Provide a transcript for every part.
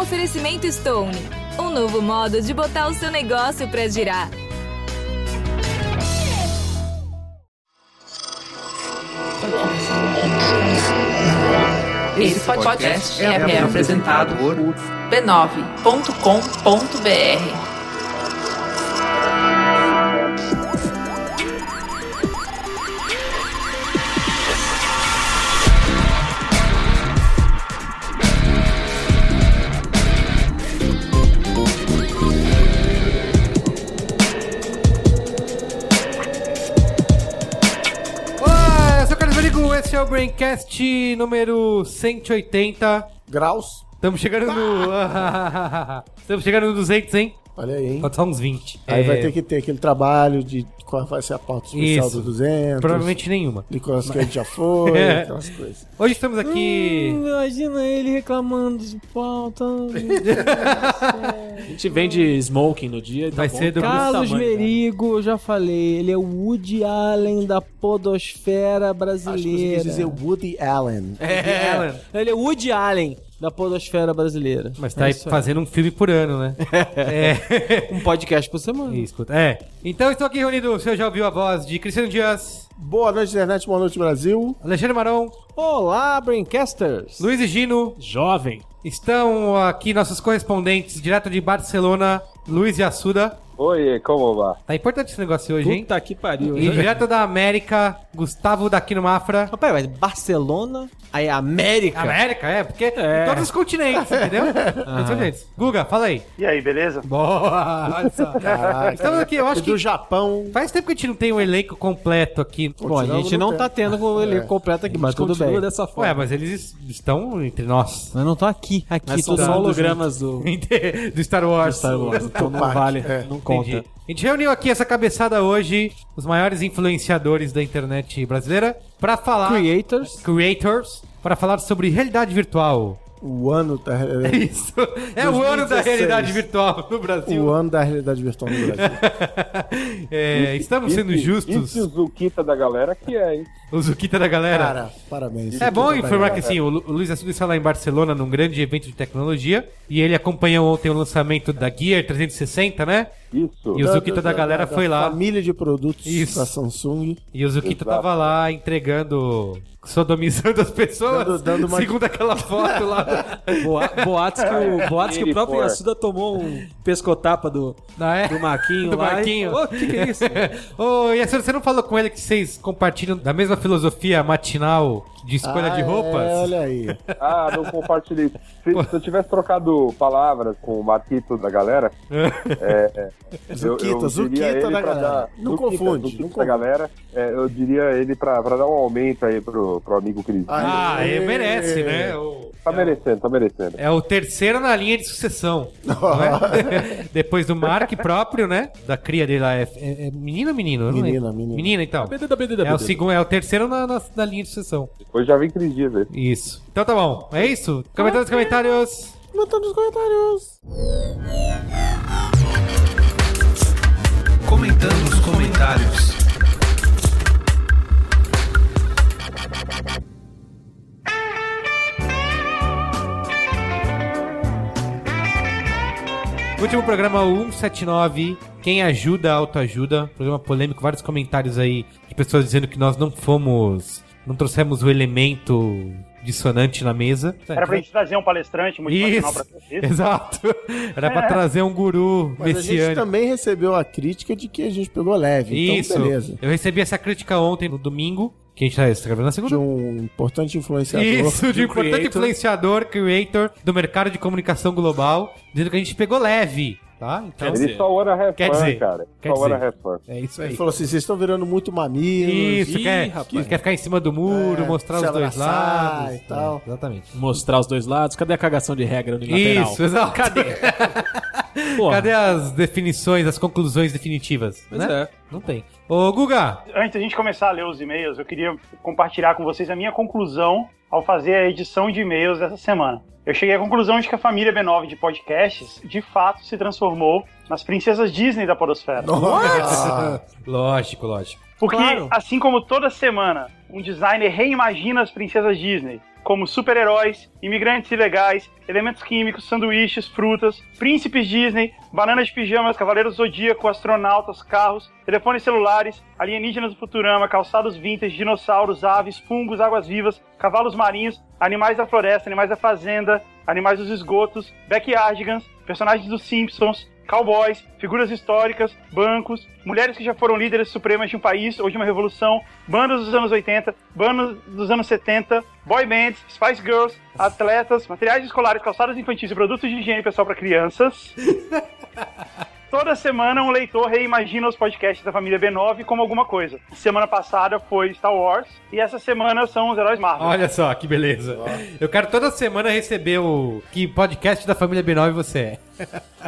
Oferecimento Stone. Um novo modo de botar o seu negócio pra girar. Esse podcast é, é apresentado por b9.com.br. Braincast número 180. Graus. Estamos chegando no... Estamos chegando no 200, hein? Olha aí, hein? Falta só uns 20. Aí É, vai ter que ter aquele trabalho de qual vai ser a pauta especial Isso. do 200. Provavelmente nenhuma. Nicolas Cage já foi, É. aquelas coisas. Hoje estamos aqui... Hum, Imagina ele reclamando de pauta. A gente vende smoking no dia. Tá Vai bom. ser do- Carlos tamanho, Merigo, eu já falei, ele é o Woody Allen da podosfera Acho que você brasileira. quis dizer Woody Allen. É, Alan. Ele é o Woody Allen da podosfera brasileira. Mas tá É aí isso fazendo um filme por ano, né? é. Um podcast por semana. Escuta. É. Então estou aqui reunido, o senhor já ouviu a voz de Cristiano Dias, Boa noite, internet, boa noite, Brasil. Alexandre Maron, Olá, Braincasters! Luiz e Gino. Jovem. Estão aqui nossos correspondentes direto de Barcelona, Luiz e Assuda. Oi, como va? Tá importante esse negócio hoje, hein? Puta que pariu. E hein? direto da América, Gustavo daqui no Mafra. Rapaz, mas Barcelona, aí América. América, é, porque É. em todos os continentes, entendeu? Todos os continentes. Guga, fala aí. E aí, beleza? Boa, olha só. Estamos aqui, eu acho E do que Japão. faz tempo que a gente não tem um elenco completo aqui. Bom, a gente não tá tendo com ele completo aqui, mas tudo Continua bem. dessa forma. Ué, mas eles estão entre nós. Mas não tô aqui, aqui, Mas são só hologramas do, do Star Wars. do Star Wars. Então não vale, é. não conta. Entendi. A gente reuniu aqui essa cabeçada hoje, os maiores influenciadores da internet brasileira, pra falar. Creators. Creators, para falar sobre realidade virtual. O ano da, É isso. É o ano da 2016. realidade virtual no Brasil. o ano da realidade virtual no Brasil. É, estamos sendo Esse- justos. Esse Zuquita da galera que é, hein? O Zuquita da galera. Cara, parabéns. É bom informar que assim, o Lu- o Luiz Assuda está lá em Barcelona num grande evento de tecnologia e ele acompanhou ontem o lançamento da Gear 360, né? Isso. E o Zuquita da galera foi lá. Família de produtos Isso. da Samsung. E o Zuquita Exato. tava lá entregando, sodomizando as pessoas, Dando- dando uma- segundo aquela foto lá. Boa- boatos que o, boatos que o próprio. Yasuda tomou um pescotapa do, Não é? do Marquinho Do lá. Marquinho. E, Ô, o que, que é isso? Ô, e você não falou com ele que vocês compartilham da mesma filosofia matinal de escolha Ah, de roupas? É, olha aí. Ah, não compartilhei. Se, se eu tivesse trocado palavras com o Marquito da galera, é, eu, Zuquita, eu diria Zuquita ele da galera. dar- Não Zuquita, confunde, Zuquita não da confunde. galera, é, eu diria ele pra, pra dar um aumento aí pro, pro amigo Cris. Ah, ele merece, né? O- Tá merecendo, tá merecendo. É o terceiro na linha de sucessão. não é? Depois do Mark próprio, né? Da cria dele lá. É, é- é menino ou menino? Menina, menina. Menina, então. BD da BD da É o segundo, é o terceiro na, na, na linha de sucessão. Depois já vem Cris Dias aí. Isso. Então tá bom. É isso? Comentários nos comentários. Bota nos comentários. Comentando os comentários. Último programa 179. Quem ajuda, autoajuda. Programa polêmico, vários comentários aí de pessoas dizendo que nós não fomos. Não trouxemos o elemento dissonante na mesa. Era pra gente trazer um palestrante motivacional pra Isso, vocês. exato. Era pra É. trazer um guru Mas a gente messiânico. também recebeu a crítica de que a gente pegou leve. Isso. Então, beleza. Eu recebi essa crítica ontem, no domingo, que a gente tá gravando na segunda. De um importante influenciador. Isso, de um importante creator. influenciador, creator do mercado de comunicação global, dizendo que a gente pegou leve, tá? Então, Ele só wanna have Quer fun, dizer, cara. quer Só dizer. fun. é isso Ele aí. falou assim: vocês estão virando muito mamilos. Isso, Ih, quer, rapaz. quer ficar em cima do muro, É, mostrar os dois lados. e tal. É, exatamente. Mostrar os dois lados. Cadê a cagação de regra unilateral? Isso, exato. Cadê? Cadê as definições, as conclusões definitivas? Pois né? é. Não tem. Ô, Guga, Antes da gente começar a ler os e-mails, eu queria compartilhar com vocês a minha conclusão ao fazer a edição de e-mails dessa semana. Eu cheguei à conclusão de que a família B9 de podcasts, de fato, se transformou nas princesas Disney da podosfera. lógico, lógico. Porque, Claro. assim como toda semana um designer reimagina as princesas Disney, como super-heróis, imigrantes ilegais, elementos químicos, sanduíches, frutas, príncipes Disney, bananas de pijamas, cavaleiros zodíaco, astronautas, carros, telefones celulares, alienígenas do Futurama, calçados vintage, dinossauros, aves, fungos, águas-vivas, cavalos marinhos, animais da floresta, animais da fazenda, animais dos esgotos, backyardigans, personagens dos Simpsons, cowboys, figuras históricas, bancos, mulheres que já foram líderes supremas de um país ou de uma revolução, bandas dos anos 80, bandas dos anos 70, boy bands, Spice Girls, atletas, materiais escolares, calçados infantis e produtos de higiene pessoal para crianças. Toda semana um leitor reimagina os podcasts da família B9 como alguma coisa. Semana passada foi Star Wars e essa semana são os heróis Marvel. Olha só, que beleza. Eu quero toda semana receber o que podcast da família B9 você é.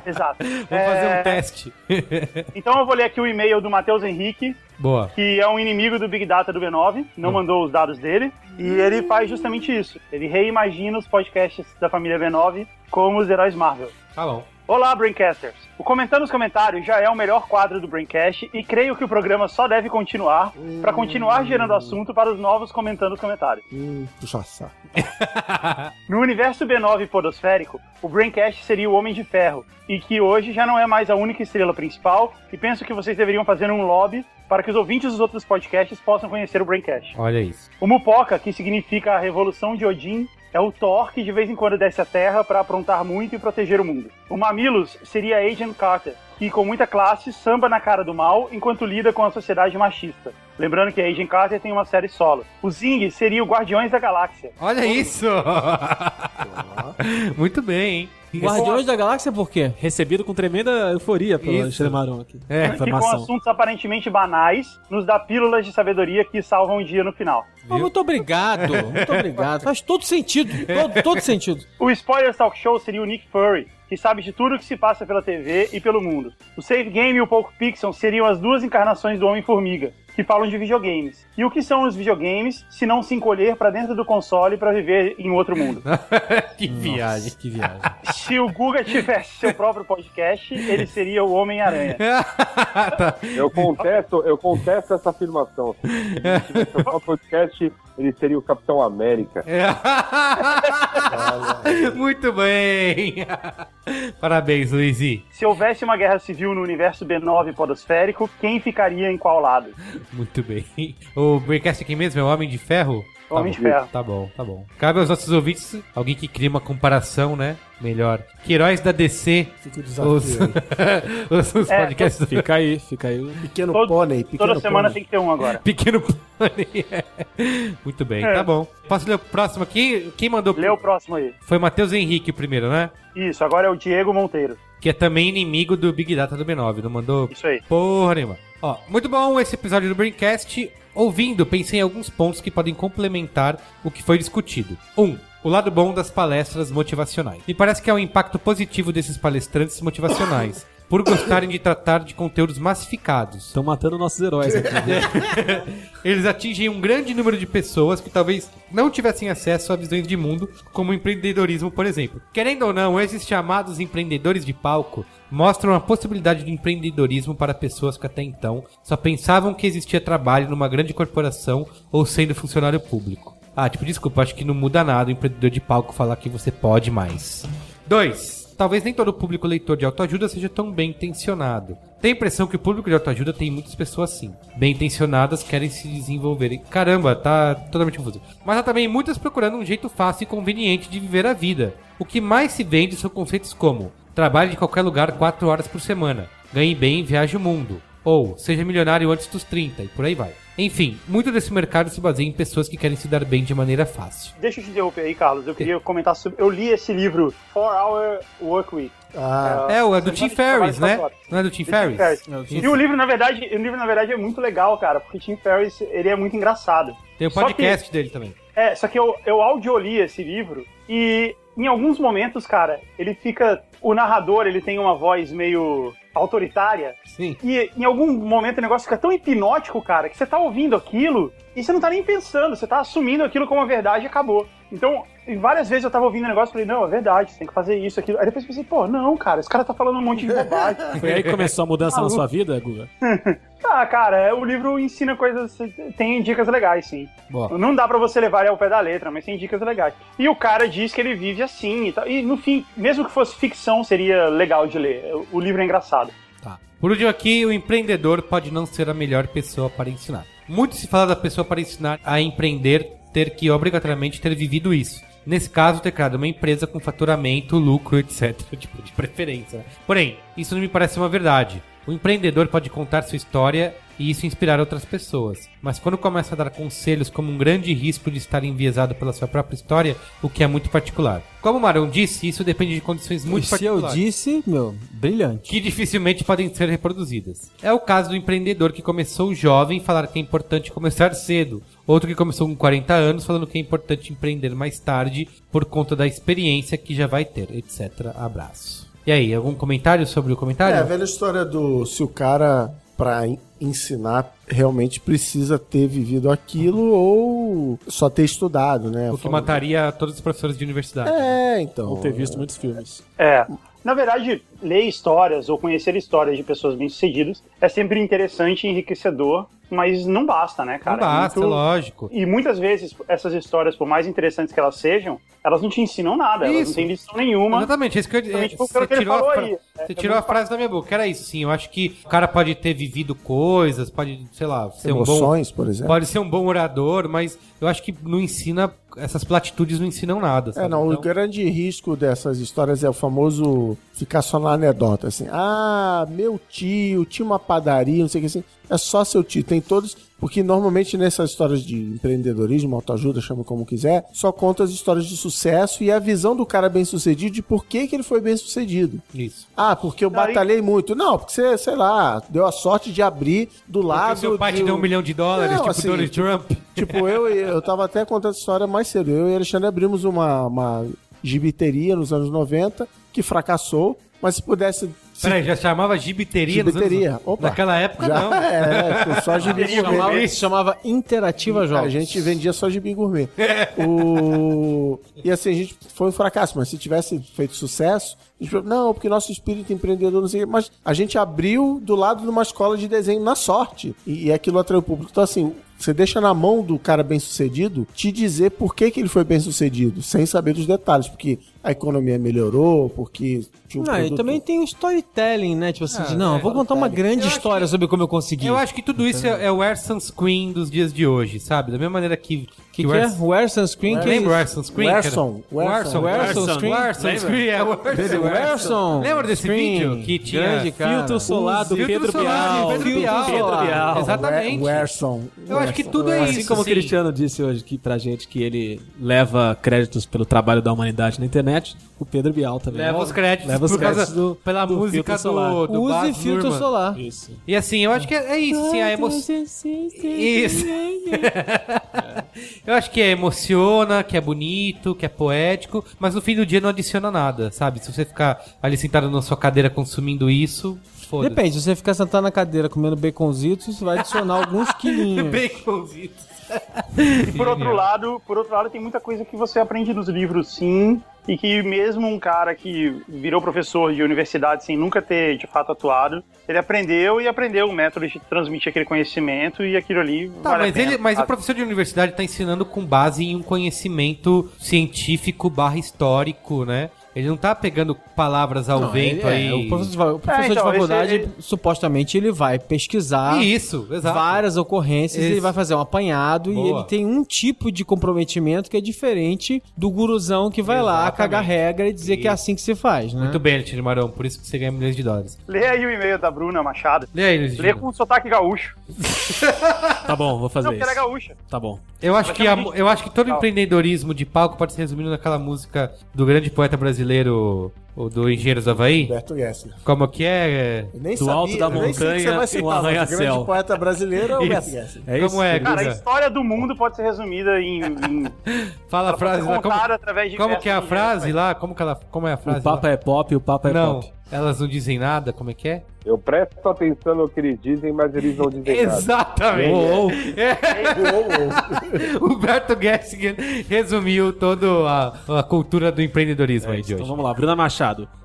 Exato. Vamos É, fazer um teste. Então eu vou ler aqui o e-mail do Matheus Henrique, Boa. que é um inimigo do Big Data do B9, não mandou os dados dele, e ele faz justamente isso. Ele reimagina os podcasts da família B9 como os heróis Marvel. Tá bom. Olá, Braincasters! O Comentando os Comentários já é o melhor quadro do Braincast e creio que o programa só deve continuar para continuar gerando assunto para os novos Comentando os Comentários. Hum, puxa saco. No universo B9 podosférico, o Braincast seria o Homem de Ferro, e que hoje já não é mais a única estrela principal, e penso que vocês deveriam fazer um lobby para que os ouvintes dos outros podcasts possam conhecer o Braincast. Olha isso. O Mupoca, que significa a Revolução de Odin, é o Thor que de vez em quando desce à Terra para aprontar muito e proteger o mundo. O Mamilos seria Agent Carter, que com muita classe samba na cara do mal enquanto lida com a sociedade machista. Lembrando que a Agent Carter tem uma série solo. O Zing seria o Guardiões da Galáxia. Olha isso! Muito bem, hein? Guardiões da Galáxia por quê? Recebido com tremenda euforia pelo. Alexandre Maron aqui. É. Que com assuntos aparentemente banais, nos dá pílulas de sabedoria que salvam o dia no final. Ah, muito obrigado, muito obrigado. Faz todo sentido, todo, todo sentido. O Spoilers Talk Show seria o Nick Fury, que sabe de tudo que se passa pela TV e pelo mundo. O Save Game e o Poco Pixel seriam as duas encarnações do Homem-Formiga, que falam de videogames. E o que são os videogames, se não se encolher pra dentro do console pra viver em outro mundo? que viagem. Que viagem. se o Guga tivesse seu próprio podcast, ele seria o Homem-Aranha. tá. Eu contesto, eu contesto essa afirmação. Se tivesse o próprio podcast, ele seria o Capitão América. Muito bem. Parabéns, Luizi. Se houvesse uma guerra civil no universo B9 podosférico, quem ficaria em qual lado? Muito bem. O Breakcast aqui mesmo é o Homem de Ferro? Homem tá de bom. Ferro. Tá bom, tá bom. Cabe aos nossos ouvintes alguém que cria uma comparação, né? Melhor. Que heróis da DC. Fica o desafio Os, aí. os, os É, podcasts do Fica aí, fica aí. Pequeno Todo- pônei, pequeno Toda semana pônei. tem que ter um agora. Pequeno Pony. Muito bem, É. tá bom. Posso ler o próximo aqui? Quem mandou? Lê o próximo aí. Foi Matheus Henrique o primeiro, né? Isso, agora é o Diego Monteiro. Que é também inimigo do Big Data do B9. Não mandou Isso aí. Porra nenhuma. Ó, muito bom esse episódio do Braincast. Ouvindo, pensei em alguns pontos que podem complementar o que foi discutido. 1. Um, o lado bom das palestras motivacionais. Me parece que é um impacto positivo desses palestrantes motivacionais. Por gostarem de tratar de conteúdos massificados. Estão matando nossos heróis aqui. Eles atingem um grande número de pessoas que talvez não tivessem acesso a visões de mundo, como o empreendedorismo, por exemplo. Querendo ou não, esses chamados empreendedores de palco mostram a possibilidade de empreendedorismo para pessoas que até então só pensavam que existia trabalho numa grande corporação ou sendo funcionário público. Ah, tipo, desculpa, acho que não muda nada o empreendedor de palco falar que você pode mais. 2. Talvez nem todo público leitor de autoajuda seja tão bem intencionado. Tenho a impressão que o público de autoajuda tem muitas pessoas assim. Bem intencionadas, querem se desenvolverem. Caramba, tá totalmente confuso. Mas há também muitas procurando um jeito fácil e conveniente de viver a vida. O que mais se vende são conceitos como trabalhe de qualquer lugar 4 horas por semana, ganhe bem e viaje o mundo. Ou seja milionário antes dos 30 e por aí vai. Enfim, muito desse mercado se baseia em pessoas que querem se dar bem de maneira fácil. Deixa eu te interromper aí, Carlos. Eu queria comentar sobre. Eu li esse livro, 4 Hour Work Week. Ah, É, o é do Tim Ferriss, né? Não é do Tim Do Tim Ferriss? E o livro, na verdade, o livro, na verdade, é muito legal, cara, porque Tim Ferriss, ele é muito engraçado. Tem o podcast dele também. É, só que eu, eu audioli esse livro e em alguns momentos, cara, ele fica. O narrador, ele tem uma voz meio autoritária. Sim. E em algum momento o negócio fica tão hipnótico, cara, que você tá ouvindo aquilo e você não tá nem pensando, você tá assumindo aquilo como uma verdade e acabou. Então, e várias vezes eu tava ouvindo o negócio e falei, não, é verdade, tem que fazer isso, aquilo. Aí depois eu pensei, pô, não, cara, esse cara tá falando um monte de bobagem. Foi aí que começou a mudança na sua vida, Guga? Ah, cara, é, o livro ensina coisas, tem dicas legais, sim. Boa. Não dá pra você levar ele ao pé da letra, mas tem dicas legais. E o cara diz que ele vive assim e tal. E no fim, mesmo que fosse ficção, seria legal de ler. O livro é engraçado. Tá. Por último aqui, o empreendedor pode não ser a melhor pessoa para ensinar. Muito se fala da pessoa para ensinar a empreender ter que obrigatoriamente ter vivido isso. Nesse caso, ter criado uma empresa com faturamento, lucro, etc. Tipo, de preferência. Porém, isso não me parece uma verdade. O empreendedor pode contar sua história e isso inspirar outras pessoas. Mas quando começa a dar conselhos como um grande risco de estar enviesado pela sua própria história, o que é muito particular. Como o Marão disse, isso depende de condições muito E se eu particulares disse, meu, brilhante. que dificilmente podem ser reproduzidas. É o caso do empreendedor que começou jovem e falar que é importante começar cedo. Outro que começou com 40 anos falando que é importante empreender mais tarde por conta da experiência que já vai ter, etc. Abraço. E aí, algum comentário sobre o É, comentário? a velha história do se o cara, pra en- ensinar, realmente precisa ter vivido aquilo ou só ter estudado, né? o que mataria todos os professores de universidade. É, então. Ou ter visto muitos filmes. É. Na verdade, ler histórias ou conhecer histórias de pessoas bem-sucedidas é sempre interessante e enriquecedor, mas não basta, né, cara? Não basta, É muito- lógico. E muitas vezes, essas histórias, por mais interessantes que elas sejam, elas não te ensinam nada, elas Isso. não têm lição nenhuma. Exatamente, é isso que eu, é, você tirou, a, fra- aí. É, você é tirou a frase da minha boca. Era isso, sim. Eu acho que o cara pode ter vivido coisas, pode, sei lá, ser um bom, Emoções, por exemplo. pode ser um bom orador, mas eu acho que não ensina, essas platitudes não ensinam nada. É, sabe? não, o Então- grande risco dessas histórias é o famoso ficar só na anedota, assim. Ah, meu tio tinha uma padaria, não sei o que assim. É só seu tio, tem todos. Porque normalmente nessas histórias de empreendedorismo, autoajuda, chama como quiser, só conta as histórias de sucesso e a visão do cara bem sucedido de por que, que ele foi bem sucedido. Isso. Ah, porque eu e- batalhei muito. Não, porque você, sei lá, deu a sorte de abrir do Porque lado. o seu pai te de deu um milhão de dólares, Não, tipo assim, Donald Trump. Tipo, eu, eu tava até contando essa história mais cedo. Eu e Alexandre abrimos uma, uma gibiteria nos anos 90 que fracassou, mas se pudesse. Peraí, já chamava gibiteria, Gibiteria, anos... opa. Naquela época, já, não. É, foi só gibi gourmet. Chamava, se chamava Interativa Jogos. A gente vendia só gibi gourmet. o... E assim, a gente foi um fracasso, mas se tivesse feito sucesso, não, porque nosso espírito empreendedor, não sei o quê. Mas a gente abriu do lado de uma escola de desenho na sorte. E, e aquilo atraiu o público. Então, assim, você deixa na mão do cara bem sucedido te dizer por que, que ele foi bem sucedido, sem saber dos detalhes. Porque a economia melhorou, porque tinha um Não, e produto- também tem o storytelling, né? Tipo assim, Ah, de, não, é, eu vou contar uma grande história que- sobre como eu consegui. Eu acho que tudo isso é, é o Air Sunscreen dos dias de hoje, sabe? Da mesma maneira que... que, que é? Wear sunscreen? que é Lembra o Air? Sunscreen? Werson, que era- Werson. Werson. Werson Screen. É o. Werson. Lembra desse Screen. vídeo que tinha Grande cara. Filtro solar do Filtro Pedro solar Bial. de Pedro Bial. Exatamente. Werson. Eu acho que tudo é Assim isso. como o. Cristiano disse hoje aqui pra gente que ele leva créditos pelo trabalho da humanidade na internet, o Pedro Bial também. Leva os créditos Leva os por causa créditos do, pela do música filtro solar. do, do Use Baz filtro Luhrmann. solar. Isso. E assim, eu acho que é, é isso, sim, a emoção. Isso. eu acho que é emociona, que é bonito, que é poético, mas no fim do dia não adiciona nada, sabe? Se você ficar ali sentado na sua cadeira consumindo isso. Depende, se você ficar sentado na cadeira comendo baconzitos, vai adicionar alguns quilinhos. Baconzitos. E por outro lado, por outro lado, tem muita coisa que você aprende nos livros, sim, e que mesmo um cara que virou professor de universidade sem nunca ter de fato atuado, ele aprendeu e aprendeu o método de transmitir aquele conhecimento e aquilo ali Tá, vale mas, ele, mas o professor de universidade está ensinando com base em um conhecimento científico barra histórico, né? Ele não tá pegando palavras ao Não, vento ele- é, aí. o professor, o professor É, então, de faculdade, esse- supostamente, ele vai pesquisar Isso, exato. várias ocorrências, Isso. ele vai fazer um apanhado e Boa. ele tem um tipo de comprometimento que é diferente do guruzão que vai lá Exatamente. cagar regra e dizer que é assim que se faz, né? Muito bem, Alexandre Marão, por isso que você ganha milhões de dólares. Lê aí o e-mail da Bruna Machado. Lê aí, Luiz Lê com sotaque gaúcho. Tá bom, vou fazer Não, porque ela é isso. gaúcha. Tá bom. Eu acho, Mas que é a- eu acho que todo legal. empreendedorismo de palco pode ser resumido naquela música do grande poeta brasileiro brasileiro o do Engenheiros do Havaí? Humberto Gessler. Como que é? Eu nem Do alto da eu nem sei que você montanha, vai citar, o arranha-céu. grande poeta brasileiro é o Humberto. Gessler. É isso? Como é, Cara, a história do mundo pode ser resumida em. em Fala a frase lá. Como, através de como que é a frase lá? Como, que ela, como é a frase O Papa lá? é pop e o Papa é Não, pop. elas não dizem nada, como é que é? Eu presto atenção no que eles dizem, mas eles não dizem nada. Exatamente. Uou. É. Humberto Gessinger resumiu toda a, a cultura do empreendedorismo aí de Então hoje. vamos lá, Bruna Machado.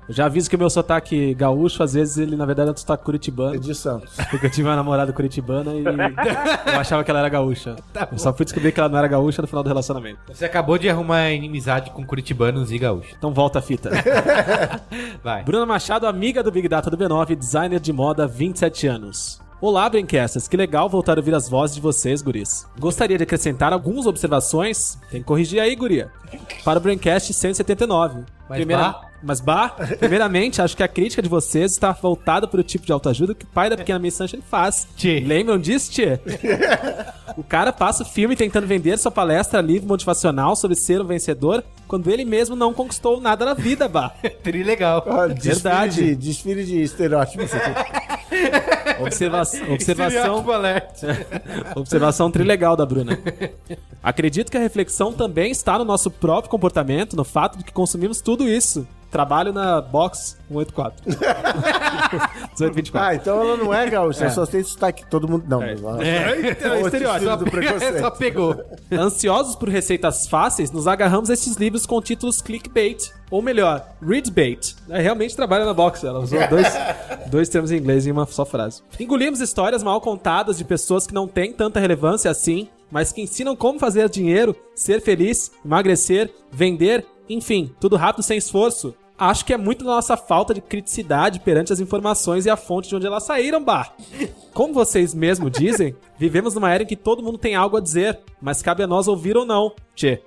Eu já aviso que o meu sotaque gaúcho, às vezes, ele na verdade é um sotaque curitibano. É de Santos. Porque eu tive uma namorada curitibana e eu achava que ela era gaúcha. eu só fui descobrir que ela não era gaúcha no final do relacionamento. Você acabou de arrumar inimizade com curitibanos e gaúchos. Então volta a fita. Vai. Bruna Machado, amiga do Big Data do B9, designer de moda, 27 anos. Olá, Brencasters, que legal voltar a ouvir as vozes de vocês, guris. Gostaria de acrescentar algumas observações, tem que corrigir aí, guria, para o Braincast 179. Mas bah? Mas bah, primeiramente, acho que a crítica de vocês está voltada para o tipo de autoajuda que o pai da pequena Miss Sunshine faz. Tchê. Lembram disso, tchê? O cara passa o filme tentando vender sua palestra livre motivacional sobre ser um vencedor, quando ele mesmo não conquistou nada na vida, bah. Tri legal. Ó, desfile Verdade. De, desfile de estereótipos aqui. Observa observação, observação trilegal da Bruna. Acredito que a reflexão também está no nosso próprio comportamento, no fato de que consumimos tudo isso. Trabalho na Box 184. 1824. Ah, então ela não é gaúcha, ela só tem sotaque. Todo mundo. Não, não. É, É o estereótipo. Só pegou. Ansiosos por receitas fáceis, nos agarramos a esses livros com títulos clickbait. Ou melhor, readbait. É, realmente trabalha na box. Ela usou dois, dois termos em inglês em uma só frase. Engolimos histórias mal contadas de pessoas que não têm tanta relevância assim, mas que ensinam como fazer dinheiro, ser feliz, emagrecer, vender, enfim, tudo rápido sem esforço. Acho que é muito da nossa falta de criticidade perante as informações e a fonte de onde elas saíram, bar. Como vocês mesmo dizem, vivemos numa era em que todo mundo tem algo a dizer, mas cabe a nós ouvir ou não. Tchê.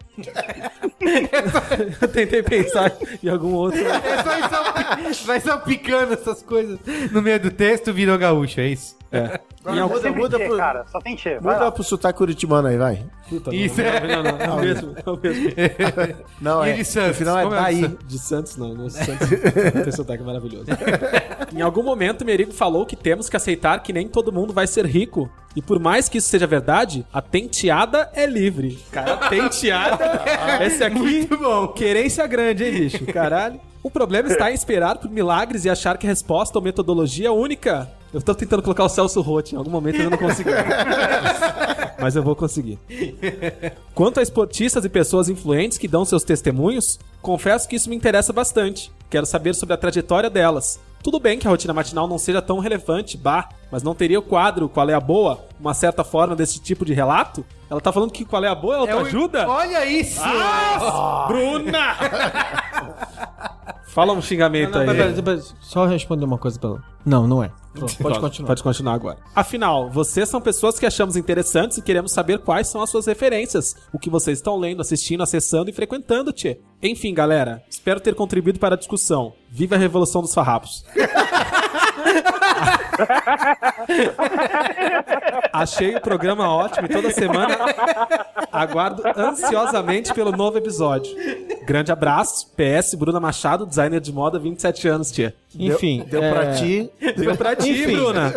Eu tentei pensar em algum outro. É só, vai só picando essas coisas no meio do texto, virou gaúcho, é isso? É. Muda, muda, Muda muda, pro, cara, só tem tchê. Vai muda lá. pro sotaque curitibano aí, vai. Puta, Isso não, é- não, não, não, é o mesmo, é o mesmo. Não, E é. de Santos? No final é é daí. Santos? De Santos, não. não Santos tem sotaque maravilhoso. em algum momento, Merigo falou que temos que aceitar que nem todo mundo vai ser rico. E por mais que isso seja verdade, a tenteada é livre. Cara, tenteada. Esse aqui. Muito bom. Querência grande, hein, bicho? Caralho. O problema está em esperar por milagres e achar que a resposta ou metodologia é única. Eu tô tentando colocar o Celso Roth, em algum momento eu não consegui. Mas eu vou conseguir. Quanto a esportistas e pessoas influentes que dão seus testemunhos, confesso que isso me interessa bastante. Quero saber sobre a trajetória delas. Tudo bem que a rotina matinal não seja tão relevante, bah, mas não teria o quadro Qual é a Boa, uma certa forma desse tipo de relato? Ela tá falando que Qual é a Boa é É o- autoajuda? Olha isso! Bruna! Fala um xingamento Não, aí. pera, pera, pera, só responder uma coisa pra ela. Não, não é. Pronto, pode continuar. Pode continuar agora. Afinal, vocês são pessoas que achamos interessantes e queremos saber quais são as suas referências, o que vocês estão lendo, assistindo, acessando e frequentando, tchê. Enfim, galera, espero ter contribuído para a discussão. Viva a revolução dos farrapos. Achei o programa ótimo e toda semana aguardo ansiosamente pelo novo episódio. Grande abraço. PS, Bruna Machado, designer de moda, 27 anos, tia. Enfim, Deu é, pra ti. Deu pra ti, Enfim. Bruna.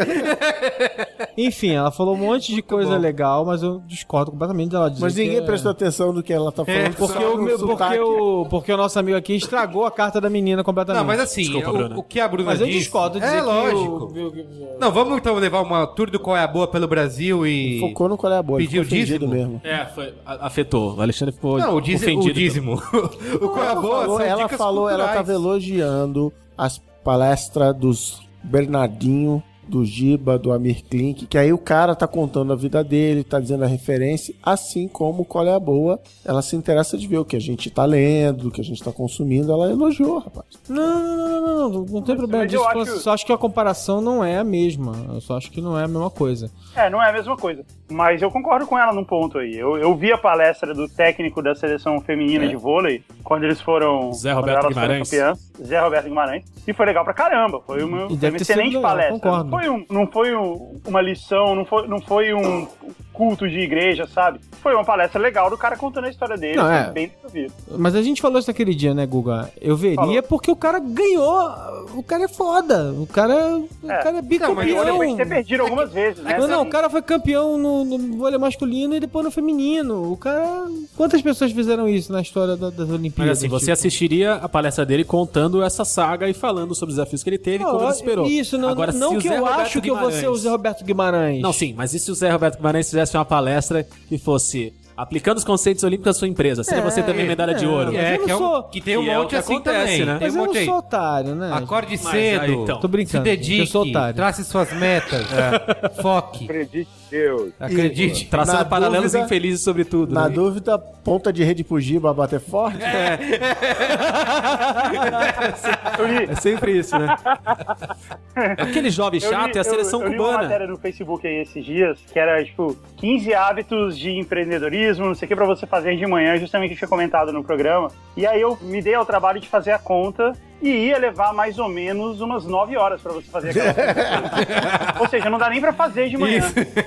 Enfim, ela falou um monte de coisa bom. legal, mas eu discordo completamente dela dizer Mas ninguém que é- prestou atenção no que ela tá falando. Porque só o, meu- porque, o, porque o nosso amigo aqui estragou a carta da menina completamente. Não, mas assim, Desculpa, o- Bruna. o, que a Bruna Mas eu disse... discordo de dizer É que lógico. o- Não, vamos então levar uma tour do Qual é a Boa pelo Brasil e... Focou no qual é a boa. Pediu dízimo? mesmo. É, foi, afetou. O Alexandre ficou Não, o, dízimo, o dízimo. o Qual é a Ela Boa falou, ela, falou ela culturais. tava elogiando as palestras dos Bernardinho, do Giba, do Amir Klink, que aí o cara tá contando a vida dele, tá dizendo a referência, assim como qual é a boa, ela se interessa de ver o que a gente tá lendo, o que a gente tá consumindo, ela elogiou, rapaz. Não, não, não, não, não, não tem problema disso. acho- Eu só acho que a comparação não é a mesma. Eu só acho que não é a mesma coisa. É, não é a mesma coisa. Mas eu concordo com ela num ponto aí. Eu, eu vi a palestra do técnico da seleção feminina de vôlei quando eles foram. Zé Roberto Guimarães. campeãs, Zé Roberto Guimarães. E foi legal pra caramba. Foi uma, foi uma excelente legal, palestra. concordo. Não foi, um, não foi um- uma lição, não foi, não foi um, culto de igreja, sabe? Foi uma palestra legal do cara contando a história dele, Não, é. bem. Mas a gente falou isso naquele dia, né, Guga? Eu veria Falou. porque o cara ganhou. O cara é foda. O cara, o É. cara é Mas bicampeão. depois de ter perdido algumas vezes, né? Não, não, o cara foi campeão no, no vôlei masculino e depois no feminino. O cara. Quantas pessoas fizeram isso na história da- das Mas Olimpíadas? assim, você tipo? assistiria a palestra dele contando essa saga e falando sobre os desafios que ele teve e como Não, ele superou. Isso, não, Agora, não se o que eu Roberto acho que eu vou ser o Guimarães- Zé Roberto Guimarães. Não, sim, mas e se o Zé Roberto Guimarães fizesse uma palestra que fosse aplicando os conceitos olímpicos à sua empresa? Seria É, você também medalha de é, ouro? É, eu não que, é um- sou- que tem um que é o monte que assim acontece, também. né? Tem Mas um eu monte não aí. sou otário, né? Acorde Mas aí, cedo, então. Tô brincando, se eu dedique, sou otário. trace suas metas, foque, Acredite Deus. acredite. Traçando Na paralelos dúvida- infelizes sobre tudo. Na né? dúvida, ponta de rede pro Giba bater forte. Eu li, É sempre isso, né? Aquele jovem eu chato li- é a seleção eu, eu li uma cubana. matéria no Facebook aí esses dias, que era, tipo, 15 hábitos de empreendedorismo, não sei o que, pra você fazer de manhã, justamente que eu tinha comentado no programa. E aí eu me dei ao trabalho de fazer a conta e ia levar mais ou menos umas 9 horas pra você fazer aquela. Ou seja, não dá nem pra fazer de manhã.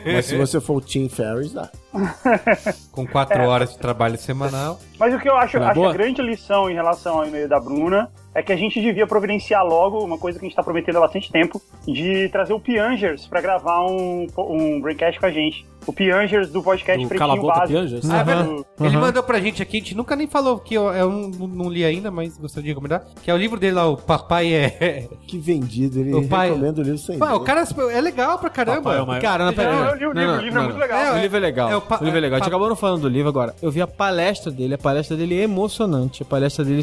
Mas se você for o Tim Ferriss, dá. Com quatro horas de trabalho semanal. Mas o que eu acho, Uma acho a grande lição em relação ao e-mail da Bruna é que a gente devia providenciar logo uma coisa que a gente tá prometendo há bastante tempo, de trazer o Piangers pra gravar um, um Braincast com a gente. O Piangers do podcast O Pretinho Cala a Boca Básico. Pianjas? Ah, é Do- verdade. Ele mandou pra gente aqui, a gente nunca nem falou, que eu, eu não, não li ainda, mas gostaria de recomendar. Que é o livro dele lá, o Papai é. Que vendido. Ele O pai- recomenda o livro sem Pá, o cara é legal pra caramba. Papai é. Cara, não, pera Não, eu li o livro, não, o livro é não, muito não. legal. O livro é legal. É o pa- o livro é legal. A gente é pa- acabou não falando do livro agora. Eu vi a palestra dele. A palestra dele é emocionante. A palestra dele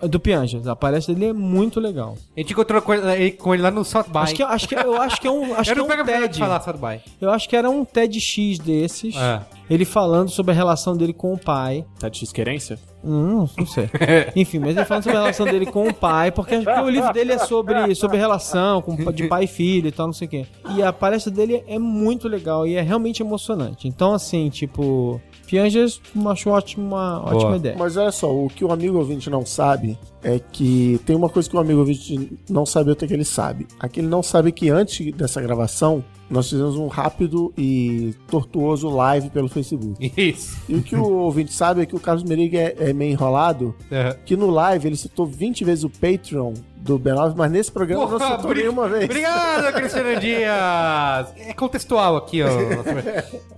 é do Pianjas. A palestra dele é muito legal. A gente encontrou com ele, com ele lá no South By. Acho que, acho que, eu acho que é um, acho eu que é um TED. falar South By. Eu acho que era um TEDx desses. É. Ele falando sobre a relação dele com o pai. De xquerência? Hum, não sei. Enfim, mas ele falando sobre a relação dele com o pai, porque, porque o livro dele é sobre, sobre relação com, de pai e filho e tal, não sei o quê. E a palestra dele é muito legal e é realmente emocionante. Então, assim, tipo, Pianjas, acho ótimo, uma ótima ideia. Mas olha só, o que o amigo ouvinte não sabe é que tem uma coisa que o amigo ouvinte não sabe, outra que ele sabe. Aqui ele não sabe que antes dessa gravação, nós fizemos um rápido e tortuoso live pelo Facebook. Isso. E o que o ouvinte sabe é que o Carlos Meriga é, é meio enrolado, É. que no live ele citou 20 vezes o Patreon do B9, mas nesse programa não Porra, citou obri- nenhuma vez. Obrigado, Cristiano Dias! É contextual aqui, ó.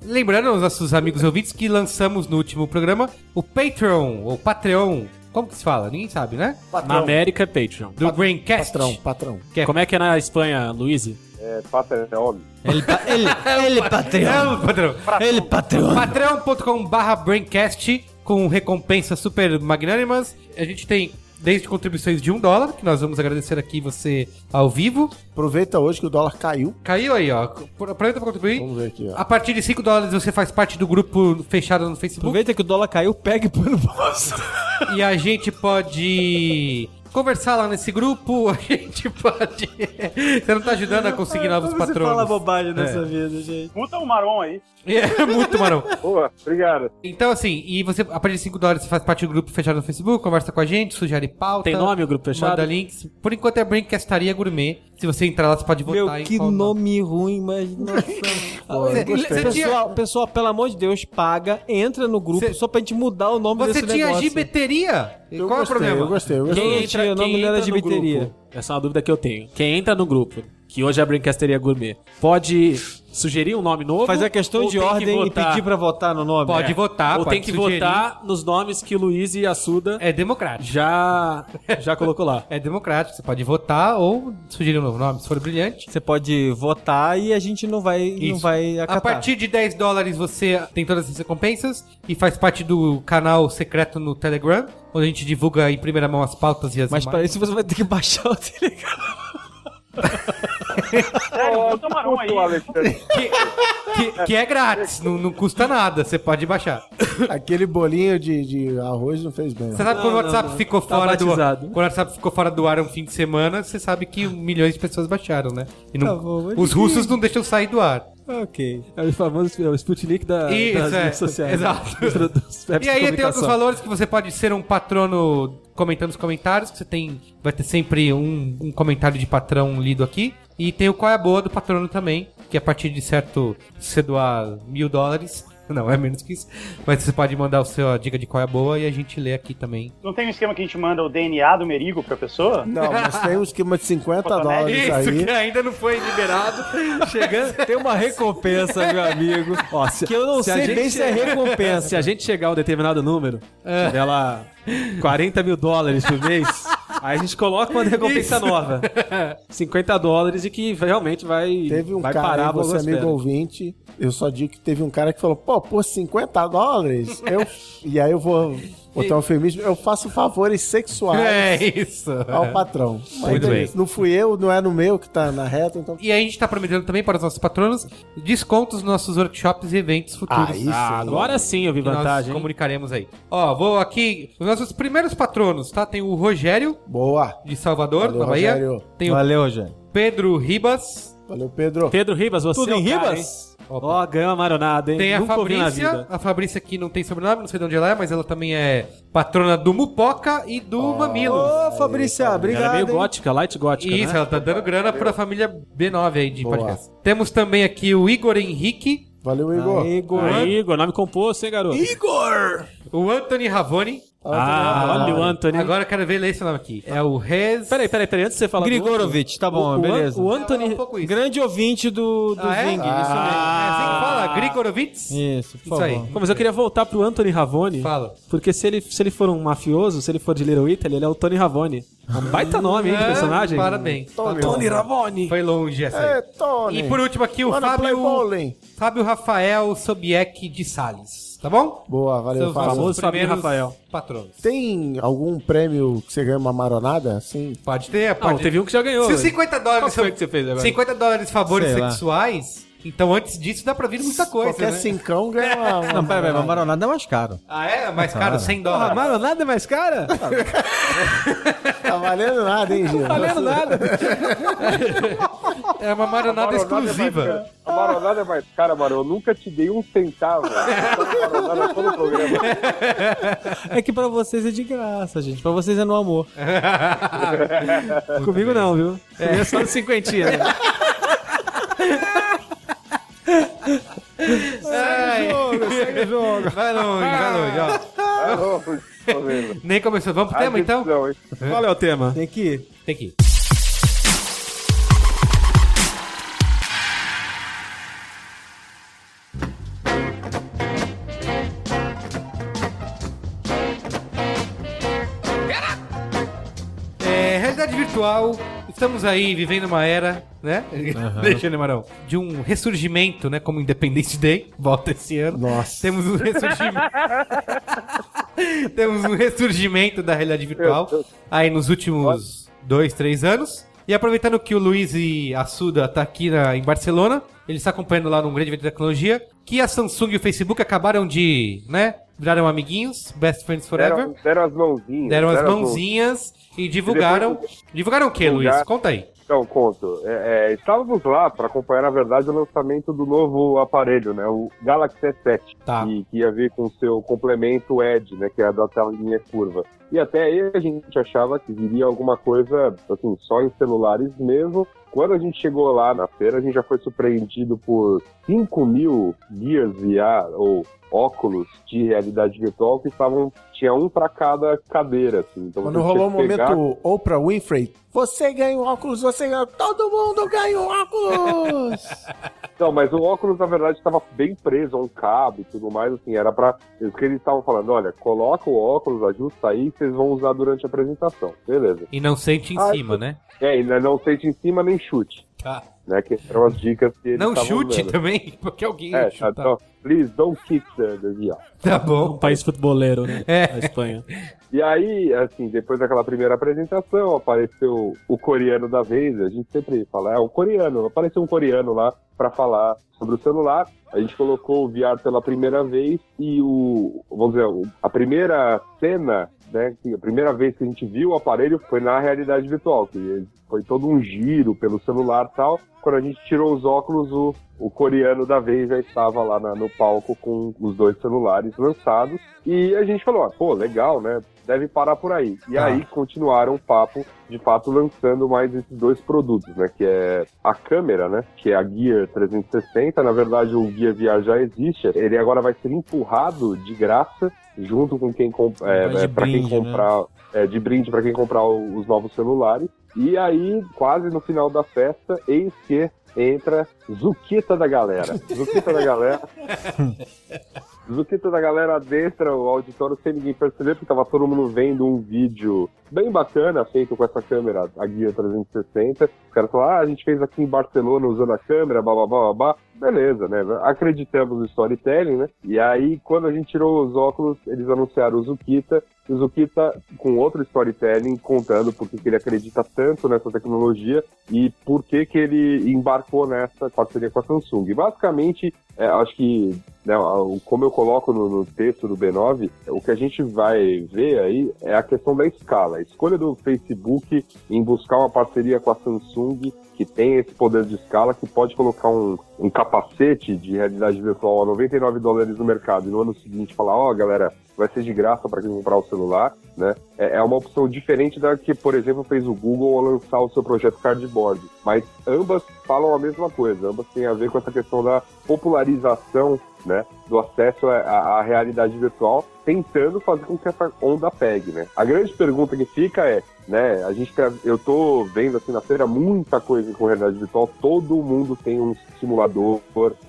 Lembrando aos nossos amigos ouvintes que lançamos no último programa o Patreon, ou Patreon. Como que se fala? Ninguém sabe, né? Na América é Patreon. Do Braincast. Patrão, patrão. Como é que é na Espanha, Luiz? É, Patreon. Ele, ele, ele É Patreon. patrão. Ele Patreon. patreon.com barra Braincast com recompensas super magnânimas. A gente tem desde contribuições de um dólar, que nós vamos agradecer aqui você ao vivo. Aproveita hoje que o dólar caiu. Caiu aí, ó. Aproveita pra contribuir. Vamos ver aqui, ó. A partir de 5 dólares você faz parte do grupo fechado no Facebook. Aproveita que o dólar caiu, pega e põe no bolso. E a gente pode conversar lá nesse grupo. A gente pode. Você não tá ajudando a conseguir novos patronos. bobagem nessa vida, gente. Muta o Maron aí. É muito, Marão. Boa, obrigado. Então, assim, e você, a partir de 5 dólares, você faz parte do grupo fechado no Facebook, conversa com a gente, sugere pauta. Tem nome o grupo fechado? Manda links. Por enquanto é Braincastaria Gourmet. Se você entrar lá, você pode votar Meu, que nome ruim, mas nossa. Você- você tinha- pessoal, pessoal, pelo amor de Deus, paga, entra no grupo Você- só pra gente mudar o nome Você desse tinha negócio. gibeteria? Eu qual gostei, é o problema? eu gostei, eu gostei. Quem Quem entra- entra, o nome quem não entra no grupo, essa é uma dúvida que eu tenho. Quem entra no grupo, que hoje é a Brincasteria Gourmet, pode sugerir um nome novo? Fazer a questão ou de tem que ordem e pedir pra votar no nome. Pode É. votar, Ou pode tem que sugerir. votar nos nomes que Luiz e a Suda É democrático. já, já colocou lá. É democrático. Você pode votar ou sugerir um novo nome, se for brilhante. Você pode votar e a gente não vai, não vai acatar. A partir de 10 dólares você tem todas as recompensas e faz parte do canal secreto no Telegram, onde a gente divulga em primeira mão as pautas e as Mas imagens. para isso você vai ter que baixar o Telegram. Sério, muta o Maron aí. Alexandre. que, que é grátis, não, não custa nada, você pode baixar. Aquele bolinho de, de arroz não fez bem. Você sabe quando o WhatsApp ficou Tá fora do. Quando o WhatsApp ficou fora do ar um fim de semana, você sabe que milhões de pessoas baixaram, né? E não- Tá bom, os que- russos não deixam sair do ar. Ok. É o famoso é o Sputnik da, Isso, das é, redes sociais. exato. E aí tem outros valores que você pode ser um patrono comentando nos comentários, que você tem. Vai ter sempre um, um comentário de patrão lido aqui. E tem o qual é a boa do patrono também, que a partir de certo, se você doar mil dólares, não, é menos que isso, mas você pode mandar o seu a dica de qual é a boa e a gente lê aqui também. Não tem um esquema que a gente manda o DNA do Merigo pra pessoa? Não, mas tem um esquema de 50 Fotonete. dólares aí. ainda não foi liberado. Chegando, tem uma recompensa, meu amigo. Ó, se, Que eu não se a sei gente- bem se é recompensa. Se a gente chegar a um determinado número, tiver lá 40 mil dólares por mês, aí a gente coloca uma recompensa nova. 50 dólares e que realmente vai, Teve um vai cara, parar você blogosfera. amigo ouvinte, eu só digo que teve um cara que falou, pô, por 50 dólares, eu... e aí eu vou botar um eufemismo, eu faço favores sexuais É isso. ao patrão. Mas Muito beleza, bem. Não fui eu, não é no meu que tá na reta, então... E aí a gente tá prometendo também para os nossos patronos descontos nos nossos workshops e eventos futuros. Ah, isso. Ah, agora sim eu vi nós vantagem. hein? comunicaremos aí. Ó, vou aqui. Os nossos primeiros patronos, tá? Tem o Rogério, Boa. de Salvador, Valeu, na Bahia. Rogério. Tem o Valeu, Rogério. Pedro Ribas. Valeu, Pedro. Pedro Ribas, você Tudo é em cara, Ribas? hein? Ó, ganhou uma maronada, hein? Tem a Nunca Fabrícia. vida. A Fabrícia aqui não tem sobrenome, não sei de onde ela é, mas ela também é patrona do Mupoca e do Mamilo. Ô, Fabrícia, Ela obrigado. é meio hein? gótica, light gótica, Isso, né? ela tá dando grana pra família B9 aí de Boa. podcast. Temos também aqui o Igor Henrique, Valeu, Igor. Aí, Igor. Aí, Igor, nome composto, hein, garoto? o Anthony Ravoni. Ah, olha o Anthony. Agora eu quero ver ler esse nome aqui. É o Rez. Peraí, peraí, peraí, antes de você falar do Grigorovic, tá bom, o, o beleza. An- o É Anthony... um pouco isso. Grande ouvinte do, do Ah, é? Zing, Ah, isso é assim que fala? Grigorovitz? mesmo. Isso, por Isso aí. Pô, mas eu queria voltar pro Anthony Ravoni. Fala. Porque se ele, se ele for um mafioso, se ele for de Little Italy, ele é o Tony Ravoni. É um baita nome, hein, de É, personagem. Parabéns. Tony, Tony Ravoni. Foi longe essa É, aí. Tony. E por último aqui o play Fábio. Fábio Rafael Sobiek de Salles. Tá bom? Boa, valeu, Seus Fábio. Fábio primeiros Rafael. Patronos. Tem algum prêmio que você ganha uma maronada? Sim. Pode ter, Não, pode teve um que já ganhou. Se os velho. 50 Qual dólares foi são que você fez agora? 50 dólares favores Sei lá. sexuais, então antes disso dá pra vir muita coisa, Qualquer né? cincão ganha uma... uma Não, pera, pera, maronada. mas maronada é mais caro. Ah, é? Mais caro, 100 Ah, dólares. maronada é mais cara? Tá valendo nada, hein, Gil? Não valendo nada. É uma maronada exclusiva. A maronada é mais cara, mano. Eu nunca te dei um centavo. Maronada todo o programa. É que pra vocês é de graça, gente. Pra vocês é no amor. Comigo não, viu? Comigo é só no cinquentinha. né? Segue o jogo, segue o jogo. Vai longe, vai longe, ó. Não, tô vendo. Nem começou. Vamos pro tema, então? Qual é o tema? Tem que ir. Tem que ir. É, realidade virtual, estamos aí vivendo uma era, né? Deixa ele, Marão. De um ressurgimento, né? Como Independence Day, volta esse ano. Nossa. Temos um ressurgimento. Temos um ressurgimento da realidade virtual aí nos últimos dois, três anos. E aproveitando que o Luiz e a Suda tá aqui na- em Barcelona, ele está acompanhando lá num grande evento de tecnologia, que a Samsung e o Facebook acabaram de, né, viraram amiguinhos, best friends forever, Deram, deram as mãozinhas. deram as as mãozinhas e divulgaram. Divulgaram o que, Luiz? Conta aí. Então, conto. É, é, estávamos lá para acompanhar, na verdade, o lançamento do novo aparelho, né? O Galaxy S7. Tá. Que, que ia vir com o seu complemento Edge, né? Que é a da telinha curva. E até aí a gente achava que viria alguma coisa, assim, só em celulares mesmo. Quando a gente chegou lá na feira, a gente já foi surpreendido por 5 mil Gears VR, ou óculos de realidade virtual que estavam tinha um para cada cadeira assim então Quando rolou o que pegar- momento Oprah Winfrey, você ganha um óculos, você ganha... Todo mundo ganha um óculos! Então, mas o óculos, na verdade, estava bem preso a um cabo e tudo mais, assim, era pra. Isso que eles estavam falando, olha, coloca o óculos, ajusta aí, que vocês vão usar durante a apresentação. Beleza. E não sente em Ah, cima, né? É, ainda não sente em cima nem chute, Tá. Né? Que eram as dicas que eles Não chute dando. também, porque alguém É, ia chutar. então, please don't kick the, the VR. Tá Um bom. país futeboleiro, né? É. A Espanha. E aí, assim, depois daquela primeira apresentação, apareceu o coreano da vez. A gente sempre fala, é o coreano. Apareceu um coreano lá para falar sobre o celular. A gente colocou o VR pela primeira vez e o, vamos dizer, a primeira cena, né, a primeira vez que a gente viu o aparelho foi na realidade virtual, que foi todo um giro pelo celular e tal. Quando a gente tirou os óculos, o, o coreano da vez já estava lá na- no palco com os dois celulares lançados. E a gente falou, ah, pô, legal, né? Deve parar por aí. E Tá. aí continuaram o papo, de fato, lançando mais esses dois produtos, né? Que é a câmera, né? Que é a Gear 360. Na verdade, o Gear VR já existe. Ele agora vai ser empurrado de graça junto com quem compra, é, é, para quem brinde, né? comprar é, de brinde para quem comprar os novos celulares. E aí, quase no final da festa, eis que entra Zuquita da galera. Zuquita da galera. Zuquita da galera adentra o auditório sem ninguém perceber, porque tava todo mundo vendo um vídeo bem bacana feito com essa câmera, a Guia 360. Os caras falaram, ah, a gente fez aqui em Barcelona usando a câmera, blá blá blá. Beleza, né? Acreditamos no storytelling, né? E aí, quando a gente tirou os óculos, eles anunciaram o Zuquita. E o Zuquita com outro storytelling contando por que ele acredita tanto nessa tecnologia e por que que ele embarcou nessa parceria com a Samsung. Basicamente, é, acho que né, como eu coloco no, no texto do B9, o que a gente vai ver aí é a questão da escala. A escolha do Facebook em buscar uma parceria com a Samsung que tem esse poder de escala, que pode colocar um, um capacete de realidade virtual a 99 dólares no mercado e no ano seguinte falar, ó, galera, vai ser de graça para quem comprar o celular, né? É, é uma opção diferente da que, por exemplo, fez o Google ao lançar o seu projeto Cardboard. Mas ambas falam a mesma coisa, ambas têm a ver com essa questão da popularização, né? Do acesso à, à- realidade virtual, tentando fazer com que essa onda pegue, né? A grande pergunta que fica é, né? A gente tá- eu tô vendo assim na feira muita coisa com realidade virtual, todo mundo tem um simulador,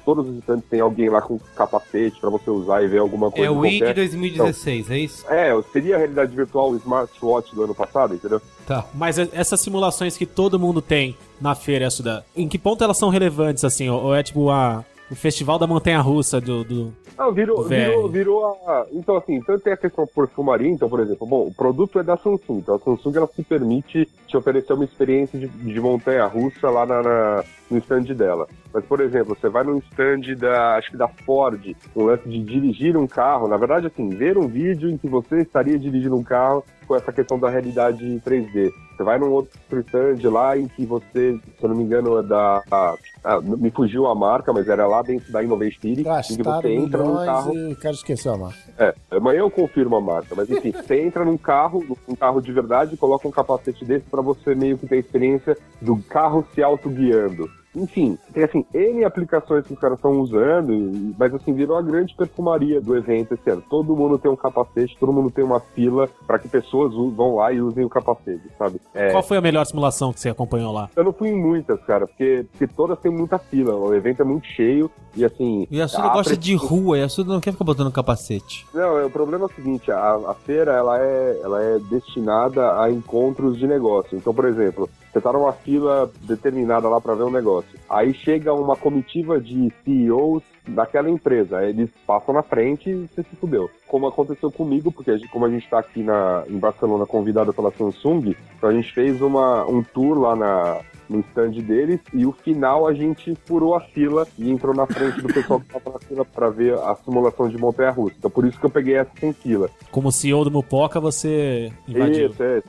todos os instantes tem alguém lá com capacete para você usar e ver alguma coisa É o Wii de qualquer. 2016, é isso? É, seria a realidade virtual o smartwatch do ano passado, entendeu? Tá. Mas essas simulações que todo mundo tem na feira, Suda, em que ponto elas são relevantes, assim? Ou é tipo a, o festival da montanha russa do. do... Não, virou, VR. virou, virou a. Então, assim, tanto tem a questão perfumaria, então, por exemplo, bom, o produto é da Samsung, então a Samsung ela se permite te oferecer uma experiência de, de montanha russa lá na, na- no stand dela. Mas, por exemplo, você vai no stand da, acho que da Ford, um lance de dirigir um carro, na verdade, assim, ver um vídeo em que você estaria dirigindo um carro com essa questão da realidade 3D. Você vai num outro stand lá em que você, se eu não me engano, é da. a- ah, me fugiu a marca, mas era lá dentro da Innovation City, em que Gastaram você entra num carro. e o cara esqueceu a marca. É, amanhã eu confirmo a marca, mas enfim, você entra num carro, um carro de verdade, coloca um capacete desse pra você meio que ter a experiência do carro se autoguiando. Enfim, tem assim, N aplicações que os caras estão usando, mas assim, virou a grande perfumaria do evento esse ano. Todo mundo tem um capacete, todo mundo tem uma fila pra que pessoas vão lá e usem o capacete, sabe? É, Qual foi a melhor simulação que você acompanhou lá? eu não fui em muitas, cara, porque, porque todas têm muita fila, o evento é muito cheio e assim. E a Suda gosta pre- de rua, e a Suda não quer ficar botando capacete. Não, é, o problema é o seguinte, a, a feira ela é, ela é destinada a encontros de negócio. Então, por exemplo, você tá numa fila determinada lá para ver um negócio. Aí chega uma comitiva de CEOs daquela empresa. Eles passam na frente e você se fudeu. Como aconteceu comigo, porque a gente- como a gente tá aqui na, em Barcelona convidado pela Samsung, então a gente fez uma, um tour lá na, no stand deles e o final a gente furou a fila e entrou na frente do pessoal que tava na fila pra ver a simulação de montanha russa. Então por isso que eu peguei essa sem fila. Como CEO do Mupoca, você invadiu. Isso, é.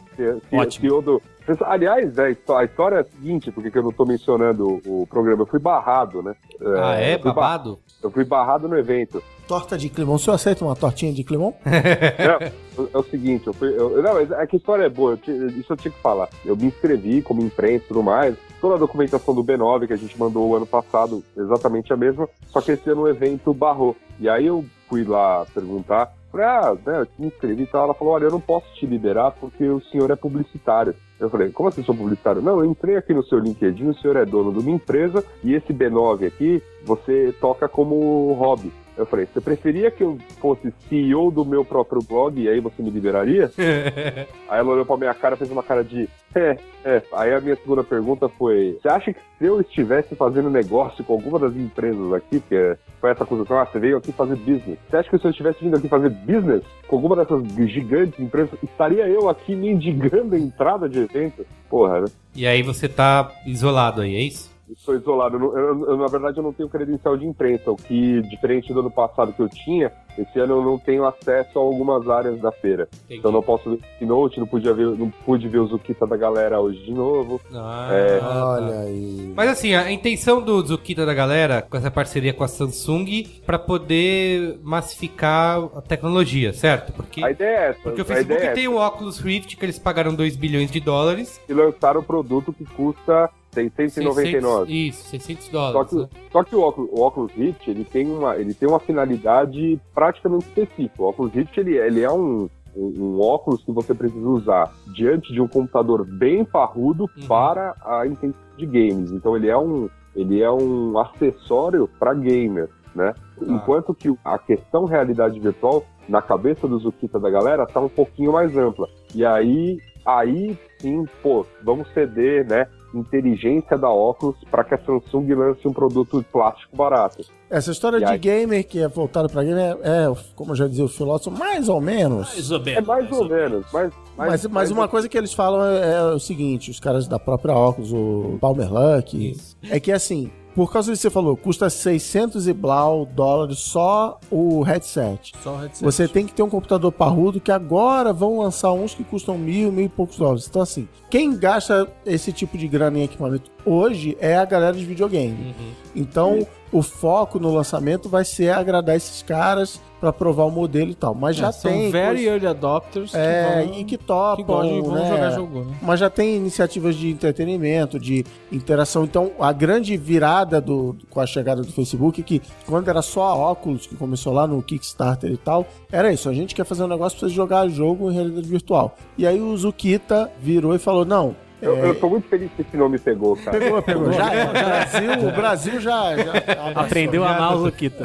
Ótimo. CEO do- Aliás, a histó- a história é a seguinte, porque que eu não tô mencionando o programa, eu fui barrado, né? Ah, é? eu Babado? Eu fui barrado no evento. Torta de climão. O senhor aceita uma tortinha de climão? Não, é o seguinte, eu fui. eu- não, mas é que a história é boa, eu isso eu tinha que falar. Eu me inscrevi como imprensa e tudo mais. Toda a documentação do B9 que a gente mandou o ano passado, exatamente a mesma, só que esse ano o evento barrou. E aí eu fui lá perguntar, falei, ah, né, eu me inscrevi e tal. Ela falou, olha, eu não posso te liberar porque o senhor é publicitário. Eu falei, como assim sou publicitário? Não, eu entrei aqui no seu LinkedIn, o senhor é dono de uma empresa e esse B9 aqui você toca como hobby. Eu falei, você preferia que eu fosse CEO do meu próprio blog e aí você me liberaria? Aí ela olhou pra minha cara e fez uma cara de é, é. Aí a minha segunda pergunta foi: Você acha que se eu estivesse fazendo negócio com alguma das empresas aqui, que foi essa acusação, ah, você veio aqui fazer business. Você acha que se eu estivesse vindo aqui fazer business com alguma dessas gigantes empresas, estaria eu aqui mendigando a entrada de evento? Porra, né? E aí você tá isolado aí, é isso? Estou isolado. Eu eu- eu, na verdade, eu não tenho credencial de imprensa, o que, diferente do ano passado que eu tinha, esse ano eu não tenho acesso a algumas áreas da feira. Então eu não posso ver o Keynote, não, podia ver, não pude ver o Zukita da galera hoje de novo. Ah, É. tá. Olha aí. Mas assim, a intenção do Zukita da galera, com essa parceria com a Samsung, pra poder massificar a tecnologia, certo? Porque, A ideia é essa. porque o Facebook é tem o Oculus Rift, que eles pagaram 2 bilhões de dólares. e lançaram um produto que custa 699. 600, isso, 600 Só dólares. que, né? só que o, Oculus, o Rift, ele tem uma, ele tem uma finalidade praticamente específica. O Oculus Rift, ele, ele é um, um, um óculos que você precisa usar diante de um computador bem parrudo Uhum. para a intensidade de games. Então ele é um, ele é um acessório para gamer, né? Enquanto que a questão realidade virtual, na cabeça do Zukita da galera, tá um pouquinho mais ampla. E aí, aí sim, pô, vamos ceder, né? Inteligência da óculos para que a Samsung lance um produto de plástico barato. Essa história E de aí? gamer que é voltada pra gamer é, é, como eu já dizia o filósofo, mais ou menos. É mais ou menos, mas. Mas, mas uma coisa que eles falam é, é o seguinte, os caras da própria óculos, o Palmer Luck, é que assim, por causa disso que você falou, custa 600 e blau dólares só o headset. Só o headset. Você tem que ter um computador parrudo que agora vão lançar uns que custam mil, mil e poucos dólares. Então, assim, quem gasta esse tipo de grana em equipamento hoje é a galera de videogame. Então, o foco no lançamento vai ser agradar esses caras pra provar o modelo e tal. Mas já É, são tem. very coisa- early adopters que é, vão- e que topam, que gostam, vão né? jogar jogo, né? Mas já tem iniciativas de entretenimento, de interação. Então, a grande virada do, com a chegada do Facebook, que quando era só a óculos, que começou lá no Kickstarter e tal, era isso. A gente quer fazer um negócio você jogar jogo em realidade virtual. E aí o Zukita virou e falou: não. Eu, é, eu tô muito feliz que esse nome pegou, cara. Pegou, pegou. Já é. O Brasil, o Brasil já, já. Aprendeu a amar o Zukita.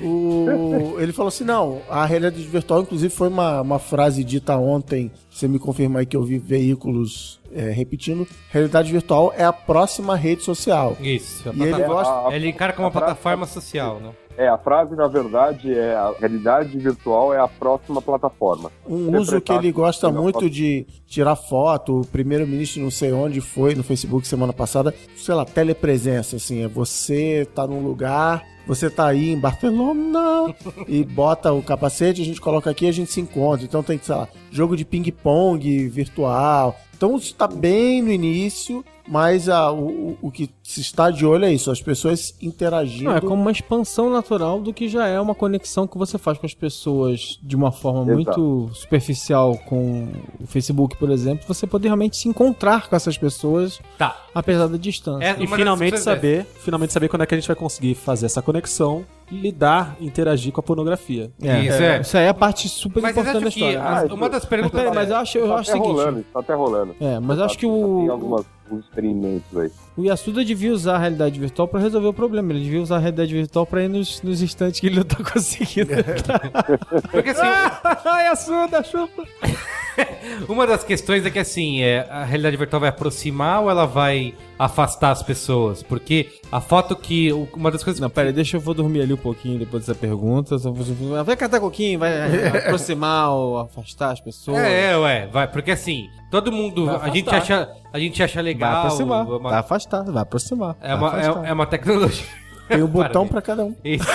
o, ele falou assim: não, a realidade virtual, inclusive, foi uma, uma frase dita ontem. Você me confirma aí que eu vi veículos é, repetindo. Realidade virtual é a próxima rede social. Isso. a E ele plataforma- gosta- Ele encara como uma plataforma social, né? É, a frase, na verdade, é a realidade virtual é a próxima plataforma. Um uso que ele gosta muito de tirar foto. O primeiro-ministro, não sei onde foi, no Facebook semana passada, sei lá, telepresença, assim. É você tá num lugar, você tá aí em Barcelona e bota o capacete, a gente coloca aqui e a gente se encontra. Então tem, sei lá, jogo de ping-pong virtual. Então isso tá bem no início, mas a, o, o- que se está de olho é isso, as pessoas interagindo. Não, é como uma expansão natural do que já é uma conexão que você faz com as pessoas de uma forma Exato. muito superficial com o Facebook, por exemplo, você poder realmente se encontrar com essas pessoas, Tá. apesar da distância. É, E finalmente coisas- saber, finalmente saber quando é que a gente vai conseguir fazer essa conexão, lidar, interagir com a pornografia. É, Isso, é. Isso aí é a parte super Mas importante da história. as- Ah, uma das Mas, perguntas... peraí, mas eu acho, eu Tá acho o seguinte. rolando, tá até rolando. É, mas eu acho que Tem o, algumas, alguns experimentos aí. o Yasuda devia usar a realidade virtual pra resolver o problema. Ele devia usar a realidade virtual pra ir nos, nos instantes que ele não tá conseguindo. Porque assim, Yasuda, chupa! uma das questões é que assim, é, a realidade virtual vai aproximar ou ela vai afastar as pessoas? Porque a foto que... Uma das coisas... Não, pera aí, deixa eu vou dormir ali um pouquinho depois dessa pergunta. Só vou- Vai catar coquinho, vai aproximar ou afastar as pessoas. É, é, ué, vai, porque assim, todo mundo, a gente, acha, a gente acha Vai legal, aproximar. é uma, Vai afastar, vai aproximar. é vai uma, afastar. é, é uma tecnologia. Tem um botão pra cada um. Isso.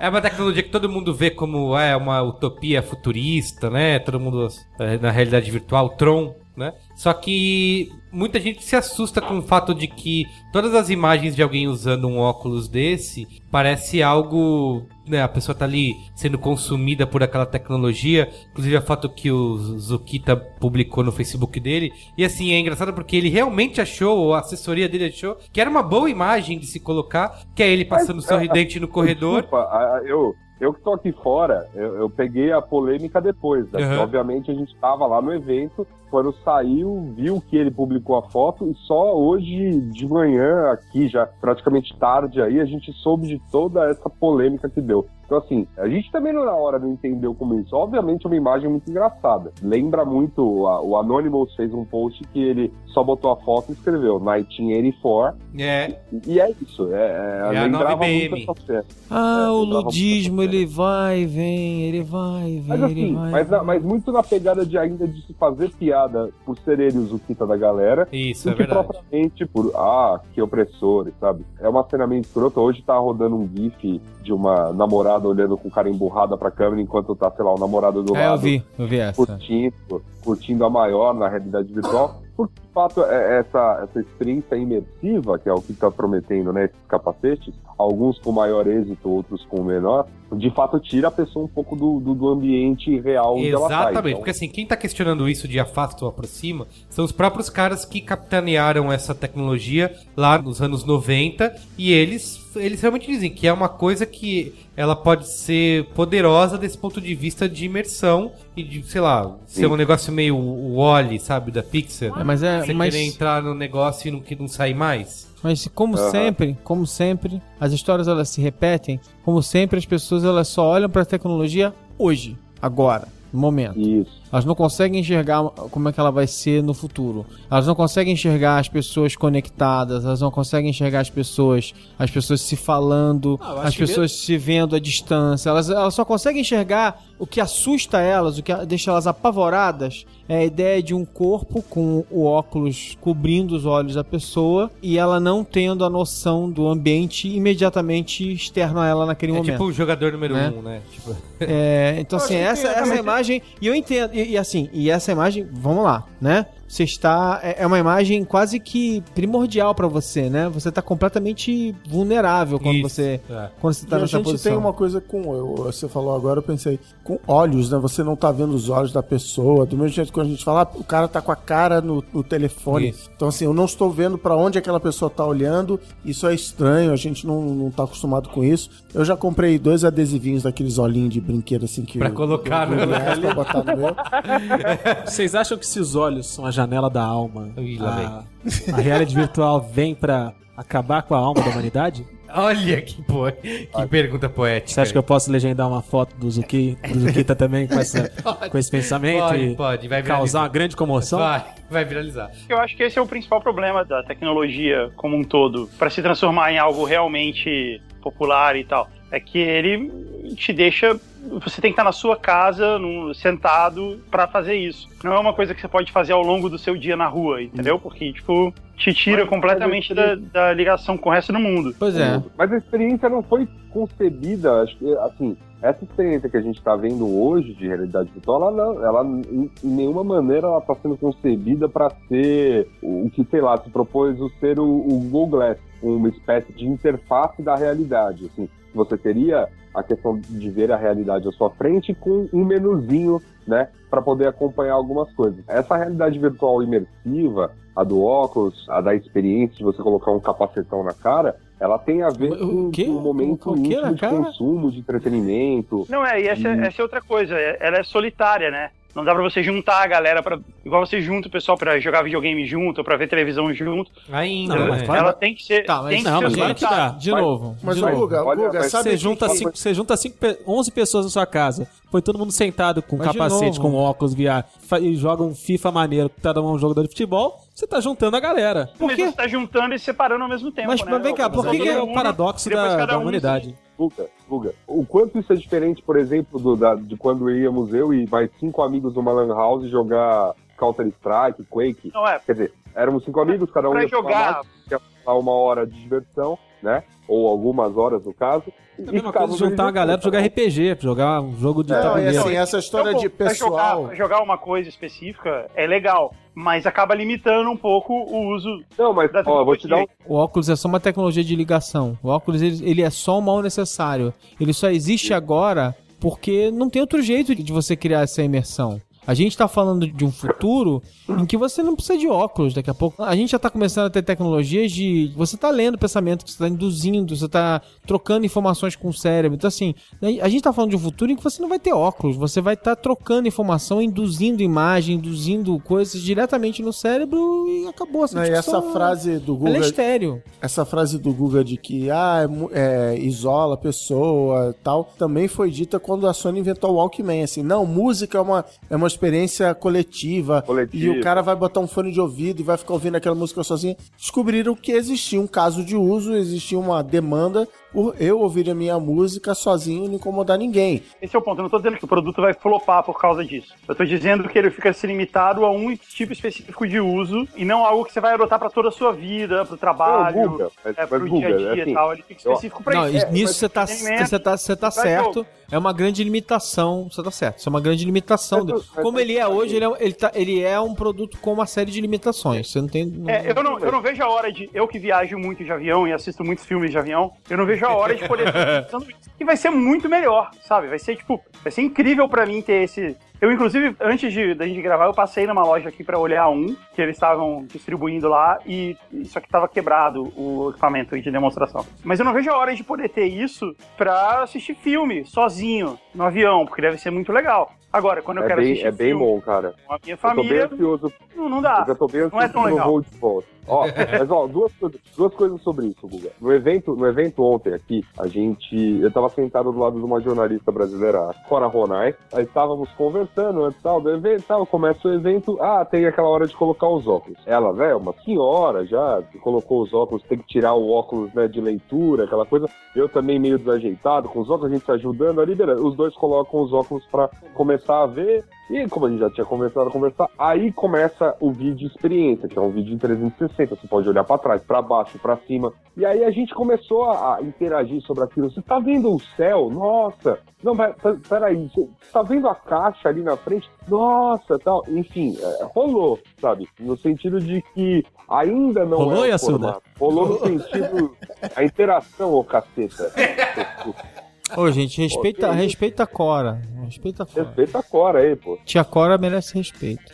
É uma tecnologia que todo mundo vê como é uma utopia futurista, né? Todo mundo é, na realidade virtual, Tron, né? Só que muita gente se assusta com o fato de que todas as imagens de alguém usando um óculos desse parece algo, né? A pessoa tá ali sendo consumida por aquela tecnologia. Inclusive a foto que o Zukita publicou no Facebook dele. E assim, é engraçado porque ele realmente achou, ou a assessoria dele achou, que era uma boa imagem de se colocar, que é ele passando sorridente no corredor. Desculpa, a- a- eu, eu que tô aqui fora, eu, eu peguei a polêmica depois. Né? Uhum. Obviamente a gente tava lá no evento, quando saiu, viu que ele publicou a foto e só hoje de manhã, aqui já praticamente tarde aí, a gente soube de toda essa polêmica que deu. Então, assim, a gente também não na hora não entendeu como isso. Obviamente, é uma imagem muito engraçada. Lembra muito, a- o Anonymous fez um post que ele só botou a foto e escreveu 1984, É, e é isso. É, é, É a lembrava 9BM. muito essa cena. Ah, É, o ludismo, ele vai e vem, ele vai e vem, Mas ele assim, vai. mas, na- mas muito na pegada de ainda de se fazer piada por ser ele o Zukita da galera, isso, é que verdade. propriamente por, ah, que opressores, sabe? É uma cena meio escrota. Hoje tá rodando um gif de uma namorada olhando com cara emburrada pra câmera enquanto tá, sei lá, o namorado do É, eu lado vi, eu vi essa. curtindo, curtindo a maior na realidade virtual. Porque, de fato, é- essa, essa experiência imersiva, que é o que está prometendo, né, esses capacetes, alguns com maior êxito, outros com menor, de fato tira a pessoa um pouco do, do, do ambiente real onde ela tá. Exatamente, Então, porque assim, quem tá questionando isso de afasta ou aproxima são os próprios caras que capitanearam essa tecnologia lá nos anos 90 e eles, eles realmente dizem que é uma coisa que ela pode ser poderosa desse ponto de vista de imersão e de, sei lá, ser Sim. um negócio meio o Wally, sabe, da Pixar. É, mas é, Você mas, querer entrar no negócio e não, que não sair mais. mas como Aham. sempre, como sempre, as histórias elas se repetem. Como sempre, as pessoas elas só olham para a tecnologia hoje, agora, no momento. Isso. Elas não conseguem enxergar como é que ela vai ser no futuro. Elas não conseguem enxergar as pessoas conectadas, elas não conseguem enxergar as pessoas, as pessoas se falando, Ah, as pessoas se vendo à distância. Elas, elas só conseguem enxergar o que assusta elas, o que deixa elas apavoradas, é a ideia de um corpo com o óculos cobrindo os olhos da pessoa e ela não tendo a noção do ambiente imediatamente externo a ela naquele É momento. tipo o jogador número Né? um, né? Tipo, É, então assim, essa, essa imagem, e eu entendo, e, e assim, e essa imagem, vamos lá, né? Você está, é é uma imagem quase que primordial pra você, né? Você tá completamente vulnerável quando Isso, você, é. quando você tá e a nessa gente posição. tem uma coisa com. eu- você falou agora, eu pensei. Com olhos, né? Você não tá vendo os olhos da pessoa. Do mesmo jeito que quando a gente fala, ah, o cara tá com a cara no, no telefone. Isso. Então, assim, eu não estou vendo pra onde aquela pessoa tá olhando. Isso é estranho, a gente não, não tá acostumado com isso. Eu já comprei dois adesivinhos daqueles olhinhos de brinquedo, assim, que. Pra colocar no- no. Pra botar no meu. Vocês acham que se os olhos são a janela da alma, Ih, lá a, a realidade virtual vem pra acabar com a alma da humanidade? Olha que, po... que pergunta poética. Você acha que eu posso legendar uma foto do Zuki, do Zukita também com, essa, com esse pensamento Pode, e pode, vai causar uma grande comoção? Vai, vai viralizar. Eu acho que esse é o principal problema da tecnologia como um todo, para se transformar em algo realmente popular e tal. É que ele te deixa. Você tem que estar na sua casa, num- sentado, pra fazer isso. Não é uma coisa que você pode fazer ao longo do seu dia na rua, entendeu? Porque, tipo, te tira Mas- completamente mas da, da ligação com o resto do mundo. Pois é. Mas a experiência não foi concebida, acho que, assim, essa experiência que a gente está vendo hoje de realidade virtual, ela, não, ela em, nenhuma maneira ela está sendo concebida para ser o o que, sei lá, se propôs o ser o, o Google Glass, uma espécie de interface da realidade, assim. Você teria a questão de ver a realidade à sua frente com um menuzinho, né, para poder acompanhar algumas coisas. Essa realidade virtual imersiva, a do óculos, a da experiência de você colocar um capacetão na cara, ela tem a ver O- com, com um momento O íntimo de consumo, de entretenimento. Não, é, e essa, Hum. essa é outra coisa. é- Ela é solitária, né? Não dá pra você juntar a galera para igual você junta o pessoal pra jogar videogame junto, ou pra ver televisão junto. Ainda, Não, né? mas. Ela tem que ser. Tá, mas tem que não, ser mas claro que dá. De Mas- novo, Mas, de ô, novo. Guga, Olha, Guga, mas sabe Você que- junta, que- cinco, você junta cinco, pe- 11 pessoas na sua casa, põe todo mundo sentado com Mas capacete, com óculos VR, e joga um FIFA maneiro, cada um é um jogador de futebol, você tá juntando a galera. Por Mas quê? você tá juntando e separando ao mesmo tempo. Mas- né? mas vem cá, por que que é o paradoxo depois da, cada da um humanidade. Guga, Guga, o quanto isso é diferente, por exemplo, do, da- de quando íamos eu e mais cinco amigos numa Lan House jogar Counter-Strike, Quake. Não é. Quer dizer, éramos cinco amigos, cada um Pra ia jogar. máquina, ia passar uma hora de diversão, né? Ou algumas horas, no caso. É a mesma coisa de juntar uma galera pra jogar RPG. Pra jogar um jogo de Não, e tabuleiro. assim, essa história Então, de pessoal. Jogar, jogar uma coisa específica é legal, mas acaba limitando um pouco o uso Não, mas, da ó, vou te dar um, tecnologia. O óculos é só uma tecnologia de ligação. O óculos ele, ele é só o mal necessário. Ele só existe agora porque não tem outro jeito de você criar essa imersão. A gente tá falando de um futuro em que você não precisa de óculos daqui a pouco. A gente já tá começando a ter tecnologias de. Você tá lendo pensamento, que você tá induzindo, você tá trocando informações com o cérebro. Então, assim, a gente tá falando de um futuro em que você não vai ter óculos, você vai estar trocando informação, induzindo imagem, induzindo coisas diretamente no cérebro e acabou essa Não, e essa frase do Google. Ela é estéreo. Essa frase do Guga de que ah, é é, isola a pessoa e tal, também foi dita quando a Sony inventou o Walkman. Assim, não, música é uma, é uma experiência coletiva, Coletiva. E o cara vai botar um fone de ouvido e vai ficar ouvindo aquela música sozinho. Descobriram que existia um caso de uso, existia uma demanda por eu ouvir a minha música sozinho e não incomodar ninguém. Esse é o ponto. Eu não tô dizendo que o produto vai flopar por causa disso. Eu tô dizendo que ele fica se limitado a um tipo específico de uso e não algo que você vai adotar pra toda a sua vida, pro trabalho, Não, Guga, mas- é, pro mas, dia a Guga, dia assim, e tal. Ele fica específico pra Não, isso. e nisso você tá, entretenimento, você tá, você tá certo. jogo. É uma grande limitação. Você tá certo. Isso é uma grande limitação. Como ele é hoje, ele é, ele, tá, ele é um produto com uma série de limitações. Você não tem. não- É, eu não, eu não vejo a hora de. Eu que viajo muito de avião e assisto muitos filmes de avião, eu não vejo a hora de poder. E vai ser muito melhor, sabe? Vai ser, tipo, vai ser incrível pra mim ter esse. Eu, inclusive, antes de, da gente gravar, eu passei numa loja aqui pra olhar um que eles estavam distribuindo lá e isso aqui tava quebrado, o equipamento de demonstração. Mas eu não vejo a hora de poder ter isso pra assistir filme sozinho no avião, porque deve ser muito legal. Agora, quando eu É quero bem, assistir é bem filme bom, cara. com a minha Eu tô bem família, ansioso não, não dá. Eu já tô bem Não é ansioso tão legal. voo de volta. Ó, mas ó, duas, duas coisas sobre isso, Guga. No evento, no evento ontem aqui, a gente. Eu tava sentado do lado de uma jornalista brasileira, Cora Ronai. Aí estávamos conversando antes tal, do evento tal. Começa o evento. Ah, tem aquela hora de colocar os óculos. Ela, velho, uma senhora já que colocou os óculos, tem que tirar o óculos né, de leitura, aquela coisa. Eu também meio desajeitado, com os óculos, a gente se ajudando ali, beleza. Os dois colocam os óculos pra começar a ver. E como a gente já tinha começado a conversar, aí começa o vídeo experiência, que é um vídeo em 360. Você pode olhar pra trás, pra baixo, pra cima. E aí a gente começou a, a interagir sobre aquilo. Você tá vendo o céu? Nossa! Não, mas peraí, você tá vendo a caixa ali na frente? Nossa, tal. Enfim, é, rolou, sabe? No sentido de que ainda não Rolou, é o. Rolou no sentido. A interação, ô caceta. Ô, gente, respeita, Ok. respeita a Cora. Respeita a Cora. Respeita a Cora aí, pô. Tia Cora merece respeito.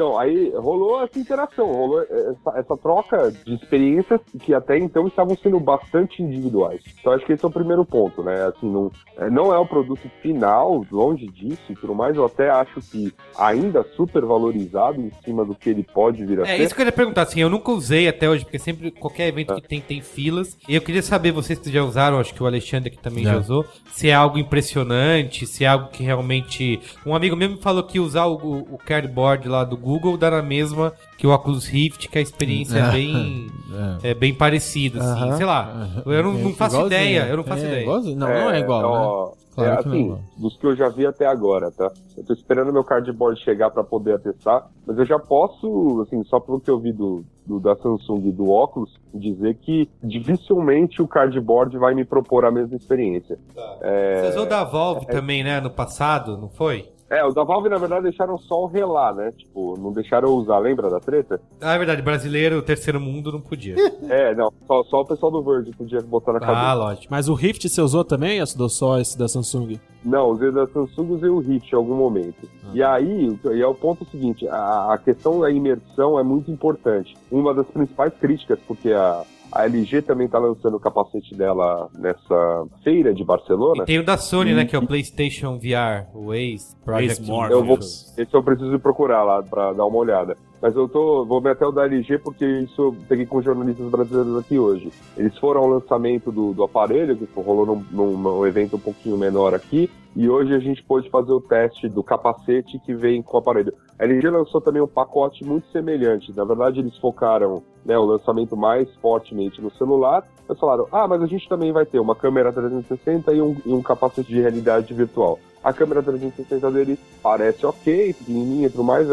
Então, aí rolou essa interação, rolou essa, essa troca de experiências que até então estavam sendo bastante individuais. Então, acho que esse é o primeiro ponto, né? Assim, não, é, não é o produto final, longe disso e tudo mais. Eu até acho que ainda super valorizado em cima do que ele pode vir a É ser. isso que eu ia perguntar, assim, eu nunca usei até hoje, porque sempre qualquer evento que tem, tem filas. E eu queria saber, vocês que já usaram, acho que o Alexandre que também já usou, se é algo impressionante, se é algo que realmente. Um amigo meu me falou que usar o, o cardboard lá do Google dá na mesma que o Oculus Rift, que a experiência é bem. É bem parecida, assim. Aham. Sei lá. Eu não, não faço Igualzinho. ideia, eu não faço É, ideia. igualzinho. Não, não é igual, né? ó, Claro é, que não é assim, igual. dos que eu já vi até agora, tá? Eu tô esperando meu cardboard chegar pra poder atestar, mas eu já posso, assim, só pelo que eu vi do, do- da Samsung e do óculos, dizer que dificilmente o cardboard vai me propor a mesma experiência. Você usou da Valve também, né? No passado, não foi? É, o da Valve, na verdade, deixaram só o relar, né? Tipo, não deixaram eu usar, lembra da treta? Ah, é verdade, brasileiro, terceiro mundo, não podia. É, não, só, só o pessoal do Verde podia botar na ah, cabeça. lógico. Mas o Rift você usou também, ou só esse da Samsung? Não, usei da Samsung, usei o Hit em algum momento. E aí, e é o ponto seguinte, a, a questão da imersão é muito importante. Uma das principais críticas, porque a, a LG também está lançando o capacete dela nessa feira de Barcelona. E tem o da Sony, né? Que é o PlayStation VR, o Ace Project. Ace Morpheus. Eu vou, esse eu preciso procurar lá pra dar uma olhada. Mas eu tô, vou ver até o da LG porque isso peguei com jornalistas brasileiros aqui hoje. Eles foram ao lançamento do, do aparelho, que rolou num, num, num evento um pouquinho menor aqui, e hoje a gente pôde fazer o teste do capacete que vem com o aparelho. A LG lançou também um pacote muito semelhante. Na verdade, eles focaram né, o lançamento mais fortemente no celular. Eles falaram, ah, mas a gente também vai ter uma câmera 360 e um, e um capacete de realidade virtual. A câmera 360 dele parece ok, pequenininha e tudo mais.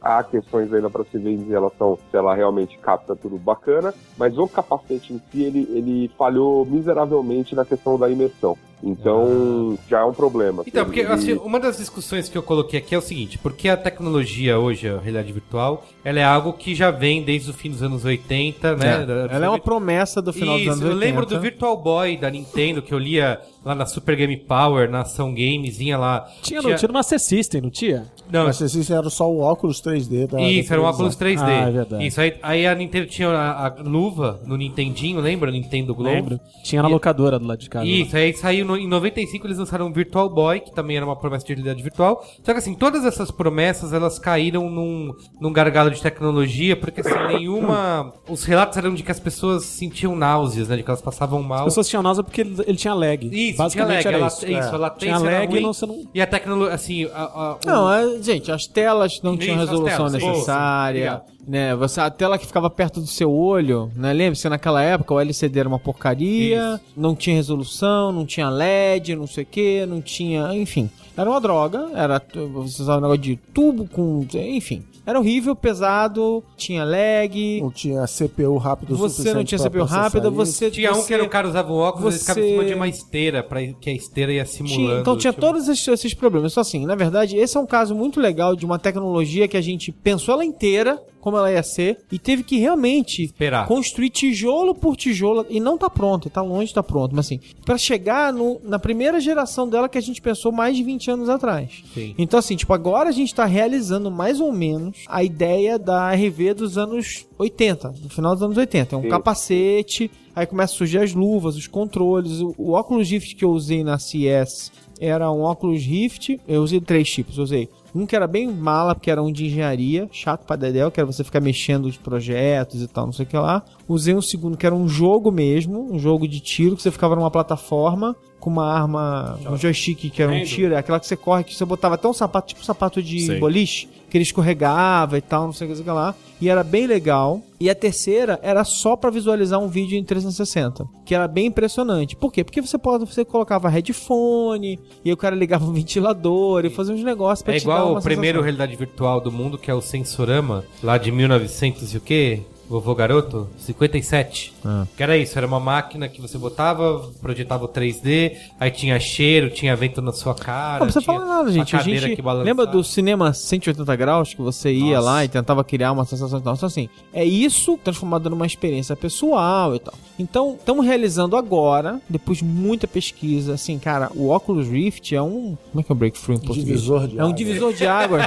Há questões ainda para se ver em relação se ela realmente capta tudo bacana, mas o capacete em si ele, ele falhou miseravelmente na questão da imersão. Então, já é um problema. Então, porque Ele- assim, uma das discussões que eu coloquei aqui é o seguinte, porque a tecnologia hoje, a realidade virtual, ela é algo que já vem desde o fim dos anos 80, né? É, Da- Ela é uma promessa do final Isso, dos anos eu 80. lembro do Virtual Boy da Nintendo que eu lia lá na Super Game Power, na Ação Games, vinha lá. Tinha, no, tinha no Master System, não tinha? Não, Mas se era só o óculos 3D da. Isso, da era televisão. óculos 3D. Ah, é verdade. Isso, aí, aí a Nintendo tinha a, a luva no Nintendinho, lembra? Nintendo Globo. Lembro. Tinha na E- locadora do lado de casa. Isso, aí saiu no- em 95 eles lançaram o Virtual Boy, que também era uma promessa de realidade virtual. Só que assim, todas essas promessas elas caíram num, num gargalo de tecnologia, porque assim, nenhuma. Os relatos eram de que as pessoas sentiam náuseas, né? De que elas passavam mal. As pessoas tinham náusea porque ele, ele tinha lag. Isso, tinha Basicamente lag, era isso. lat- isso, a latência Tinha lag ruim. e não, você não... E a tecnologia, assim, a, a- o- Não, é, gente, as telas não tinham resolução telas, sim. necessária. Né, você, a tela que ficava perto do seu olho, né? Lembra-se naquela época o LCD era uma porcaria, não tinha resolução, não tinha LED, não sei o que, não tinha. Enfim. Era uma droga, era. Você usava um negócio de tubo com. Enfim. Era horrível, pesado, tinha lag. Não tinha CPU rápido Você não tinha CPU isso. você. Tinha um você- que era o cara usava o óculos, ele ficava em você- cima de uma esteira, pra, que a esteira ia simulando. Tinha, então tinha tipo- todos esses, esses problemas. Só assim, na verdade, esse é um caso muito legal de uma tecnologia que a gente pensou ela inteira, como ela ia ser, e teve que realmente Esperar. construir tijolo por tijolo. E não tá pronto, tá longe de tá pronto. Mas assim, pra chegar no- na primeira geração dela que a gente pensou mais de 20 anos atrás. Sim. Então, assim, tipo, agora a gente tá realizando mais ou menos a ideia da RV dos anos 80, no final dos anos 80. É um Sim. capacete, aí começa a surgir as luvas, os controles. O, o óculos Rift que eu usei na CS era um óculos Rift. Eu usei três tipos, eu usei. Um que era bem mala, porque era um de engenharia, chato pra dedéu, que era você ficar mexendo os projetos e tal, não sei o que lá. Usei um segundo que era um jogo mesmo, um jogo de tiro, que você ficava numa plataforma com uma arma, um joystick que era um tiro, é aquela que você corre, que você botava até um sapato, tipo um sapato de Sei. boliche, que ele escorregava e tal, não sei o que, lá. E era bem legal. E a terceira era só pra visualizar um vídeo em 360, que era bem impressionante. Por quê? Porque você pode, você colocava headphone, e o cara ligava um ventilador e fazia uns negócios pra É igual o primeiro realidade virtual do mundo, que é o Sensorama, lá de 1900 e o quê? Vovô Garoto? 57. Ah. Que era isso, era uma máquina que você botava, projetava o 3D, aí tinha cheiro, tinha vento na sua cara. Não precisa tinha falar nada, gente. A gente lembra do cinema 180 graus que você ia Nossa. lá e tentava criar uma sensação e tal. Então, assim, é isso transformado numa experiência pessoal e tal. Então, estamos realizando agora, depois de muita pesquisa, assim, cara, o Oculus Rift é um. Como é que é o breakthrough em português? Divisor de É um divisor de águas.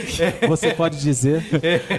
Você pode dizer.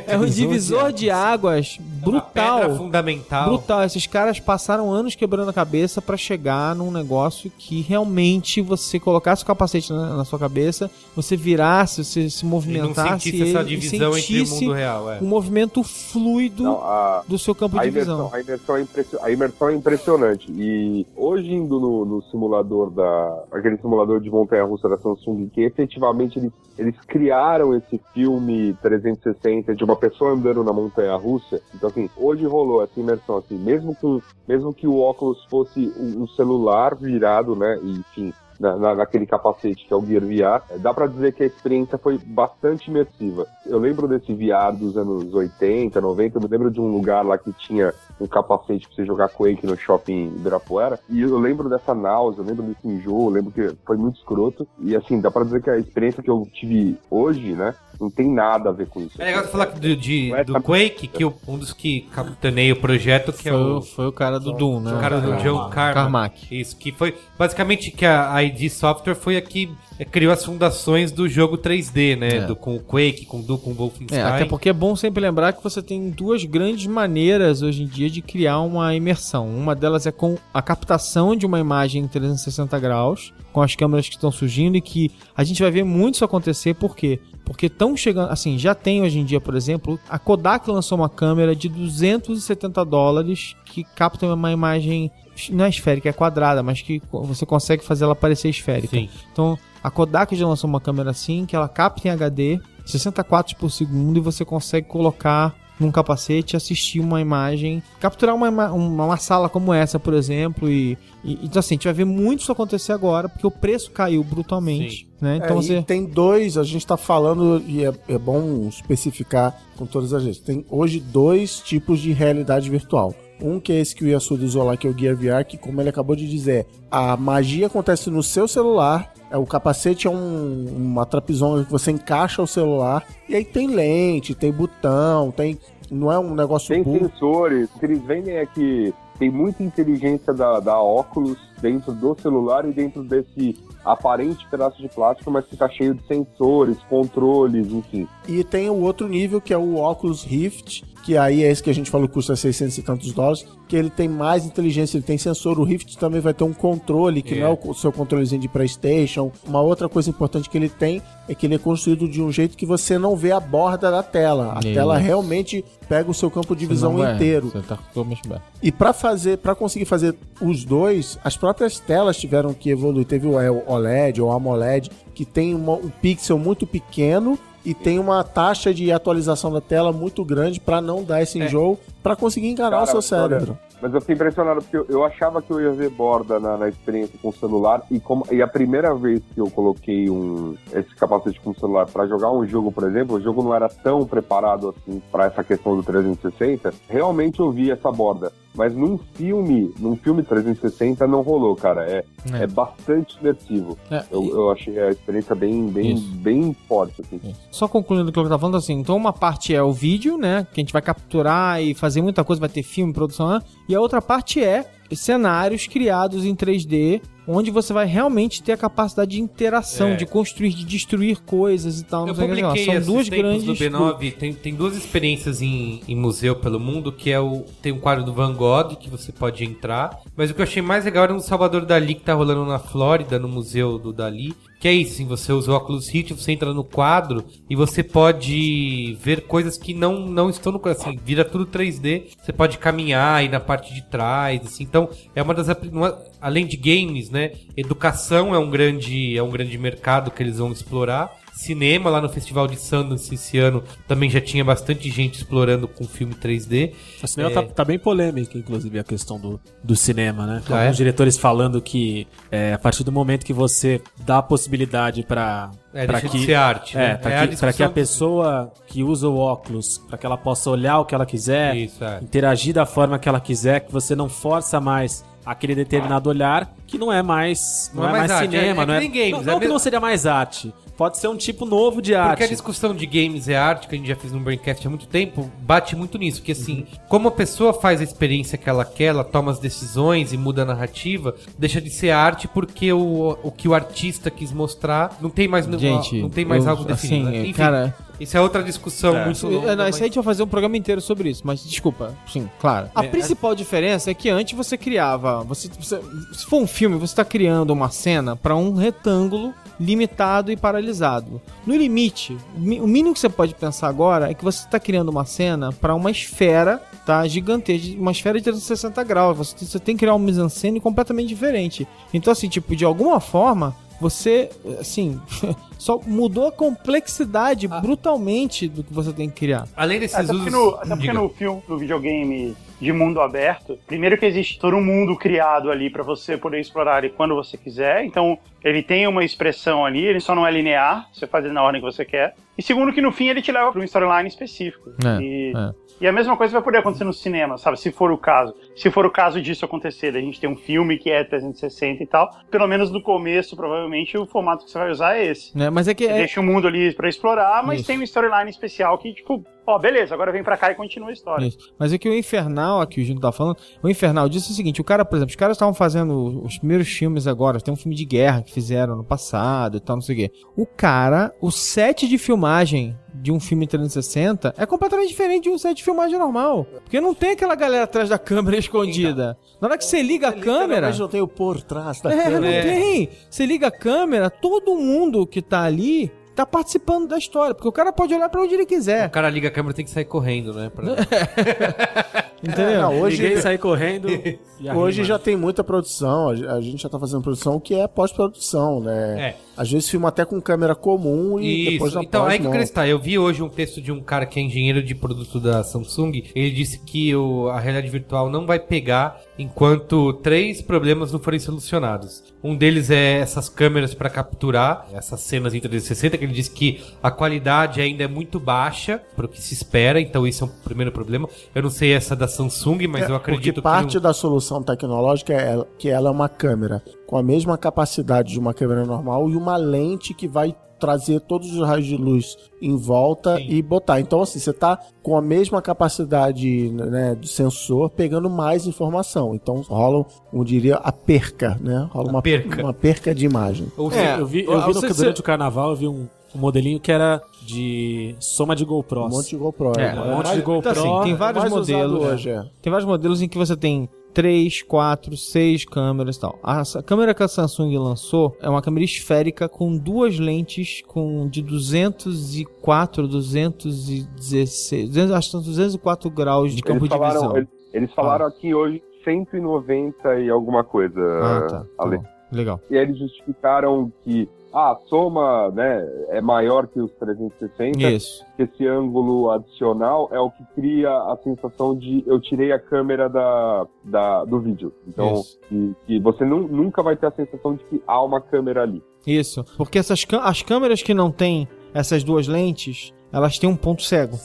é um divisor de águas Uma pedra brutal. fundamental. Brutal. Esses caras passaram anos quebrando a cabeça pra chegar num negócio que realmente você colocasse o capacete na, na sua cabeça, você virasse, você se E não movimentasse sentisse essa e divisão entre o sentisse mundo real, é. um movimento fluido Não, a, do seu campo a de imersão, visão. a, imersão é a imersão é impressionante. E hoje indo no, no simulador da. aquele simulador de montanha-russa da Samsung, que efetivamente eles, eles criaram esse filme 360 de uma pessoa andando na montanha-russa. Então, assim, hoje rolou essa imersão, assim, mesmo, com, mesmo que o óculos fosse um, celular virado, né? E, enfim. Na, na- naquele capacete que é o Gear VR, dá pra dizer que a experiência foi bastante imersiva. Eu lembro desse VR dos anos 80, 90, eu me lembro de um lugar lá que tinha um capacete pra você jogar Quake no shopping Ibirapuera, e eu lembro dessa náusea, eu lembro desse enjoo, eu lembro que foi muito escroto, e assim, dá pra dizer que a experiência que eu tive hoje, né, não tem nada a ver com isso. É legal você falar do, de- é do Quake, que o- um dos que capitaneia o projeto, que é Foi, o, o- foi o cara do Doom, né? o cara do John Carmack. Carmack. Isso, que foi basicamente que a ID Software foi a que criou as fundações do jogo 3D, né? É. Do, com o Quake, com o Doom, com o Wolfenstein. É, até porque é bom sempre lembrar que você tem duas grandes maneiras hoje em dia de criar uma imersão. Uma delas é com a captação de uma imagem em 360 graus, com as câmeras que estão surgindo e que a gente vai ver muito isso acontecer, por quê? Porque estão chegando, assim, já tem hoje em dia, por exemplo, a Kodak lançou uma câmera de 270 dólares que capta uma imagem não é esférica, é quadrada, mas que você consegue fazer ela parecer esférica. Sim. Então, a Kodak já lançou uma câmera assim, que ela capta em HD, 60 quadros por segundo, e você consegue colocar num capacete assistir uma imagem, capturar uma, uma, uma sala como essa, por exemplo, e, e- então assim, a gente vai ver muito isso acontecer agora, porque o preço caiu brutalmente, né? Então É, você... e tem dois, a gente tá falando, e é, é bom especificar com todas as vezes. Tem hoje dois tipos de realidade virtual. Um que é esse que o Yasuda usou lá, que é o Gear VR, que como ele acabou de dizer, a magia acontece no seu celular, é, o capacete é um- uma trapezonga que você encaixa o celular, e aí tem lente, tem botão, tem... Não é um negócio Tem burro. sensores, o que eles vendem é que tem muita inteligência da, da óculos dentro do celular e dentro desse aparente pedaço de plástico, mas que tá cheio de sensores, controles, enfim. E tem o outro nível, que é o Oculus Rift, que aí é esse que a gente falou que custa 600 e tantos dólares, que ele tem mais inteligência, ele tem sensor. O Rift também vai ter um controle, que É. não é o seu controlezinho de Playstation. Uma outra coisa importante que ele tem é que ele é construído de um jeito que você não vê a borda da tela. A Isso. tela realmente pega o seu campo de visão Não é, inteiro. Você tá totalmente bem. E pra fazer, para conseguir fazer os dois, as próprias telas tiveram que evoluir. Teve o OLED ou AMOLED, que tem uma- um pixel muito pequeno e tem uma taxa de atualização da tela muito grande pra não dar esse enjoo, pra conseguir enganar o Cara, seu cérebro. Mas eu fiquei impressionado porque eu, eu achava que eu ia ver borda na, na experiência com o celular e, como, e a primeira vez que eu coloquei um, esse capacete com o celular pra jogar um jogo, por exemplo, o jogo não era tão preparado assim pra essa questão do 360. Realmente eu vi essa borda. Mas num filme, num filme 360 não rolou, cara. É, É. é. bastante imersivo. É, Eu, e- eu achei a experiência bem, bem, Isso. bem forte, assim. Só concluindo o que eu tava falando, assim, então uma parte é o vídeo, né, que a gente vai capturar e fazer muita coisa, vai ter filme, produção, né, e a outra parte é cenários criados em 3D, onde você vai realmente ter a capacidade de interação, É. de construir, de destruir coisas e tal. Eu publiquei São duas grandes... no B9, tem, tem duas experiências em, em museu pelo mundo, que é o tem um quadro do Van Gogh que você pode entrar, mas o que eu achei mais legal era no Salvador Dali que tá rolando na Flórida, no museu do Dali, que é isso, assim, você usa o óculos Rift, você entra no quadro e você pode ver coisas que não, não estão no quadro, assim, vira tudo 3D, você pode caminhar e na parte de trás, assim, então é uma das uma- além de games, né, educação é um grande é um grande mercado que eles vão explorar. Cinema lá no Festival de Sundance esse ano também já tinha bastante gente explorando com filme 3D. O cinema É. tá, tá bem polêmico, inclusive, a questão do, do cinema, né? Com Ah, alguns é? diretores falando que é, a partir do momento que você dá a possibilidade pra, É, pra que de arte, é, né? pra, É a que, pra discussão que a que- pessoa que usa o óculos, pra que ela possa olhar o que ela quiser, Isso, é. interagir da forma que ela quiser, que você não força mais aquele determinado olhar, que não é mais, não, é mais, arte, cinema, é- é não é, que games, não, é não que mesmo- não seria mais arte. Pode ser um tipo novo de Porque a arte. discussão de games é arte, que a gente já fez no Braincast há muito tempo, bate muito nisso. Que assim, Uhum. como a pessoa faz a experiência que ela quer, ela toma as decisões e muda a narrativa, deixa de ser arte porque o, o que o artista quis mostrar não tem mais, Gente, não tem mais eu- algo definido. assim, né? Enfim, cara- isso é outra discussão É. muito É, longa. não, mas- isso aí a gente vai fazer um programa inteiro sobre isso, mas desculpa, sim, claro. A principal diferença é que antes você criava, você, você- se for um filme, você está criando uma cena para um retângulo limitado e paralisado. No limite, o mínimo que você pode pensar agora é que você está criando uma cena para uma esfera, tá, gigantesca, uma esfera de 360 graus. Você, tem- você tem que criar um mise-en-scène completamente diferente. Então assim, tipo, de alguma forma, você, assim, só mudou a complexidade brutalmente do que você tem que criar. Além desses Até usos. porque, no, até porque no filme, no videogame de mundo aberto, primeiro que existe todo um mundo criado ali pra você poder explorar ele quando você quiser. Então, ele tem uma expressão ali, ele só não é linear, você faz ele na ordem que você quer. E segundo que no fim ele te leva pra um storyline específico. É, e, é. e a mesma coisa vai poder acontecer no cinema, sabe? Se for o caso. Se for o caso disso acontecer, da gente ter um filme que é 360 e tal, pelo menos no começo, provavelmente, o formato que você vai usar é esse. Né? Mas é que Você é, deixa o mundo ali pra explorar, mas Isso. tem um storyline especial que, tipo, ó, beleza, agora vem pra cá e continua a história. Isso. Mas é que o Infernal, aqui o Júnior tá falando, o Infernal disse o seguinte: o cara, por exemplo, os caras estavam fazendo os primeiros filmes agora, tem um filme de guerra que fizeram no passado e tal, não sei o quê. O cara, o set de filmagem de um filme 360 é completamente diferente de um set de filmagem normal. Porque não tem aquela galera atrás da câmera escondida. Na hora que você liga a câmera. Mas não tem o por trás da É, não câmera. tem. Você liga a câmera, todo mundo que tá ali tá participando da história. Porque o cara pode olhar pra onde ele quiser. O cara liga a câmera tem que sair correndo, né? pra- Entendeu? É, não, hoje- Ninguém sai correndo. e Hoje já tem muita produção, a a gente já tá fazendo produção que é pós-produção, né? É. Às vezes filma até com câmera comum e depois Isso, na então aí que não. estar. Eu vi hoje um texto de um cara que é engenheiro de produto da Samsung. Ele disse que o- a realidade virtual não vai pegar enquanto três problemas não forem solucionados. Um deles é essas câmeras para capturar essas cenas em 360, que ele disse que a qualidade ainda é muito baixa para o que se espera, então esse é um primeiro problema. Eu não sei essa da Samsung, mas eu acredito Porque parte que. um- da solução tecnológica é que ela é uma câmera com a mesma capacidade de uma câmera normal e uma lente que vai trazer todos os raios de luz em volta Sim. e botar. Então, assim, você tá com a mesma capacidade né, do sensor pegando mais informação. Então, rola, como diria, a perca, né? Rola uma perca. uma perca de imagem. Ou É, seja, eu vi, eu vi no, você- durante o carnaval, eu vi um, um modelinho que era de soma de GoPros. Um monte de GoPro. É, né? um monte de GoPro. Então, assim, tem vários mais usado modelos. hoje, é. Tem vários modelos em que você tem 3, 4, 6 câmeras e tal. A, câmera que a Samsung lançou é uma câmera esférica com duas lentes com de 204, 216, 200, acho que são 204 graus de campo Eles de falaram, visão. eles, eles falaram aqui hoje 190 e alguma coisa, Ah, tá. tá. Legal. E aí eles justificaram que ah, a soma né, é maior que os 360, Isso. esse ângulo adicional é o que cria a sensação de eu tirei a câmera da, da, do vídeo. Então, que, que você nu- nunca vai ter a sensação de que há uma câmera ali. Isso. Porque essas as câmeras que não têm essas duas lentes, elas têm um ponto cego.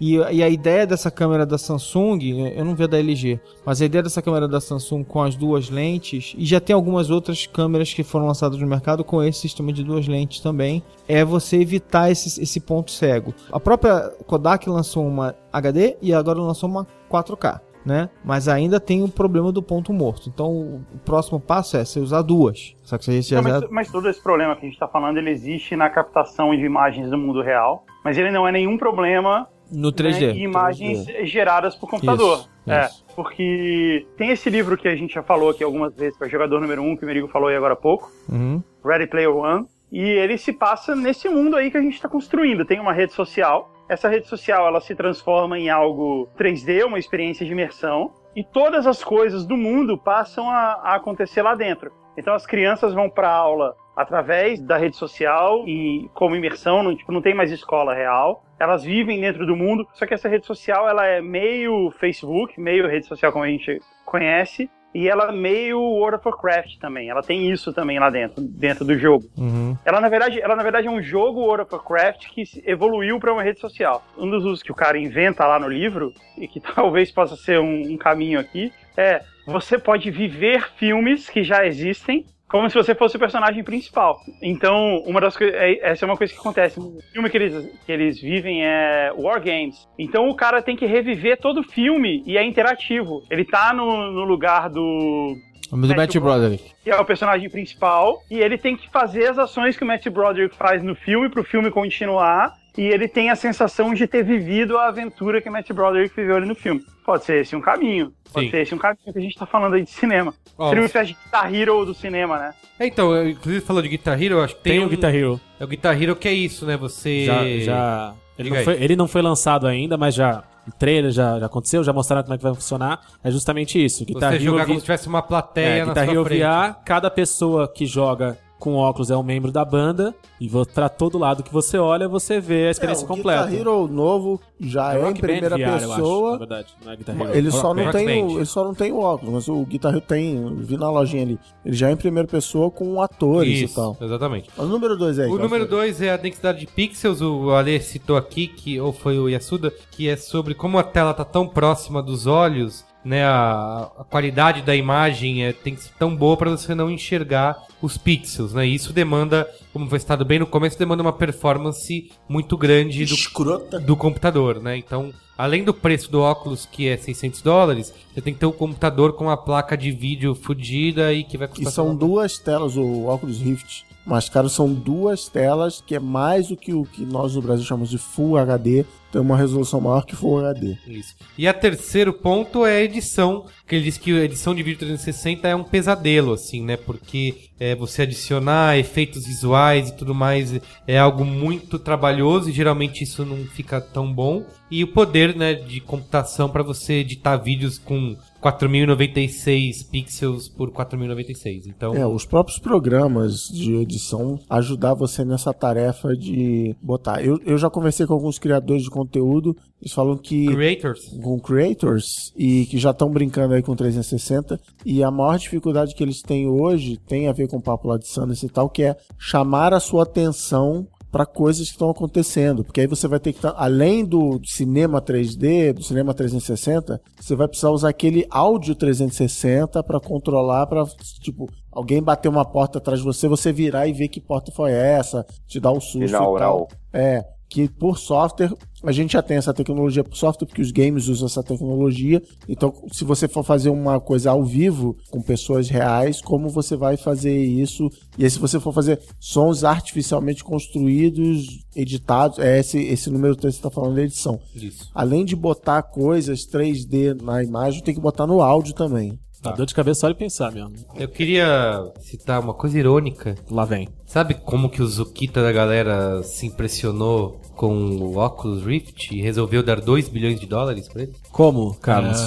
E, e a ideia dessa câmera da Samsung, eu não vi a da LG, mas a ideia dessa câmera da Samsung com as duas lentes, e já tem algumas outras câmeras que foram lançadas no mercado com esse sistema de duas lentes também, é você evitar esse, esse ponto cego. A própria Kodak lançou uma HD e agora lançou uma 4K. Né? Mas ainda tem o problema do ponto morto. Então o próximo passo é você usar duas. Só que você Não, mas, mas todo esse problema que a gente está falando, ele existe na captação de imagens do mundo real, mas ele não é nenhum problema no né, 3D. em imagens geradas por computador. Isso, é, isso. porque tem esse livro que a gente já falou aqui algumas vezes, que é o Jogador Número 1, um, que o Merigo falou aí agora há pouco, Uhum. Ready Player One, e ele se passa nesse mundo aí que a gente está construindo. Tem uma rede social, essa rede social ela se transforma em algo 3D, uma experiência de imersão, e todas as coisas do mundo passam a, a acontecer lá dentro. Então as crianças vão para aula através da rede social e como imersão, não, tipo, não tem mais escola real. Elas vivem dentro do mundo, só que essa rede social ela é meio Facebook, meio rede social como a gente conhece, e ela é meio World of Warcraft também. Ela tem isso também lá dentro, dentro do jogo. Uhum. Ela na verdade, ela na verdade é um jogo World of Warcraft que evoluiu para uma rede social. Um dos usos que o cara inventa lá no livro e que talvez possa ser um, um caminho aqui é você pode viver filmes que já existem como se você fosse o personagem principal. Então, uma das coisas. Essa é uma coisa que acontece. O filme que eles, que eles vivem é War Games. Então o cara tem que reviver todo o filme e é interativo. Ele tá no, no lugar do do Matt Broderick. que é o personagem principal, e ele tem que fazer as ações que o Matt Broderick faz no filme pro filme continuar, e ele tem a sensação de ter vivido a aventura que o Matt Broderick viveu ali no filme. Pode ser esse um caminho. Pode Sim. ser esse um caminho que a gente tá falando aí de cinema. Ó, Seria uma de Guitar Hero do cinema, né? É, então, eu, inclusive falou de Guitar Hero, eu acho que tem, Tem um, o Guitar Hero. É o Guitar Hero que é isso, né? Você. Já, já ele, não foi, ele não foi lançado ainda, mas já o trailer já, já aconteceu, já mostraram como é que vai funcionar. É justamente isso. Guitar Você Hero jogar vi- como se tivesse uma plateia é, na Guitar sua Hero frente. VR, cada pessoa que joga com óculos é um membro da banda e pra todo lado que você olha, você vê a experiência É, o completa. Guitar Hero novo já é, em Rock Band primeira VR, eu acho, na pessoa. verdade, não é. Ele só, não tem o, ele só não tem o óculos, mas o Guitar Hero tem. Vi na lojinha ali. Ele já é em primeira pessoa com atores e Isso, tal. exatamente. O número 2 aí. O número foi? 2 é a densidade de pixels, o Ale citou aqui, que, ou foi o Yasuda, que é sobre como a tela tá tão próxima dos olhos, né? A, a qualidade da imagem é, tem que ser tão boa para você não enxergar os pixels, né? E isso demanda, como foi citado bem no começo, demanda uma performance muito grande do, do computador, né? Então, além do preço do óculos, que é 600 dólares, você tem que ter um computador com a placa de vídeo fodida e que vai E custar... são duas telas, o óculos Rift. Mais caro. São duas telas, que é mais do que o que nós no Brasil chamamos de Full HD. Tem uma resolução maior que Full HD. Isso. E a terceiro ponto é a edição, que ele diz que a edição de vídeo 360 é um pesadelo, assim, né? Porque é, você adicionar efeitos visuais e tudo mais é algo muito trabalhoso e geralmente isso não fica tão bom. E o poder, né, de computação para você editar vídeos com 4096 pixels por 4096. Então, É, os próprios programas de edição ajudar você nessa tarefa de botar. Eu, eu já conversei com alguns criadores de conteúdo, eles falam que creators. com creators e que já estão brincando aí com 360 e a maior dificuldade que eles têm hoje tem a ver com o papo lá de Sanders e tal, que é chamar a sua atenção para coisas que estão acontecendo, porque aí você vai ter que tá, além do cinema 3D, do cinema 360, você vai precisar usar aquele áudio 360 para controlar para tipo alguém bater uma porta atrás de você, você virar e ver que porta foi essa, te dar um susto e Binaural. tal. É, que por software, a gente já tem essa tecnologia por software, porque os games usam essa tecnologia. Então, se você for fazer uma coisa ao vivo, com pessoas reais, como você vai fazer isso? E aí, se você for fazer sons artificialmente construídos, editados, é esse, esse número 3 que você está falando da edição. Isso. Além de botar coisas 3D na imagem, tem que botar no áudio também. Dá dor de cabeça só de pensar mesmo. Eu queria citar uma coisa irônica. Lá vem. Sabe como que o Zukita da galera se impressionou com o Oculus Rift e resolveu dar 2 bilhões de dólares pra ele? Como, Carlos?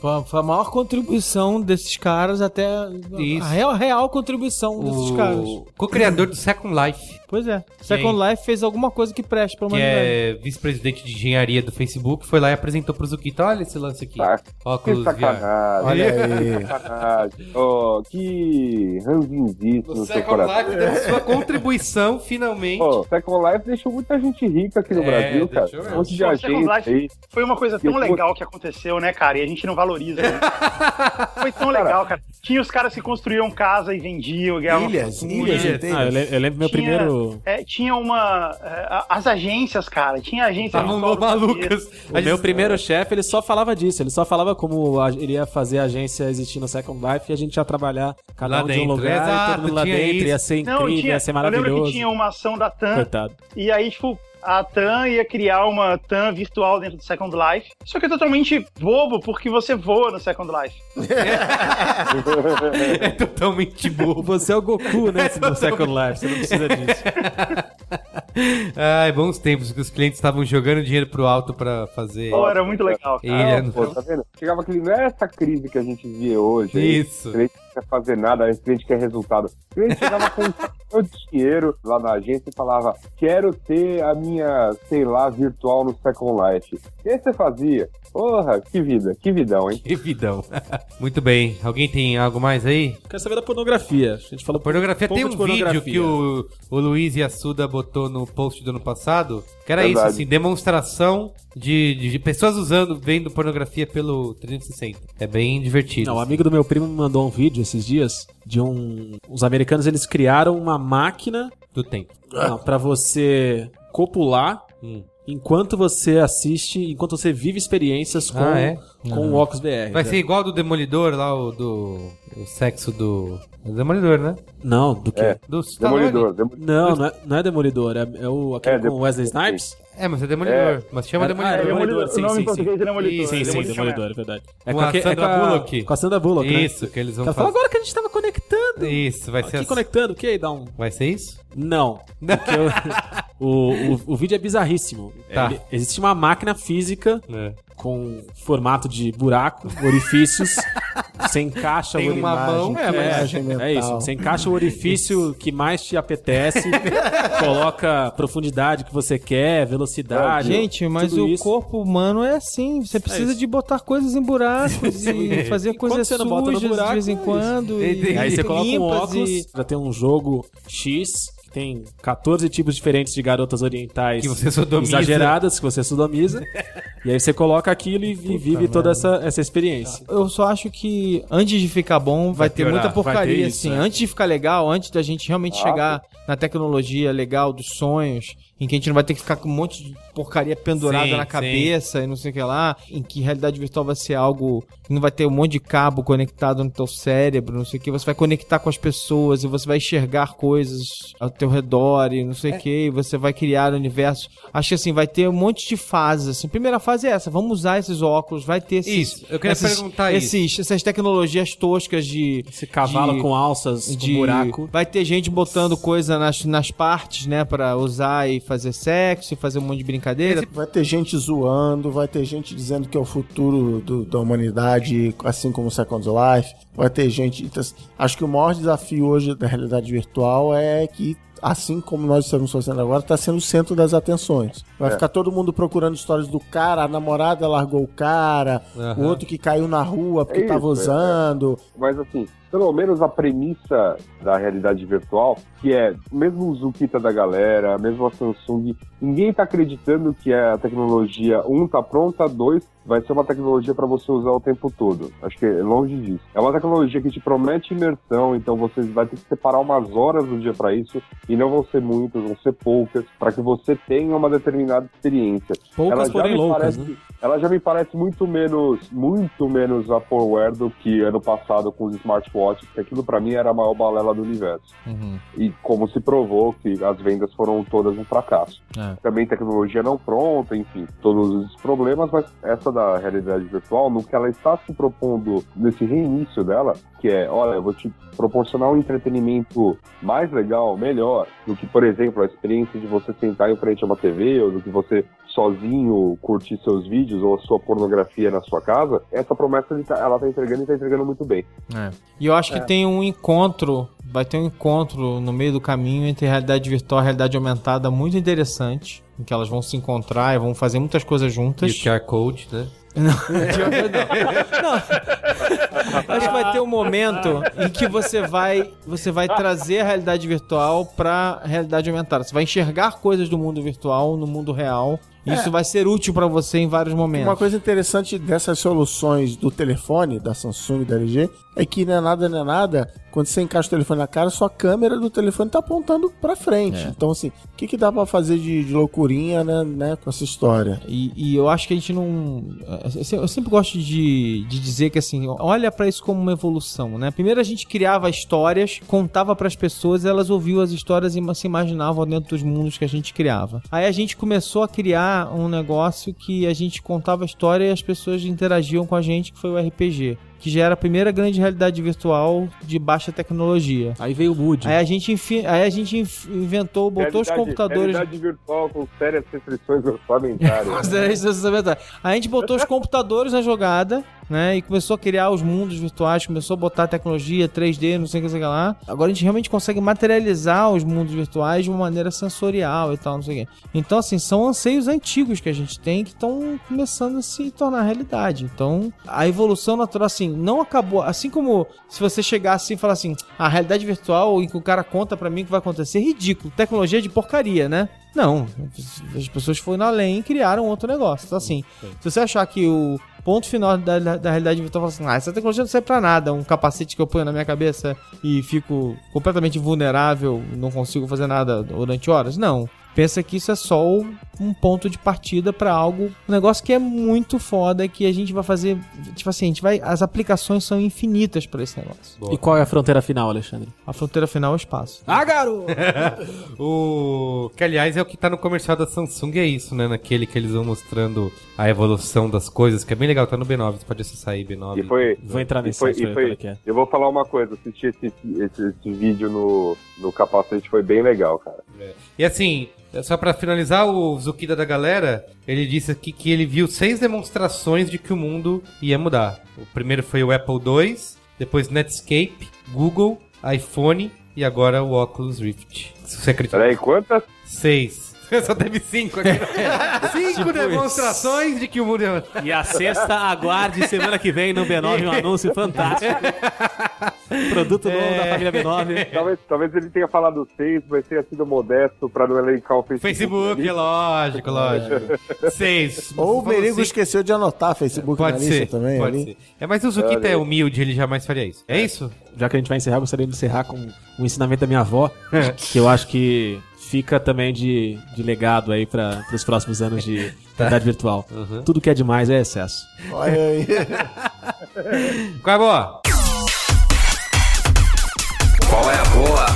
Foi foi a maior contribuição desses caras até. Isso. A real, real contribuição desses caras. O co-criador do Second Life, Pois é. Second Life fez alguma coisa que preste pra que humanidade. é vice-presidente de engenharia do Facebook, foi lá e apresentou pro Zukita, olha esse lance aqui. Tá. Que Oculus VR. sacanagem. Olha aí. sacanagem. Oh, que ranzinzito O no seu Second coração. Life deu sua contribuição, finalmente. Pô, Second Life deixou muita gente rica aqui no É, Brasil, cara. Um monte de Second agente Life aí. Foi uma coisa tão legal que aconteceu, né, cara? E a gente não valoriza. né? Foi tão legal, cara. Tinha os caras que construíam casa e vendiam, Ilhas, ilhas? Ah, eu, le- eu lembro meu Tinha- primeiro. É, tinha uma. é, as agências, cara. Tinha agência. Estavam malucas. O meu primeiro chefe, ele só falava disso. Ele só falava como ele ia fazer a agência existir no Second Life e a gente ia trabalhar cada Lá um de um dentro. lugar, Exato, todo mundo lá dentro. isso. Ia ser incrível, Não, tinha, ia ser eu lembro maravilhoso. que tinha uma ação da TAM, Coitado. e aí, tipo, a TAM ia criar uma TAM virtual dentro do Second Life, só que é totalmente bobo, porque você voa no Second Life. É totalmente burro. Você é o Goku, né, no Second Life. Você não precisa disso. Ai, bons tempos que os clientes estavam jogando dinheiro pro alto pra fazer. Pô, era muito legal, cara. Não, no- pô, tá vendo? Chegava aquele, não é essa crise que a gente vê hoje. aí. Isso. Não quer fazer nada, o cliente quer resultado. O cliente chegava com um dinheiro lá na agência e falava: Quero ter a minha, sei lá, virtual no Second Life. O que você fazia? Porra, que vida, que vidão, hein? Que vidão. Muito bem. Alguém tem algo mais aí? Quero saber da pornografia. A gente falou Pornografia tem um de vídeo pornografia. que o, o Luiz e a Suda botou no post do ano passado, que era Verdade. isso, assim, demonstração de, de, de pessoas usando, vendo pornografia pelo 360. É bem divertido. Não, um assim. amigo do meu primo me mandou um vídeo esses dias de um. Os americanos eles criaram uma máquina do tempo. pra você copular Hum. enquanto você assiste, enquanto você vive experiências com, Ah, é? com o Oculus VR. Vai ser igual do Demolidor lá, o do. O sexo do. O Demolidor, né? Não, do que? É. Do Stallone. Demolidor, demolidor. Não, não é, não é Demolidor, é, é o aquele É, com Wesley. Snipes? É, mas é Demolidor. Mas chama Ah, Demolidor. é Demolidor, sim, o nome sim, em português sim. é Demolidor. Sim, Sim. Demolidor, é verdade. É Com a aque- Sandra com a- Bullock. Com a Sandra Bullock, né? Isso, que eles vão fazer. agora que a gente tava conectando. Isso, vai ser Aqui assim. conectando, o que aí? Dá um... Vai ser isso? Não. Porque o, o, o, o vídeo é bizarríssimo. Tá. Ele- existe uma máquina física É. com formato de buraco, orifícios. você encaixa Tem o uma mão, É, é, mas é mental. isso. Você encaixa o orifício que mais te apetece, coloca a profundidade que você quer, velocidade. Gente, mas o isso. corpo humano é assim. Você precisa isso. de botar coisas em buracos e fazer coisas sujas de buraco, vez em é quando. E Aí você coloca um limpas óculos, e- já tem um jogo X, que tem 14 tipos diferentes de garotas orientais Que você sodomiza. exageradas, que você sodomiza. e aí você coloca aquilo e, e vive toda essa, essa experiência. Eu só acho que antes de ficar bom, vai, ter piorar, muita vai porcaria, ter isso, assim. é. Antes de ficar legal, antes da gente realmente chegar na tecnologia legal dos sonhos em que a gente não vai ter que ficar com um monte de porcaria pendurada Sim, na sim. cabeça e não sei o que lá, em que realidade virtual vai ser algo que não vai ter um monte de cabo conectado no teu cérebro, não sei o que, você vai conectar com as pessoas e você vai enxergar coisas ao teu redor e não sei o que, e você vai criar universos. Acho que assim, vai ter um monte de fases. Assim. Primeira fase é essa, vamos usar esses óculos, vai ter esses, Isso, eu queria esses- perguntar esses, Essas tecnologias toscas de... Esse cavalo de- com alças, de com buraco. Vai ter gente botando coisa nas, nas partes, né, Pra usar e fazer sexo, e fazer um monte de brincadeira. Vai ter gente zoando, vai ter gente dizendo que é o futuro do- da humanidade, assim como o Second Life. Vai ter gente. então, assim, acho que o maior desafio hoje da realidade virtual é que. Assim como nós estamos fazendo agora, está sendo o centro das atenções. Vai É. ficar todo mundo procurando histórias do cara, a namorada largou o cara, o Aham. outro que caiu na rua porque É estava é, usando. Mas assim, pelo menos a premissa da realidade virtual, que é mesmo o Zukita da galera, mesmo a Samsung, ninguém tá acreditando que a tecnologia, um, tá pronta, dois, vai ser uma tecnologia para você usar o tempo todo. Acho que é longe disso. É uma tecnologia que te promete imersão, então você vai ter que separar umas horas do dia para isso, e não vão ser muitas, vão ser poucas, para que você tenha uma determinada experiência. Poucas, já porém loucas, parece- né? Ela já me parece muito menos, muito menos vaporware do que ano passado com os smartwatches, que aquilo pra mim era a maior balela do universo. E como se provou que as vendas foram todas um fracasso. É. Também tecnologia não pronta, enfim, todos os problemas, mas essa da realidade virtual, no que ela está se propondo nesse reinício dela, que é, olha, eu vou te proporcionar um entretenimento mais legal, melhor, do que, por exemplo, a experiência de você sentar em frente a uma TV, ou do que você sozinho curtir seus vídeos ou a sua pornografia na sua casa, essa promessa tá- ela tá entregando e tá entregando muito bem. E eu acho que tem um encontro, vai ter um encontro no meio do caminho entre realidade virtual e realidade aumentada muito interessante, em que elas vão se encontrar e vão fazer muitas coisas E juntas. o QR Code, né? Não, não. Acho que vai ter um momento em que você vai, você vai trazer a realidade virtual pra realidade aumentada. Você vai enxergar coisas do mundo virtual no mundo real. E Isso vai ser útil pra você em vários momentos. Uma coisa interessante dessas soluções do telefone, da Samsung e da LG, é que não é nada, não é nada. Quando você encaixa o telefone na cara, sua câmera do telefone tá apontando pra frente. Então, assim, o que, que dá pra fazer de, de loucurinha, né, né, com essa história? E, e eu acho que a gente não. eu se- Eu sempre gosto de, de dizer que assim, olha pra isso como uma evolução, né? Primeiro a gente criava histórias, contava pras pessoas, elas ouviam as histórias e se imaginavam dentro dos mundos que a gente criava. Aí a gente começou a criar um negócio que a gente contava a história e as pessoas interagiam com a gente, que foi o RPG. Que já era a primeira grande realidade virtual de baixa tecnologia. Aí veio o Mood. Aí a gente, enfi- aí a gente inventou, botou os Realidade- computadores. Realidade virtual com sérias restrições orçamentárias. Considera isso essa verdade. Aí a gente botou os computadores na jogada, né? E começou a criar os mundos virtuais, começou a botar tecnologia 3D, não sei o que, sei lá. Agora a gente realmente consegue materializar os mundos virtuais de uma maneira sensorial e tal, não sei o que. Então, assim, são anseios antigos que a gente tem que estão começando a se tornar realidade. Então, a evolução natural, assim, não acabou. Assim como se você chegar assim e falar assim, a realidade virtual e que o cara conta pra mim o que vai acontecer, é ridículo. Tecnologia de porcaria, né? Não, as pessoas foram além e criaram outro negócio. Então, assim, se você achar que o ponto final da, da, da realidade virtual é assim, ah, essa tecnologia não serve pra nada, um capacete que eu ponho na minha cabeça e fico completamente vulnerável, não consigo fazer nada durante horas. Não. Pensa que isso é só um ponto de partida pra algo, um negócio que é muito foda que a gente vai fazer, tipo assim, a gente vai, as aplicações são infinitas pra esse negócio. E qual é a fronteira final, Alexandre? A fronteira final é o espaço. Ah, garoto! O que, aliás, é o que tá no comercial da Samsung, é isso, né? Naquele que eles vão mostrando a evolução das coisas, que é bem legal, tá no B9, você pode acessar aí, B9. E foi, Vou entrar nesse foi, site e foi- é é. Eu vou falar uma coisa, assisti esse, esse, esse vídeo no, no capacete foi bem legal, cara. E assim, só pra finalizar, o Zukida da galera, ele disse aqui que ele viu seis demonstrações de que o mundo ia mudar. O primeiro foi o Apple II, depois Netscape, Google, iPhone e agora o Oculus Rift. Se você acredita. Peraí, quantas? Seis. Só teve cinco aqui. cinco demonstrações de que o mundo mudar. E a sexta, aguarde semana que vem no B9 um anúncio fantástico. Produto novo da família B9. Talvez, talvez ele tenha falado seis, mas tenha sido modesto pra não elencar o Facebook. Facebook, ali. lógico, lógico. Seis. Ou o cinco. esqueceu de anotar Facebook Pode na lista ser, também pode ali. ser. É, mas o Zukita é humilde, ele jamais faria isso. É isso? Já que a gente vai encerrar, eu gostaria de encerrar com um ensinamento da minha avó, que eu acho que fica também de, de legado aí para os próximos anos de realidade virtual. Uhum. Tudo que é demais é excesso. Olha aí. Qual é a boa? Qual é a boa?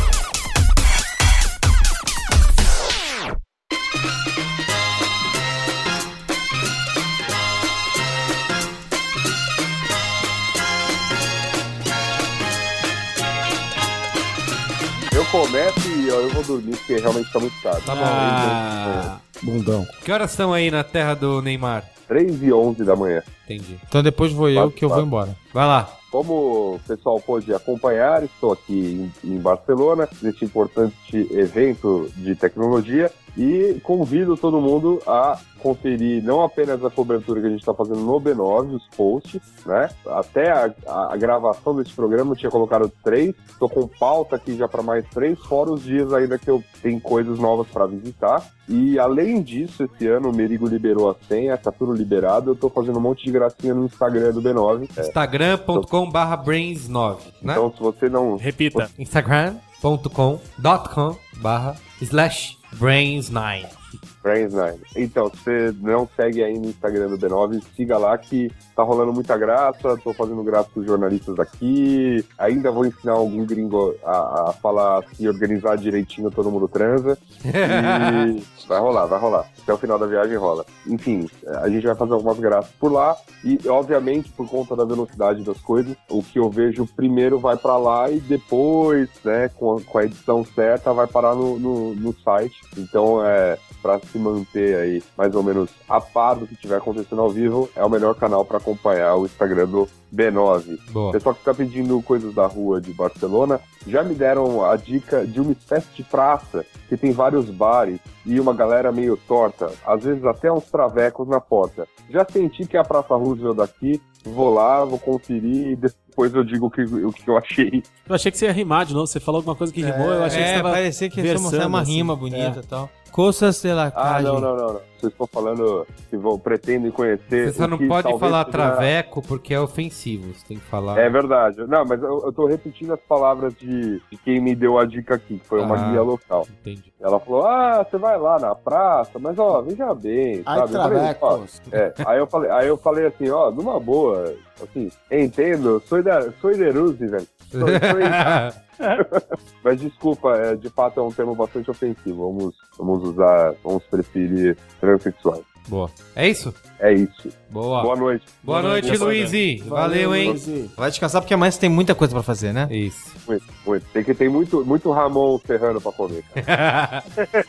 Dormir porque realmente tá muito tarde. Tá bom. Ah, Bundão. Que horas são aí na terra do Neymar? 3 e 11 da manhã. Entendi. Então depois vou eu que eu vou embora. Vai lá. Como o pessoal pôde acompanhar, estou aqui em, em Barcelona, neste importante evento de tecnologia, e convido todo mundo a conferir não apenas a cobertura que a gente está fazendo no B9, os posts, né? Até a, a- a gravação desse programa eu tinha colocado três, estou com pauta aqui já para mais três, fora os dias ainda que eu tenho coisas novas para visitar. E além disso, esse ano o Merigo liberou a senha, tá tudo liberado, eu tô fazendo um monte de gracinha no Instagram do B9. É, Instagram.com barra brains9, né? Então, se você não. repita. Instagram.com.com barra slash brains9. Brains 9. Então, se você não segue aí no Instagram do B9, siga lá que tá rolando muita graça. Tô fazendo graça com os jornalistas daqui. Ainda vou ensinar algum gringo a, a falar se organizar direitinho, todo mundo transa. E vai rolar, vai rolar. Até o final da viagem rola. Enfim, a gente vai fazer algumas graças por lá. E, obviamente, por conta da velocidade das coisas, o que eu vejo primeiro vai pra lá e depois, né, com a, com a edição certa, vai parar no, no, no site. Então, é para se manter aí mais ou menos a par do que estiver acontecendo ao vivo, é o melhor canal para acompanhar o Instagram do B9. Boa. Pessoal que está pedindo coisas da rua de Barcelona, já me deram a dica de uma espécie de praça que tem vários bares e uma galera meio torta, às vezes até uns travecos na porta. Já senti que é a Praça Roosevelt daqui, vou lá, vou conferir e depois eu digo o que, o que eu achei. Eu achei que você ia rimar de novo. Você falou alguma coisa que rimou, eu achei que você É, tava parecia que ia versando, ser uma assim. rima bonita e tal. Coisas de la Ah, calle. não, não, não, não. Vocês estão falando que vão, pretendem conhecer. Você só não pode falar seja- traveco porque é ofensivo. Você tem que falar. É verdade. Não, mas eu, eu tô repetindo as palavras de, de quem me deu a dica aqui, que foi uma Ah. guia local. Entendi. Ela falou: Ah, você vai lá na praça, mas ó, veja bem. Ai, sabe? Eu falei, ó, travecos. é, aí, eu falei, aí eu falei assim, ó, numa boa, assim, entendo, sou da, sou. Sou, sou mas desculpa, é, de fato é um termo bastante ofensivo. Vamos, vamos usar, vamos preferir transexuais. Boa. É isso? É isso. Boa. Boa noite. Boa noite, Luiz. Valeu, hein? Luizinho. Vai descansar porque amanhã você tem muita coisa pra fazer, né? Isso. Muito, muito. Tem que ter muito, muito Ramon Serrano pra comer. cara.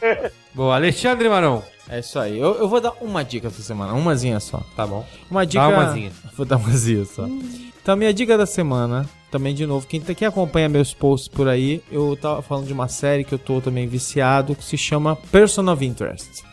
Boa. Alexandre Maron. É isso aí. Eu, eu vou dar uma dica essa semana, umazinha só. Tá bom. Uma dica. umazinha. Vou dar umazinha só. Então, minha dica da semana, também de novo, quem, quem acompanha meus posts por aí, eu tava falando de uma série que eu tô também viciado, que se chama Person of Interest.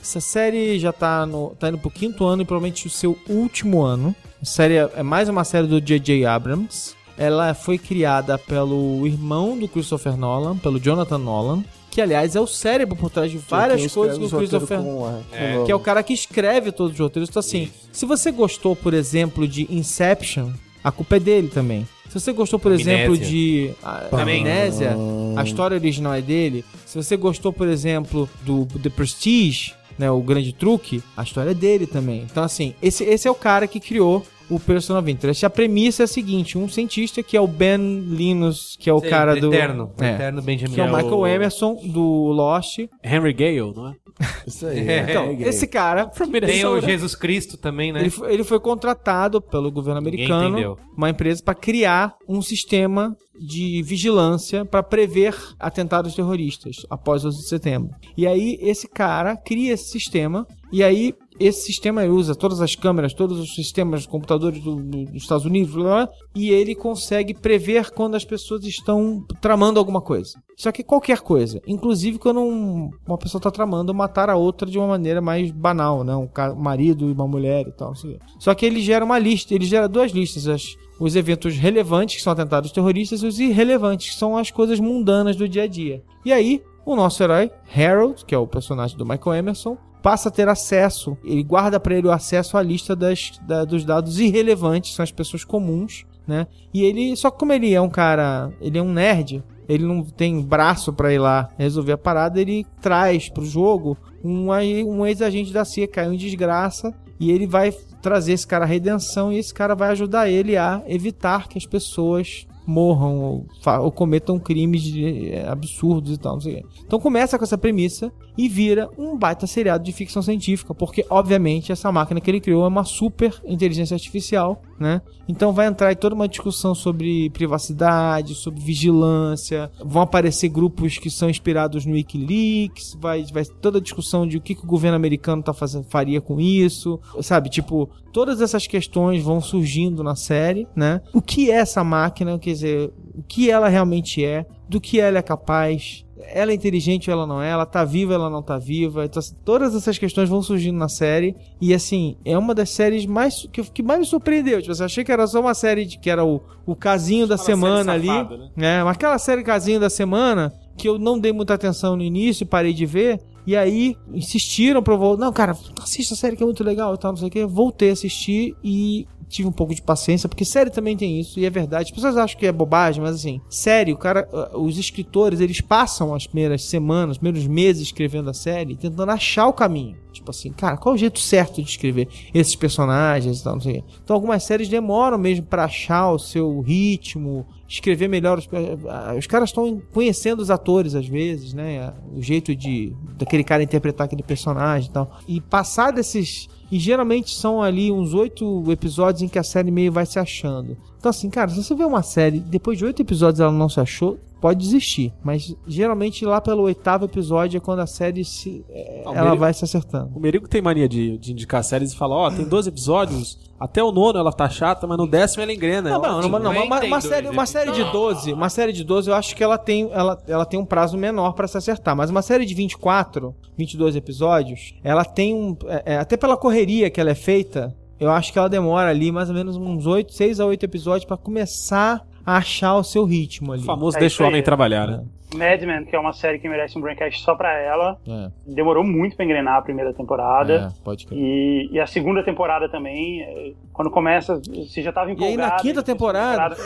Essa série já tá, no, tá indo pro quinto ano e provavelmente o seu último ano. A série é é mais uma série do J.J. Abrams. Ela foi criada pelo irmão do Christopher Nolan, pelo Jonathan Nolan, que aliás é o cérebro por trás de várias Quem coisas escreve que o os roteiros Christopher com, é, É, que é o cara que escreve todos os roteiros. Então, assim, se você gostou, por exemplo, de Inception, a culpa é dele também. Se você gostou, por Amnésia. exemplo, de a-. Amnésia, a história original é dele. Se você gostou, por exemplo, do The Prestige, né, o Grande Truque, a história é dele também. Então, assim, esse, esse é o cara que criou o Person of Interest. A premissa é a seguinte, um cientista que é o Ben Linus, que é o Sei, cara do... Eterno. É, Eterno Benjamin. que é o É Michael o- Emerson, do Lost. Henry Gale, não é? Isso aí. É, Então, esse cara... Tem o Jesus Cristo também, né? Ele foi, ele foi contratado pelo governo americano, uma empresa, para criar um sistema de vigilância para prever atentados terroristas após o 11 de setembro. E aí esse cara cria esse sistema e aí esse sistema usa todas as câmeras, todos os sistemas computadores do- do- dos Estados Unidos, blá, blá, e ele consegue prever quando as pessoas estão tramando alguma coisa. Só que qualquer coisa, inclusive quando um- uma pessoa está tramando matar a outra de uma maneira mais banal, né? Um, um marido e uma mulher e tal. quê. Só que ele gera uma lista, ele gera duas listas, as- os eventos relevantes, que são atentados terroristas, e os irrelevantes, que são as coisas mundanas do dia a dia. E aí, o nosso herói, Harold, que é o personagem do Michael Emerson, passa a ter acesso, ele guarda para ele o acesso à lista das, da- dos dados irrelevantes, são as pessoas comuns, né? E ele, só como ele é um cara, ele é um nerd, ele não tem braço pra ir lá resolver a parada, ele traz pro jogo um, um ex-agente da CIA caiu em desgraça e ele vai trazer esse cara à redenção e esse cara vai ajudar ele a evitar que as pessoas morram ou, ou cometam crimes de- é, absurdos e tal. Então começa com essa premissa e vira um baita seriado de ficção científica, porque obviamente essa máquina que ele criou é uma super inteligência artificial, né? Então vai entrar em toda uma discussão sobre privacidade, sobre vigilância, vão aparecer grupos que são inspirados no WikiLeaks, vai, vai toda a discussão de o que, que o governo americano tá fazendo, faria com isso, sabe? Tipo, todas essas questões vão surgindo na série, né? O que é essa máquina, quer dizer, o que ela realmente é, do que ela é capaz, ela é inteligente ou ela não é, ela tá viva ou ela não tá viva. Então, assim, todas essas questões vão surgindo na série. E assim, é uma das séries mais que, que mais me surpreendeu. Tipo, eu achei que era só uma série de que era o, o casinho da Aquela semana ali. safada, né? É, mas aquela série casinho da semana que eu não dei muita atenção no início, parei de ver. E aí insistiram pra eu voltar. Não, cara, assista a série que é muito legal e tal, não sei o que. Voltei a assistir e tive um pouco de paciência, porque série também tem isso, e é verdade. As pessoas acham que é bobagem, mas assim, série, o cara, uh, os escritores, eles passam as primeiras semanas, os primeiros meses escrevendo a série, tentando achar o caminho. Tipo assim, cara, qual é o jeito certo de escrever esses personagens e tal, não sei o quê. Então algumas séries demoram mesmo pra achar o seu ritmo, escrever melhor. Os, ah, os caras estão conhecendo os atores às vezes, né? O jeito de daquele cara interpretar aquele personagem e tal. E passar desses. E geralmente são ali uns oito episódios em que a série meio vai se achando. Então, assim, cara, se você vê uma série, depois de oito episódios ela não se achou, pode desistir. Mas geralmente lá pelo oitavo episódio é quando a série se. é, Ah, ela Merigo- vai se acertando. O Merigo tem mania de, de indicar séries e fala, ó, tem 12 episódios, até o nono ela tá chata, mas no décimo ela engrena. Não, é não, ótimo. não, não, uma, uma série, uma série de 12, uma série de 12, eu acho que ela tem, ela, ela tem um prazo menor pra se acertar, mas uma série de 24, 22 episódios, ela tem um, é, é, até pela correria que ela é feita, eu acho que ela demora ali mais ou menos uns 8, 6 a 8 episódios pra começar a achar o seu ritmo ali. O famoso É deixa o homem trabalhar, né? Mad Men, que é uma série que merece um braincast só pra ela. É, Demorou muito pra engrenar a primeira temporada. é, pode crer. E, e a segunda temporada também, é, quando começa, você já tava aí, empolgado. na quinta a temporada-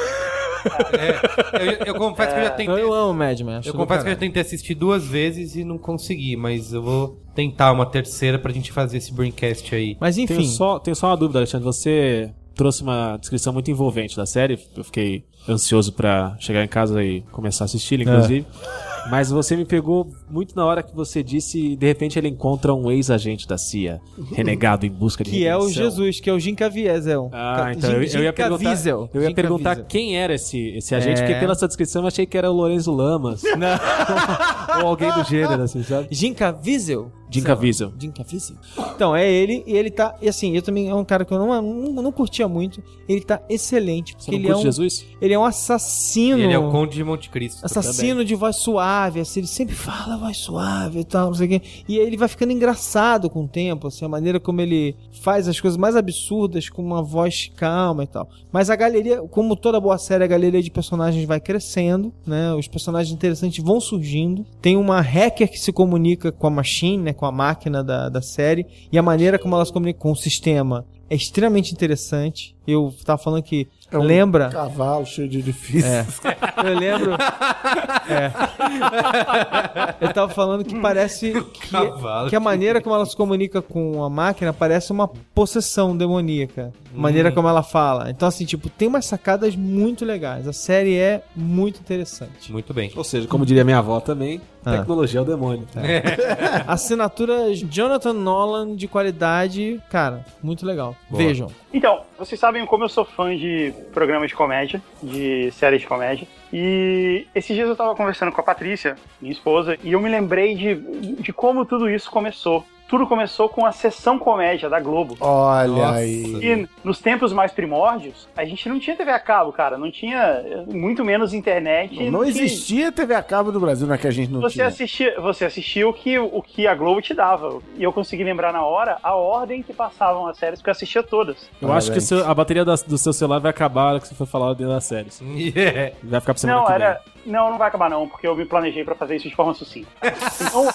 É, eu, eu confesso que eu já tentei. Eu amo Mad Men. acho Eu confesso que eu já tentei assistir duas vezes e não consegui, mas eu vou tentar uma terceira pra gente fazer esse Braincast aí. Mas enfim, Tenho só, tenho só uma dúvida, Alexandre. Você trouxe uma descrição muito envolvente da série. Eu fiquei ansioso pra chegar em casa e começar a assisti-la, inclusive. Mas você me pegou muito na hora que você disse de repente ele encontra um ex-agente da CIA, renegado em busca de que é o redenção. Jesus, que é o Jim Caviezel. Ah, Jim- então eu, eu ia Jim perguntar, Caviezel. eu ia Jim perguntar Caviezel. quem era esse, esse agente, É. porque pela sua descrição eu achei que era o Lorenzo Lamas. Ou alguém do gênero, assim, sabe? Jim Caviezel? Jim Caviezel. Jim Caviezel. Então, é ele, e ele tá, e assim, eu também é um cara que eu não, não, não curtia muito, ele tá excelente, porque Você não ele é, um, Jesus? ele é um assassino. Ele é o Conde de Monte Cristo. Assassino de voz suave, assim, ele sempre fala voz suave e tal, não sei o quê. E aí ele vai ficando engraçado com o tempo, assim, a maneira como ele faz as coisas mais absurdas com uma voz calma e tal. Mas a galeria, como toda boa série, a galeria de personagens vai crescendo, né? Os personagens interessantes vão surgindo. Tem uma hacker que se comunica com a machine, né? Com a máquina da, da série. E a maneira como ela se comunica com o sistema é extremamente interessante. Eu tava falando que É um lembra... Cavalo cheio de edifícios. É. Eu lembro. É. Eu tava falando que parece que, Cavalo. que a maneira como ela se comunica com a máquina parece uma possessão demoníaca. A maneira como ela fala. Então, assim, tipo, tem umas sacadas muito legais. A série é muito interessante. Muito bem. Ou seja, como diria minha avó também, Ah. tecnologia é o demônio. Assinatura Jonathan Nolan de qualidade, cara, muito legal. Boa. Vejam. Então, vocês sabem como eu sou fã de programas de comédia, de séries de comédia. E esses dias eu tava conversando com a Patrícia, minha esposa, e eu me lembrei de, de como tudo isso começou. Tudo começou com a sessão comédia da Globo. Olha Nossa. aí. E nos tempos mais primórdios, a gente não tinha TV a cabo, cara. Não tinha, muito menos internet. Não que- existia TV a cabo no Brasil, não é que a gente não Você tinha. assistia, você assistia o que, o que a Globo te dava. E eu consegui lembrar na hora a ordem que passavam as séries, porque eu assistia todas. Eu acho que Parabéns. seu- a bateria da- do seu celular vai acabar na hora que você for falar dentro da série. Yeah. Vai ficar pra semana Não, que vem. era. Não, não vai acabar não, porque eu me planejei pra fazer isso de forma sucinta. Então,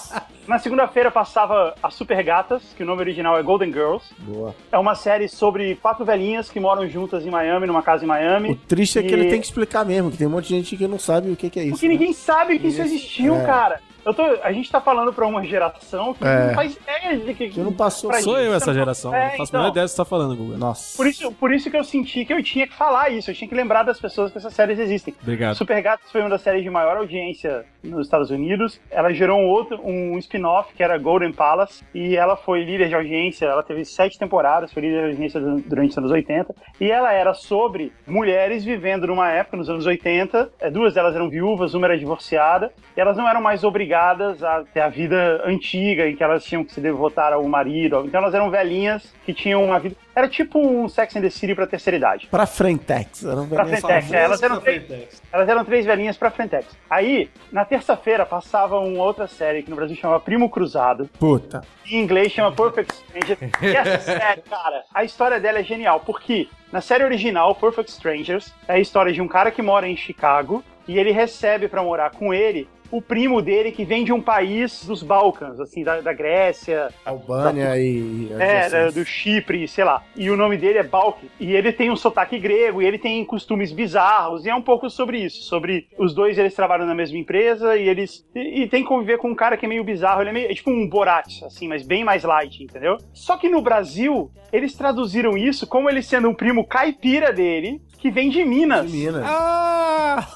na segunda-feira passava a Super Gatas, que o nome original é Golden Girls. Boa. É uma série sobre quatro velhinhas que moram juntas em Miami, numa casa em Miami. O triste é que E- ele tem que explicar mesmo, que tem um monte de gente que não sabe o que, que é isso. Porque ninguém sabe que isso, Isso, existiu, é. cara. Eu tô, a gente tá falando pra uma geração que É. não faz ideia de que. Que não passou Sou gente. eu essa geração. É, não faço a então. menor ideia do que você tá falando, Guga. Nossa. Por isso, por isso que eu senti que eu tinha que falar isso. Eu tinha que lembrar das pessoas que essas séries existem. Obrigado. Super Gatos foi uma das séries de maior audiência nos Estados Unidos. Ela gerou um outro, um spin-off que era Golden Palace e ela foi líder de audiência. Ela teve sete temporadas, foi líder de audiência du- durante os anos 80 e ela era sobre mulheres vivendo numa época nos anos 80. É, Duas delas eram viúvas, uma era divorciada e elas não eram mais obrigadas a ter a vida antiga em que elas tinham que se devotar ao marido. Então elas eram velhinhas que tinham uma vida. Era tipo um Sex and the City pra terceira idade. Pra Frentex. Era um Pra Frentex, é, elas eram, três, elas eram três velhinhas pra Frentex. Aí, na terça-feira, passava uma outra série que no Brasil chama Primo Cruzado. Puta. Em inglês chama Perfect Stranger. E essa série, cara, a história dela é genial, porque na série original, Perfect Strangers, é a história de um cara que mora em Chicago e ele recebe pra morar com ele o primo dele que vem de um país dos Balcãs, assim, da, da Grécia, Albânia e. é, da- do Chipre, sei lá. E o nome dele é Balk. E ele tem um sotaque grego, e ele tem costumes bizarros. E é um pouco sobre isso. Sobre os dois, eles trabalham na mesma empresa, e eles. E, e tem que conviver com um cara que é meio bizarro. Ele é, meio, é tipo um Borat, assim, mas bem mais light, entendeu? Só que no Brasil, eles traduziram isso como ele sendo um primo caipira dele, que vem de Minas. De Minas. Ah!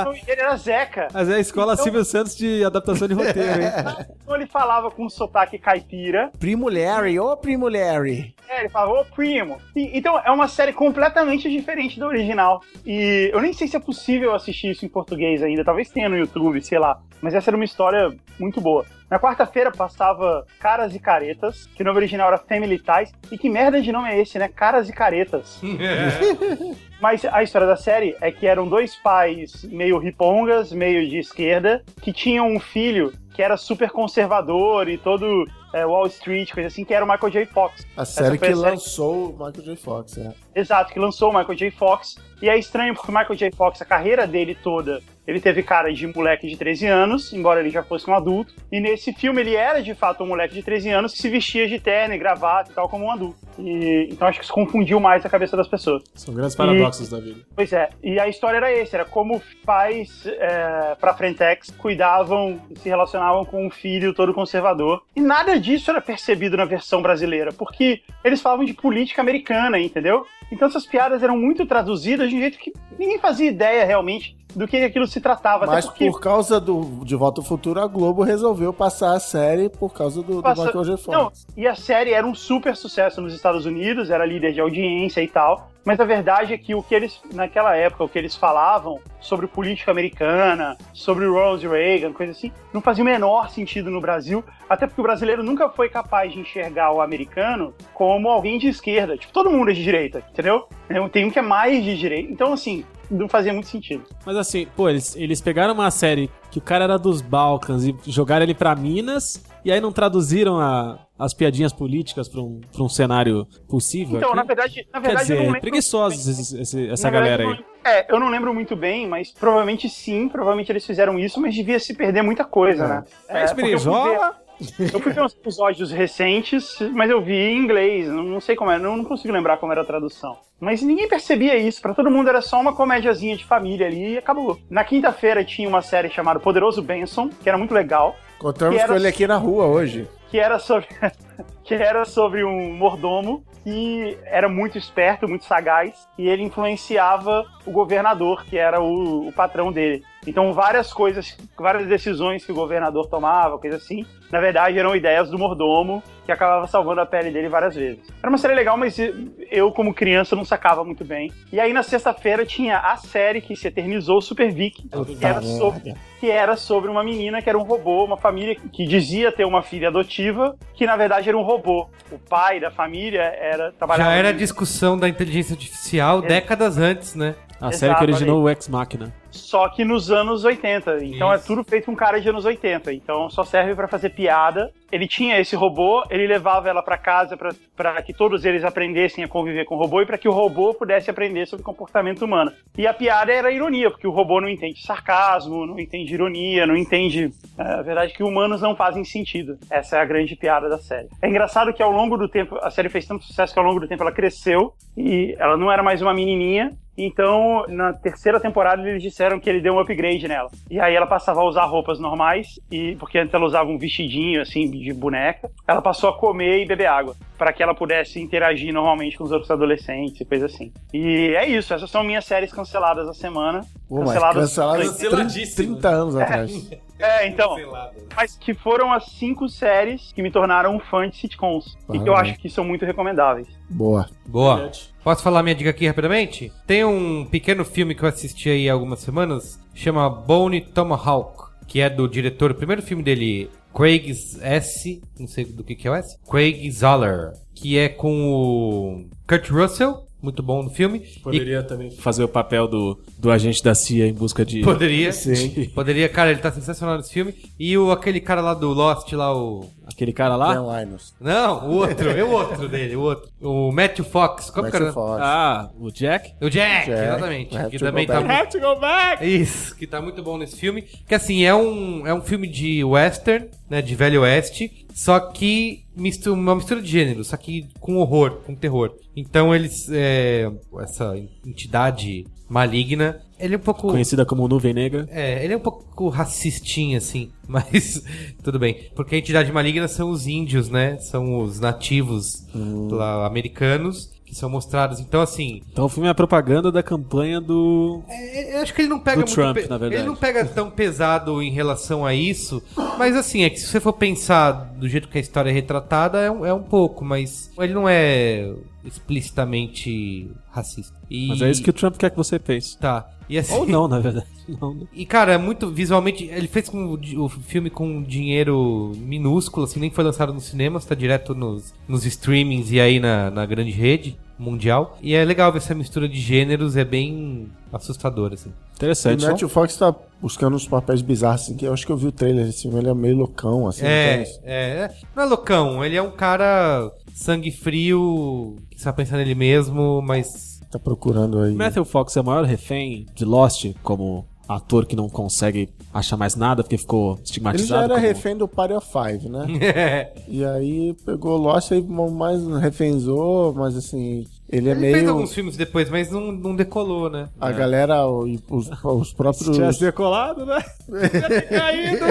Então, ele era Zeca. Mas é a escola Então- Silvio Santos de adaptação de roteiro, hein? Então ele falava com um sotaque caipira. Primo Larry, ô Primo Larry. É, ele falava, ô primo. E- então, é uma série completamente diferente da original. E eu nem sei se é possível assistir isso em português ainda. Talvez tenha no YouTube, sei lá. Mas essa era uma história muito boa. Na quarta-feira passava Caras e Caretas, que o nome original era Family Ties. E que merda de nome é esse, né? Caras e Caretas. Mas a história da série é que eram dois pais meio ripongas, meio de esquerda, que tinham um filho que era super conservador e todo é, Wall Street, coisa assim, que era o Michael J. Fox. A série que a série- lançou o Michael J. Fox, é. Exato, que lançou o Michael J. Fox. E é estranho porque o Michael J. Fox, a carreira dele toda, ele teve cara de moleque de 13 anos, embora ele já fosse um adulto. E nesse filme ele era de fato um moleque de 13 anos que se vestia de terno e gravata e tal como um adulto. E, então acho que isso confundiu mais a cabeça das pessoas. São grandes paradoxos da vida. Pois é, e a história era esse, era como pais é, pra Frentex cuidavam, se relacionavam com um filho todo conservador. E nada disso era percebido na versão brasileira, porque eles falavam de política americana, entendeu? Então essas piadas eram muito traduzidas de um jeito que ninguém fazia ideia realmente do que aquilo se tratava. Mas porque por causa do De Volta ao Futuro, a Globo resolveu passar a série por causa do, do Passa- Michael J. Não, e a série era um super sucesso nos Estados Unidos, era líder de audiência e tal. Mas a verdade é que o que eles, naquela época, o que eles falavam sobre política americana, sobre Ronald Reagan, coisa assim, não fazia o menor sentido no Brasil, até porque o brasileiro nunca foi capaz de enxergar o americano como alguém de esquerda. Tipo, todo mundo é de direita, entendeu? Tem um que é mais de direita. Então, assim, não fazia muito sentido. Mas assim, pô, eles, eles pegaram uma série que o cara era dos Balcãs e jogaram ele pra Minas, e aí não traduziram a- as piadinhas políticas pra um, pra um cenário possível. Então, aqui? na verdade, na Quer verdade eu não dizer, lembro. preguiçosos esse- esse- essa Na verdade, galera eu aí. É, eu não lembro muito bem, mas provavelmente sim, provavelmente eles fizeram isso, mas devia se perder muita coisa, né? É, eu fui ver- Berijola? Eu fui ver uns episódios recentes, mas eu vi em inglês, não, não sei como era, não, não consigo lembrar como era a tradução. Mas ninguém percebia isso, pra todo mundo era só uma comédiazinha de família ali e acabou. Na quinta-feira tinha uma série chamada Poderoso Benson, que era muito legal, Contamos era- com ele aqui na rua hoje. que era sobre que era sobre um mordomo que era muito esperto, muito sagaz, e ele influenciava o governador, que era o, o patrão dele. Então, várias coisas, várias decisões que o governador tomava, coisa assim, na verdade eram ideias do mordomo, que acabava salvando a pele dele várias vezes. Era uma série legal, mas eu, como criança, não sacava muito bem. E aí, na sexta-feira, tinha a série que se eternizou, Super Vic, que era sobre que era sobre uma menina que era um robô, uma família que dizia ter uma filha adotiva, que na verdade era um robô. O pai da família era trabalhava Já era em- discussão da inteligência artificial décadas antes, né? A série Exato, que originou o Ex Machina. Só que nos anos 80. Então é Isso. tudo feito com cara de anos 80. Então só serve pra fazer piada. Ele tinha esse robô, ele levava ela pra casa pra- pra que todos eles aprendessem a conviver com o robô e pra que o robô pudesse aprender sobre comportamento humano. E a piada era a ironia, porque o robô não entende sarcasmo, não entende ironia, não entende. é, a verdade é que humanos não fazem sentido. Essa é a grande piada da série. É engraçado que ao longo do tempo, a série fez tanto sucesso que ao longo do tempo ela cresceu e ela não era mais uma menininha, então, na terceira temporada, eles disseram que ele deu um upgrade nela. E aí ela passava a usar roupas normais, e porque antes ela usava um vestidinho, assim, de boneca. Ela passou a comer e beber água, para que ela pudesse interagir normalmente com os outros adolescentes e coisa assim. E é isso, essas são minhas séries canceladas da semana. Mas canceladas. canceladas Canceladíssimo. 30 anos atrás. É, então. Mas que foram as cinco séries que me tornaram um fã de sitcoms. E que eu acho que são muito recomendáveis. Boa. Boa. Posso falar minha dica aqui rapidamente? Tem um pequeno filme que eu assisti aí há algumas semanas, chama Bone Tomahawk, que é do diretor, o primeiro filme dele, Craig S, não sei do que que é o S, Craig Zoller, que é com o Kurt Russell, muito bom no filme. Poderia também fazer o papel do, do agente da CIA em busca de. E poderia, Sim. poderia, cara, ele tá sensacional nesse filme. E o aquele cara lá do Lost lá, o Aquele cara lá? Dan Linus. não, o outro, é o outro dele, o outro. O Matthew Fox. Como que Matthew era? Fox. Ah, o Jack? O Jack, Jack. exatamente. Have Que também tá back. muito... to go back! Isso, que tá muito bom nesse filme. Que assim, é um, é um filme de western, né? De velho oeste. Só que mistura, uma mistura de gênero, só que com horror, com terror. Então eles. é, essa entidade maligna. Ele é um pouco. Conhecida como Nuvem Negra. É, ele é um pouco racistinho, assim, mas tudo bem. Porque a entidade maligna são os índios, né? São os nativos lá, americanos que são mostrados. Então, assim, Então o filme é a propaganda da campanha do. é, eu acho que ele não pega Do muito Trump, pe- na verdade. Ele não pega tão pesado em relação a isso. Mas assim, é que se você for pensar do jeito que a história é retratada, é um, é um pouco, mas ele não é explicitamente racista. E- Mas é isso que o Trump quer que você pense. Tá. E assim, Ou não, na verdade. Não. E, cara, é muito visualmente. Ele fez com o, o filme com dinheiro minúsculo, assim, nem foi lançado nos cinemas, tá direto nos, nos streamings e aí na, na grande rede mundial. E é legal ver essa mistura de gêneros, é bem assustador, assim. O Interessante. Matthew Fox tá buscando uns papéis bizarros, assim, que eu acho que eu vi o trailer desse filme, ele é meio loucão, assim. É, então, é, é. Não é loucão, ele é um cara sangue frio, que só pensa nele mesmo, mas. Tá procurando aí. Matthew Fox é o maior refém de Lost como ator que não consegue achar mais nada porque ficou Ele estigmatizado. já era como- refém do Party of Five, né? E aí pegou Lost e mais refenzou, mas assim, ele é Ele fez meio. alguns filmes depois, mas não, não decolou, né? A galera, o- e os, os Se próprios. tivesse decolado, né? Ter caído.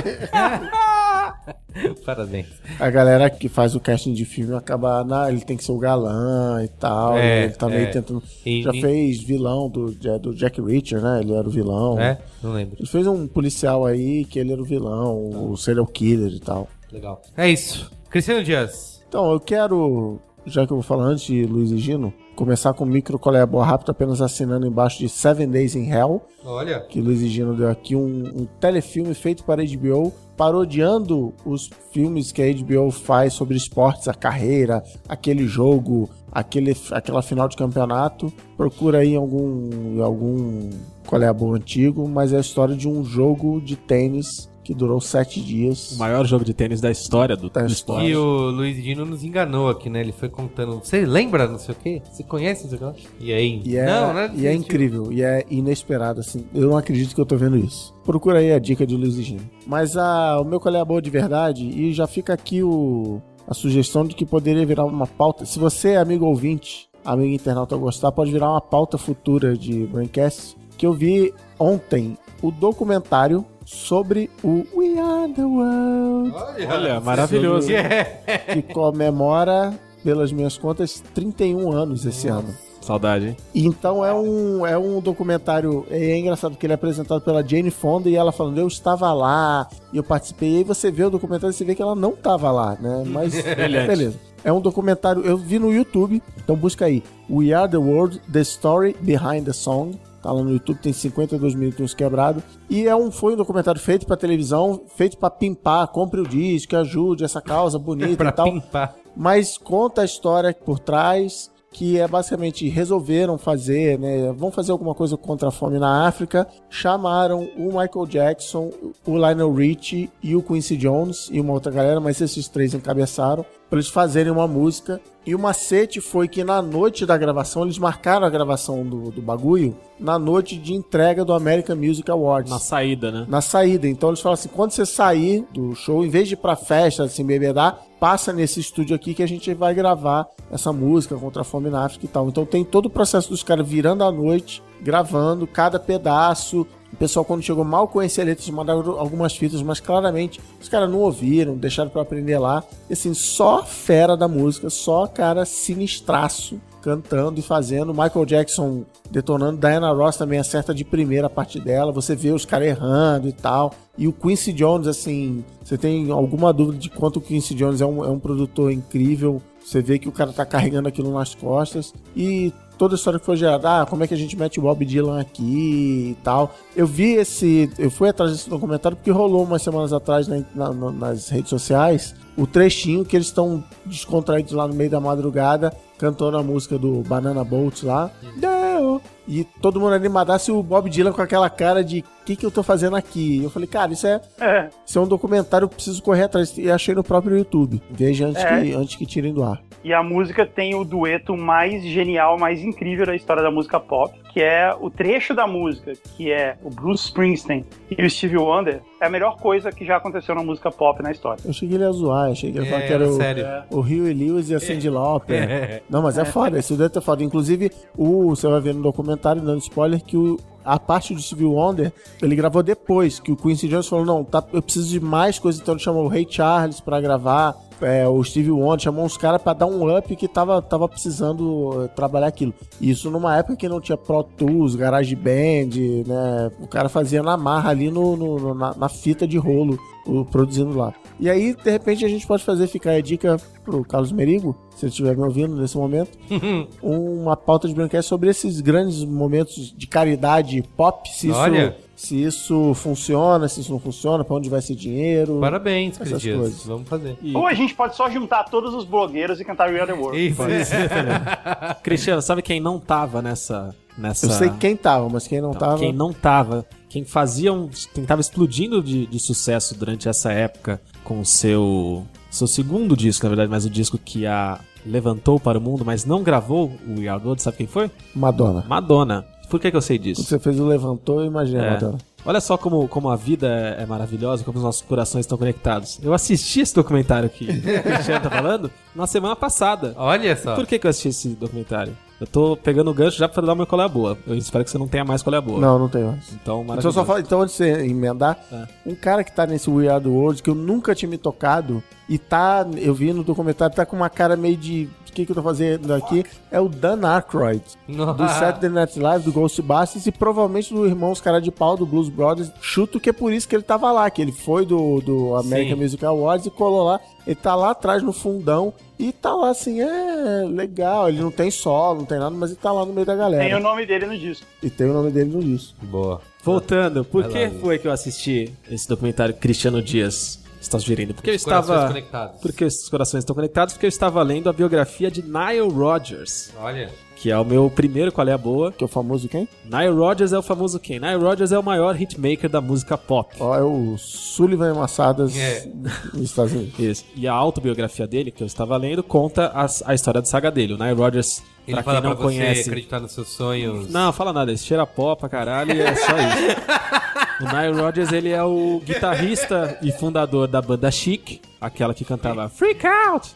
Parabéns. A galera que faz o casting de filme acaba, ah, ele tem que ser o galã e tal. É, ele tá meio é. tentando. E- já e- fez vilão do, do Jack Reacher, né? Ele era o vilão. É? Não lembro. Ele fez um policial aí que ele era o vilão, o serial killer e tal. Legal. É isso. Cristiano Dias. Então, eu quero, já que eu vou falar antes de Luiz e Gino, começar com o micro qual é a boa rápida, apenas assinando embaixo de Seven Days in Hell, Olha. que Luiz e Gino deu aqui, um, um telefilme feito para a HBO, parodiando os filmes que a HBO faz sobre esportes, a carreira, aquele jogo, aquele, aquela final de campeonato. Procura aí algum, algum qual é a boa antigo, mas é a história de um jogo de tênis que durou sete dias. O maior jogo de tênis da história do, Da história. E o Luiz Dino nos enganou aqui, né? Ele foi contando. Você lembra, não sei o quê? Você conhece, não sei o quê? E aí? E é, não, né? e é incrível, e é inesperado, assim. Eu não acredito que eu tô vendo isso. Procura aí a dica de Luiz Gino. Mas a, o meu qual é a boa de verdade, e já fica aqui o, a sugestão de que poderia virar uma pauta. Se você é amigo ouvinte, amigo internauta gostar, pode virar uma pauta futura de Braincast, que eu vi ontem o documentário sobre o We Are The World, Olha, maravilhoso. que comemora, pelas minhas contas, 31 anos esse ano. Saudade, hein? Então é um, é um documentário. É engraçado que ele é apresentado pela Jane Fonda e ela falando, eu estava lá, e eu participei. E aí você vê o documentário e você vê que ela não estava lá, né? Mas beleza. É um documentário, eu vi no YouTube, então busca aí. We Are the World, The Story Behind the Song. Tá lá no YouTube, tem 52 minutos quebrado. E é um, foi um documentário feito pra televisão, feito pra pimpar, compre o disco, ajude essa causa bonita pra e tal pimpar. mas conta a história por trás. que é basicamente resolveram fazer, né? Vão fazer alguma coisa contra a fome na África. Chamaram o Michael Jackson, o Lionel Richie e o Quincy Jones e uma outra galera, mas esses três encabeçaram para eles fazerem uma música. E o macete foi que na noite da gravação, eles marcaram a gravação do, do bagulho na noite de entrega do American Music Awards. Na saída, né? na saída. Então eles falam assim: quando você sair do show, em vez de ir pra festa, assim, bebedar, passa nesse estúdio aqui que a gente vai gravar essa música contra a fome na África e tal. Então tem todo o processo dos caras virando à noite, gravando cada pedaço. Pessoal, quando chegou, mal conhecia a letra, mandaram algumas fitas, mas claramente os caras não ouviram, deixaram pra aprender lá. E assim, só fera da música, só cara sinistraço cantando e fazendo. Michael Jackson detonando. Diana Ross também acerta de primeira parte dela. Você vê os caras errando e tal. E o Quincy Jones, assim, você tem alguma dúvida de quanto o Quincy Jones é um, é um produtor incrível. Você vê que o cara tá carregando aquilo nas costas. E toda a história que foi gerada, ah, como é que a gente mete o Bob Dylan aqui e tal. Eu vi esse. Eu fui atrás desse documentário porque rolou umas semanas atrás na- na- na- nas redes sociais o trechinho que eles estão descontraídos lá no meio da madrugada, cantando a música do Banana Boat lá. Não. E todo mundo animadasse o Bob Dylan com aquela cara de o que, que eu tô fazendo aqui? Eu falei, cara, isso é, É. isso é um documentário, eu preciso correr atrás. E achei no próprio YouTube. Veja antes, É. que, antes que tirem do ar. E a música tem o dueto mais genial, mais incrível da história da música pop, que é o trecho da música, que é o Bruce Springsteen e o Stevie Wonder, é a melhor coisa que já aconteceu na música pop na história. Eu achei que ele ia zoar, achei que ele ia falar É, que era o, sério. o Rio e Lewis e a Cindy Lauper. É. Não, mas é, foda, esse dueto é foda. Inclusive, o, você vai ver no documentário, dando spoiler, que o, a parte do Stevie Wonder, ele gravou depois, que o Quincy Jones falou, não, tá, eu preciso de mais coisa, então ele chamou o Ray Charles pra gravar, é, o Stevie Wonder, chamou uns caras pra dar um up que tava, tava precisando eh, trabalhar aquilo. Isso numa época que não tinha Pro Tools, Garage Band, né, o cara fazia na marra ali no, no- na, na fita de rolo, o, produzindo lá. E aí, de repente, a gente pode fazer, ficar a dica pro Carlos Merigo, se ele estiver me ouvindo nesse momento, uma pauta de Brancast sobre esses grandes momentos de caridade pop, se isso, Olha. Se isso funciona, se isso não funciona, pra onde vai esse dinheiro. Parabéns, Essas Cris Dias. coisas. Vamos fazer. Ou a gente pode só juntar todos os blogueiros e cantar We Are The World. Isso. Cristiano, sabe quem não tava nessa. nessa... Eu sei quem tava, mas quem não Então, tava. Quem não tava, quem fazia um. Quem tava explodindo de, de sucesso durante essa época com o seu. Seu segundo disco, na verdade, mas o disco que a levantou para o mundo, mas não gravou o We Are The World, sabe quem foi? Madonna. Madonna. Por que, que eu sei disso? você fez o levantou, eu imaginei É. Olha só como, como a vida é é maravilhosa, como os nossos corações estão conectados. Eu assisti esse documentário que o Cristiano tá falando na semana passada. Olha só. Por que, que eu assisti esse documentário? Eu tô pegando o gancho já pra dar uma colher boa. Eu espero que você não tenha mais colher boa. Não, não tem mais. Então, Então, maravilhoso. só fala, então, antes de você emendar, É. um cara que tá nesse We Are The World, que eu nunca tinha me tocado, e tá, eu vi no documentário, tá com uma cara meio de, o que que eu tô fazendo aqui? É o Dan Aykroyd, do Saturday Night Live, do Ghostbusters, e provavelmente do Irmãos Cara de Pau, do Blues Brothers. Chuto que é por isso que ele tava lá, que ele foi do, do American Sim. Music Awards e colou lá. Ele tá lá atrás no fundão e tá lá assim, é legal. Ele não tem solo, não tem nada, mas ele tá lá no meio da galera. Tem o nome dele no disco. E tem o nome dele no disco. Boa. Voltando, por Vai que lá, foi que eu assisti esse documentário Cristiano Dias está sugerindo? Porque eu Corações estava. conectados. Porque os corações estão conectados, porque eu estava lendo a biografia de Nile Rodgers, Olha. Que é o meu primeiro Qual é a Boa. Que é o famoso quem? Nile Rodgers é o famoso quem? Nile Rodgers é o maior hitmaker da música pop. Ó, é o Sullivan Massadas É. nos Estados Unidos. Isso. E a autobiografia dele, que eu estava lendo, conta as- a história da saga dele. O Nile Rodgers, Ele pra fala quem não pra você conhece. acreditar nos seus sonhos. Não, fala nada, ele cheira pó pra caralho e é só isso. o Nile Rodgers, ele é o guitarrista e fundador da banda Chic, aquela que cantava Freak Out!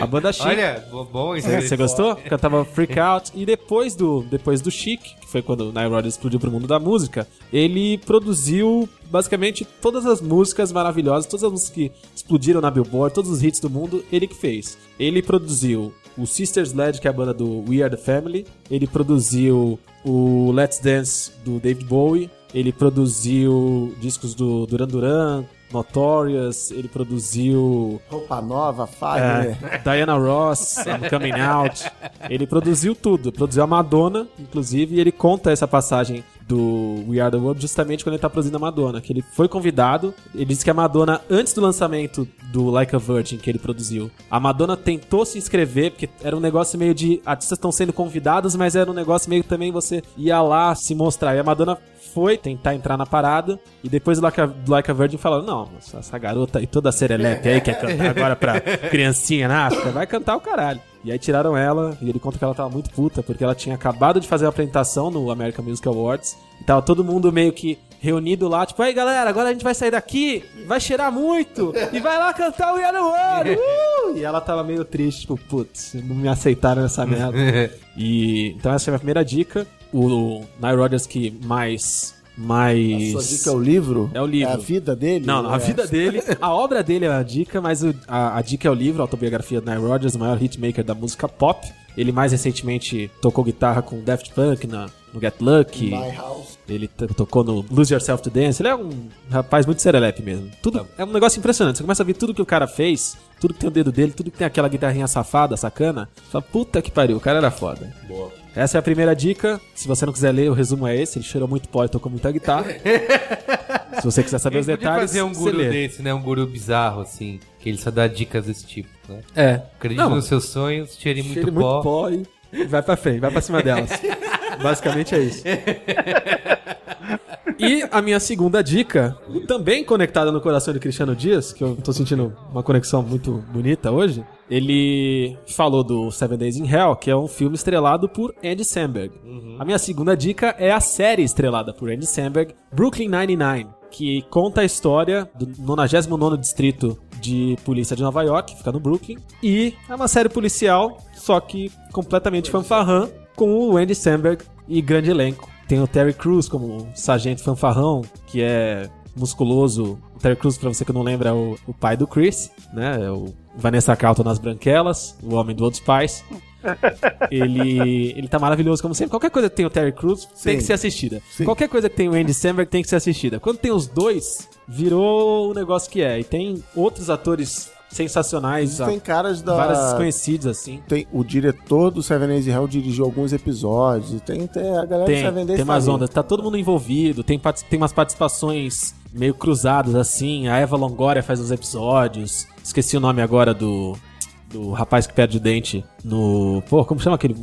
A banda Chic. Olha, bo- bom isso. Você, você gostou? Cantava Freak Out. E depois do, depois do Chic, que foi quando o Nile Rodgers explodiu pro mundo da música, ele produziu basicamente todas as músicas maravilhosas, todas as músicas que explodiram na Billboard, todos os hits do mundo, ele que fez. Ele produziu o Sister Sledge, que é a banda do We Are The Family. Ele produziu o Let's Dance, do David Bowie. Ele produziu discos do Duran Duran, Notorious. Ele produziu Roupa nova, Fagner. é, Diana Ross, I'm Coming Out. Ele produziu tudo. Produziu a Madonna, inclusive, e ele conta essa passagem do We Are The World justamente quando ele tá produzindo a Madonna, que ele foi convidado, ele disse que a Madonna, antes do lançamento do Like a Virgin que ele produziu, a Madonna tentou se inscrever, porque era um negócio meio de artistas estão sendo convidados, mas era um negócio meio que também você ia lá se mostrar. E a Madonna foi tentar entrar na parada e depois do Like a, like a Virgin falaram: Não, essa- garota aí toda serelepe aí quer cantar agora pra criancinha na África, vai cantar o caralho. E aí tiraram ela e ele conta que ela tava muito puta porque ela tinha acabado de fazer a apresentação no American Music Awards e tava todo mundo meio que reunido lá, tipo, aí galera, agora a gente vai sair daqui, vai cheirar muito e vai lá cantar o The World! Uh! E ela tava meio triste, tipo, putz, não me aceitaram nessa merda. E então essa é a minha primeira dica. O Nile Rodgers que mais mais Sua dica é o livro? É o livro. É a vida dele? Não, a É. vida dele, a obra dele é a dica, mas o- a, a dica é o livro, a autobiografia do Nile Rodgers, o maior hitmaker da música pop. Ele mais recentemente tocou guitarra com Daft Punk na, no Get Lucky. My House. Ele tocou no Lose Yourself to Dance. Ele é um rapaz muito serelepe mesmo. Tudo, É um negócio impressionante. Você começa a ver tudo que o cara fez, tudo que tem o dedo dele, tudo que tem aquela guitarrinha safada, sacana. Você Fala, puta que pariu, o cara era foda. Boa. Essa é a primeira dica. Se você não quiser ler, o resumo é esse. Ele cheirou muito pó e tocou muita guitarra. Se você quiser saber os Ele podia detalhes, fazer um guru lê. desse, né? Um guru bizarro, assim. Que ele só dá dicas desse tipo, né? É. Acredite Não, nos seus sonhos, cheire muito cheire pó. muito pó e vai pra frente, vai pra cima delas. Basicamente é isso. E a minha segunda dica, também conectada no coração de Cristiano Dias, que eu tô sentindo uma conexão muito bonita hoje. Ele falou do Seven Days in Hell, que é um filme estrelado por Andy Samberg. A minha segunda dica é a série estrelada por Andy Samberg, Brooklyn Nine-Nine, que conta a história do 99º distrito de polícia de Nova York, fica no Brooklyn, e é uma série policial, só que completamente fanfarrã, com o Andy Samberg e grande elenco. Tem o Terry Crews como sargento fanfarrão, que é musculoso. O Terry Crews, pra você que não lembra, é o, o pai do Chris, né? É o Vanessa Carlton nas Branquelas, o homem do Old Spice. Ele, ele tá maravilhoso, como sempre. Qualquer coisa que tem o Terry Crews tem Sim. que ser assistida. Qualquer coisa que tem o Andy Samberg tem que ser assistida. Quando tem os dois, virou o negócio que é. E tem outros atores sensacionais, Tem caras da. vários desconhecidos, assim. Tem, o diretor do Seven Days Hell dirigiu alguns episódios. Tem, tem a galera do Tem, Seven Days tem umas ondas, tá todo mundo envolvido, tem, tem umas participações meio cruzadas, assim. A Eva Longoria faz uns episódios. Esqueci o nome agora do. Do rapaz que perde o dente no. Pô, como chama aquele.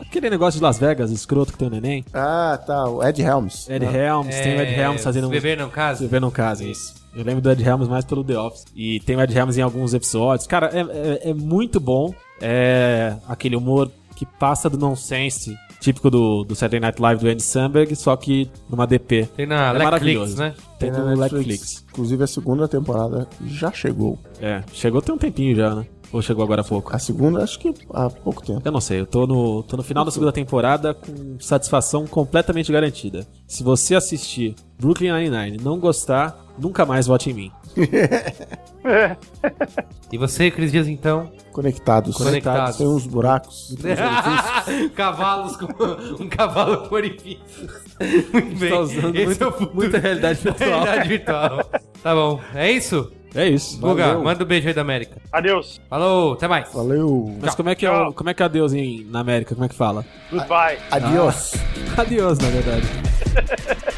Aquele negócio de Las Vegas, escroto que tem o neném? Ah, tá. O Ed Helms. Ed Helms, tem o Ed Helms fazendo beber não Se casa? beber não casa, isso. Eu lembro do Ed Helms mais pelo The Office. E tem o Ed Helms em alguns episódios. Cara, é, é- é muito bom. É aquele humor que passa do nonsense, típico do, do Saturday Night Live do Andy Samberg, só que numa DP. Tem na é Netflix, maravilhoso. né? Tem na no Netflix. Inclusive a segunda temporada já chegou. É, chegou tem um tempinho já, né? Ou chegou agora há pouco? A segunda, acho que há pouco tempo. Eu não sei, eu tô no, tô no final da segunda temporada com satisfação completamente garantida. Se você assistir Brooklyn Nine-Nine e não gostar, nunca mais vote em mim. E você, Cris Dias, então? Conectados. Conectados. Tem uns buracos. Cavalos com um cavalo com orifício. Muito bem. Tá usando Esse muito- é o futuro. muita realidade virtual. Realidade virtual. Tá bom. É isso? É isso. Guga, manda um beijo aí da América. Adeus. Falou, até mais. Valeu. Mas como é que é, o, como é que é adeus em, na América? Como é que fala? Goodbye. Adiós. Adeus, na verdade.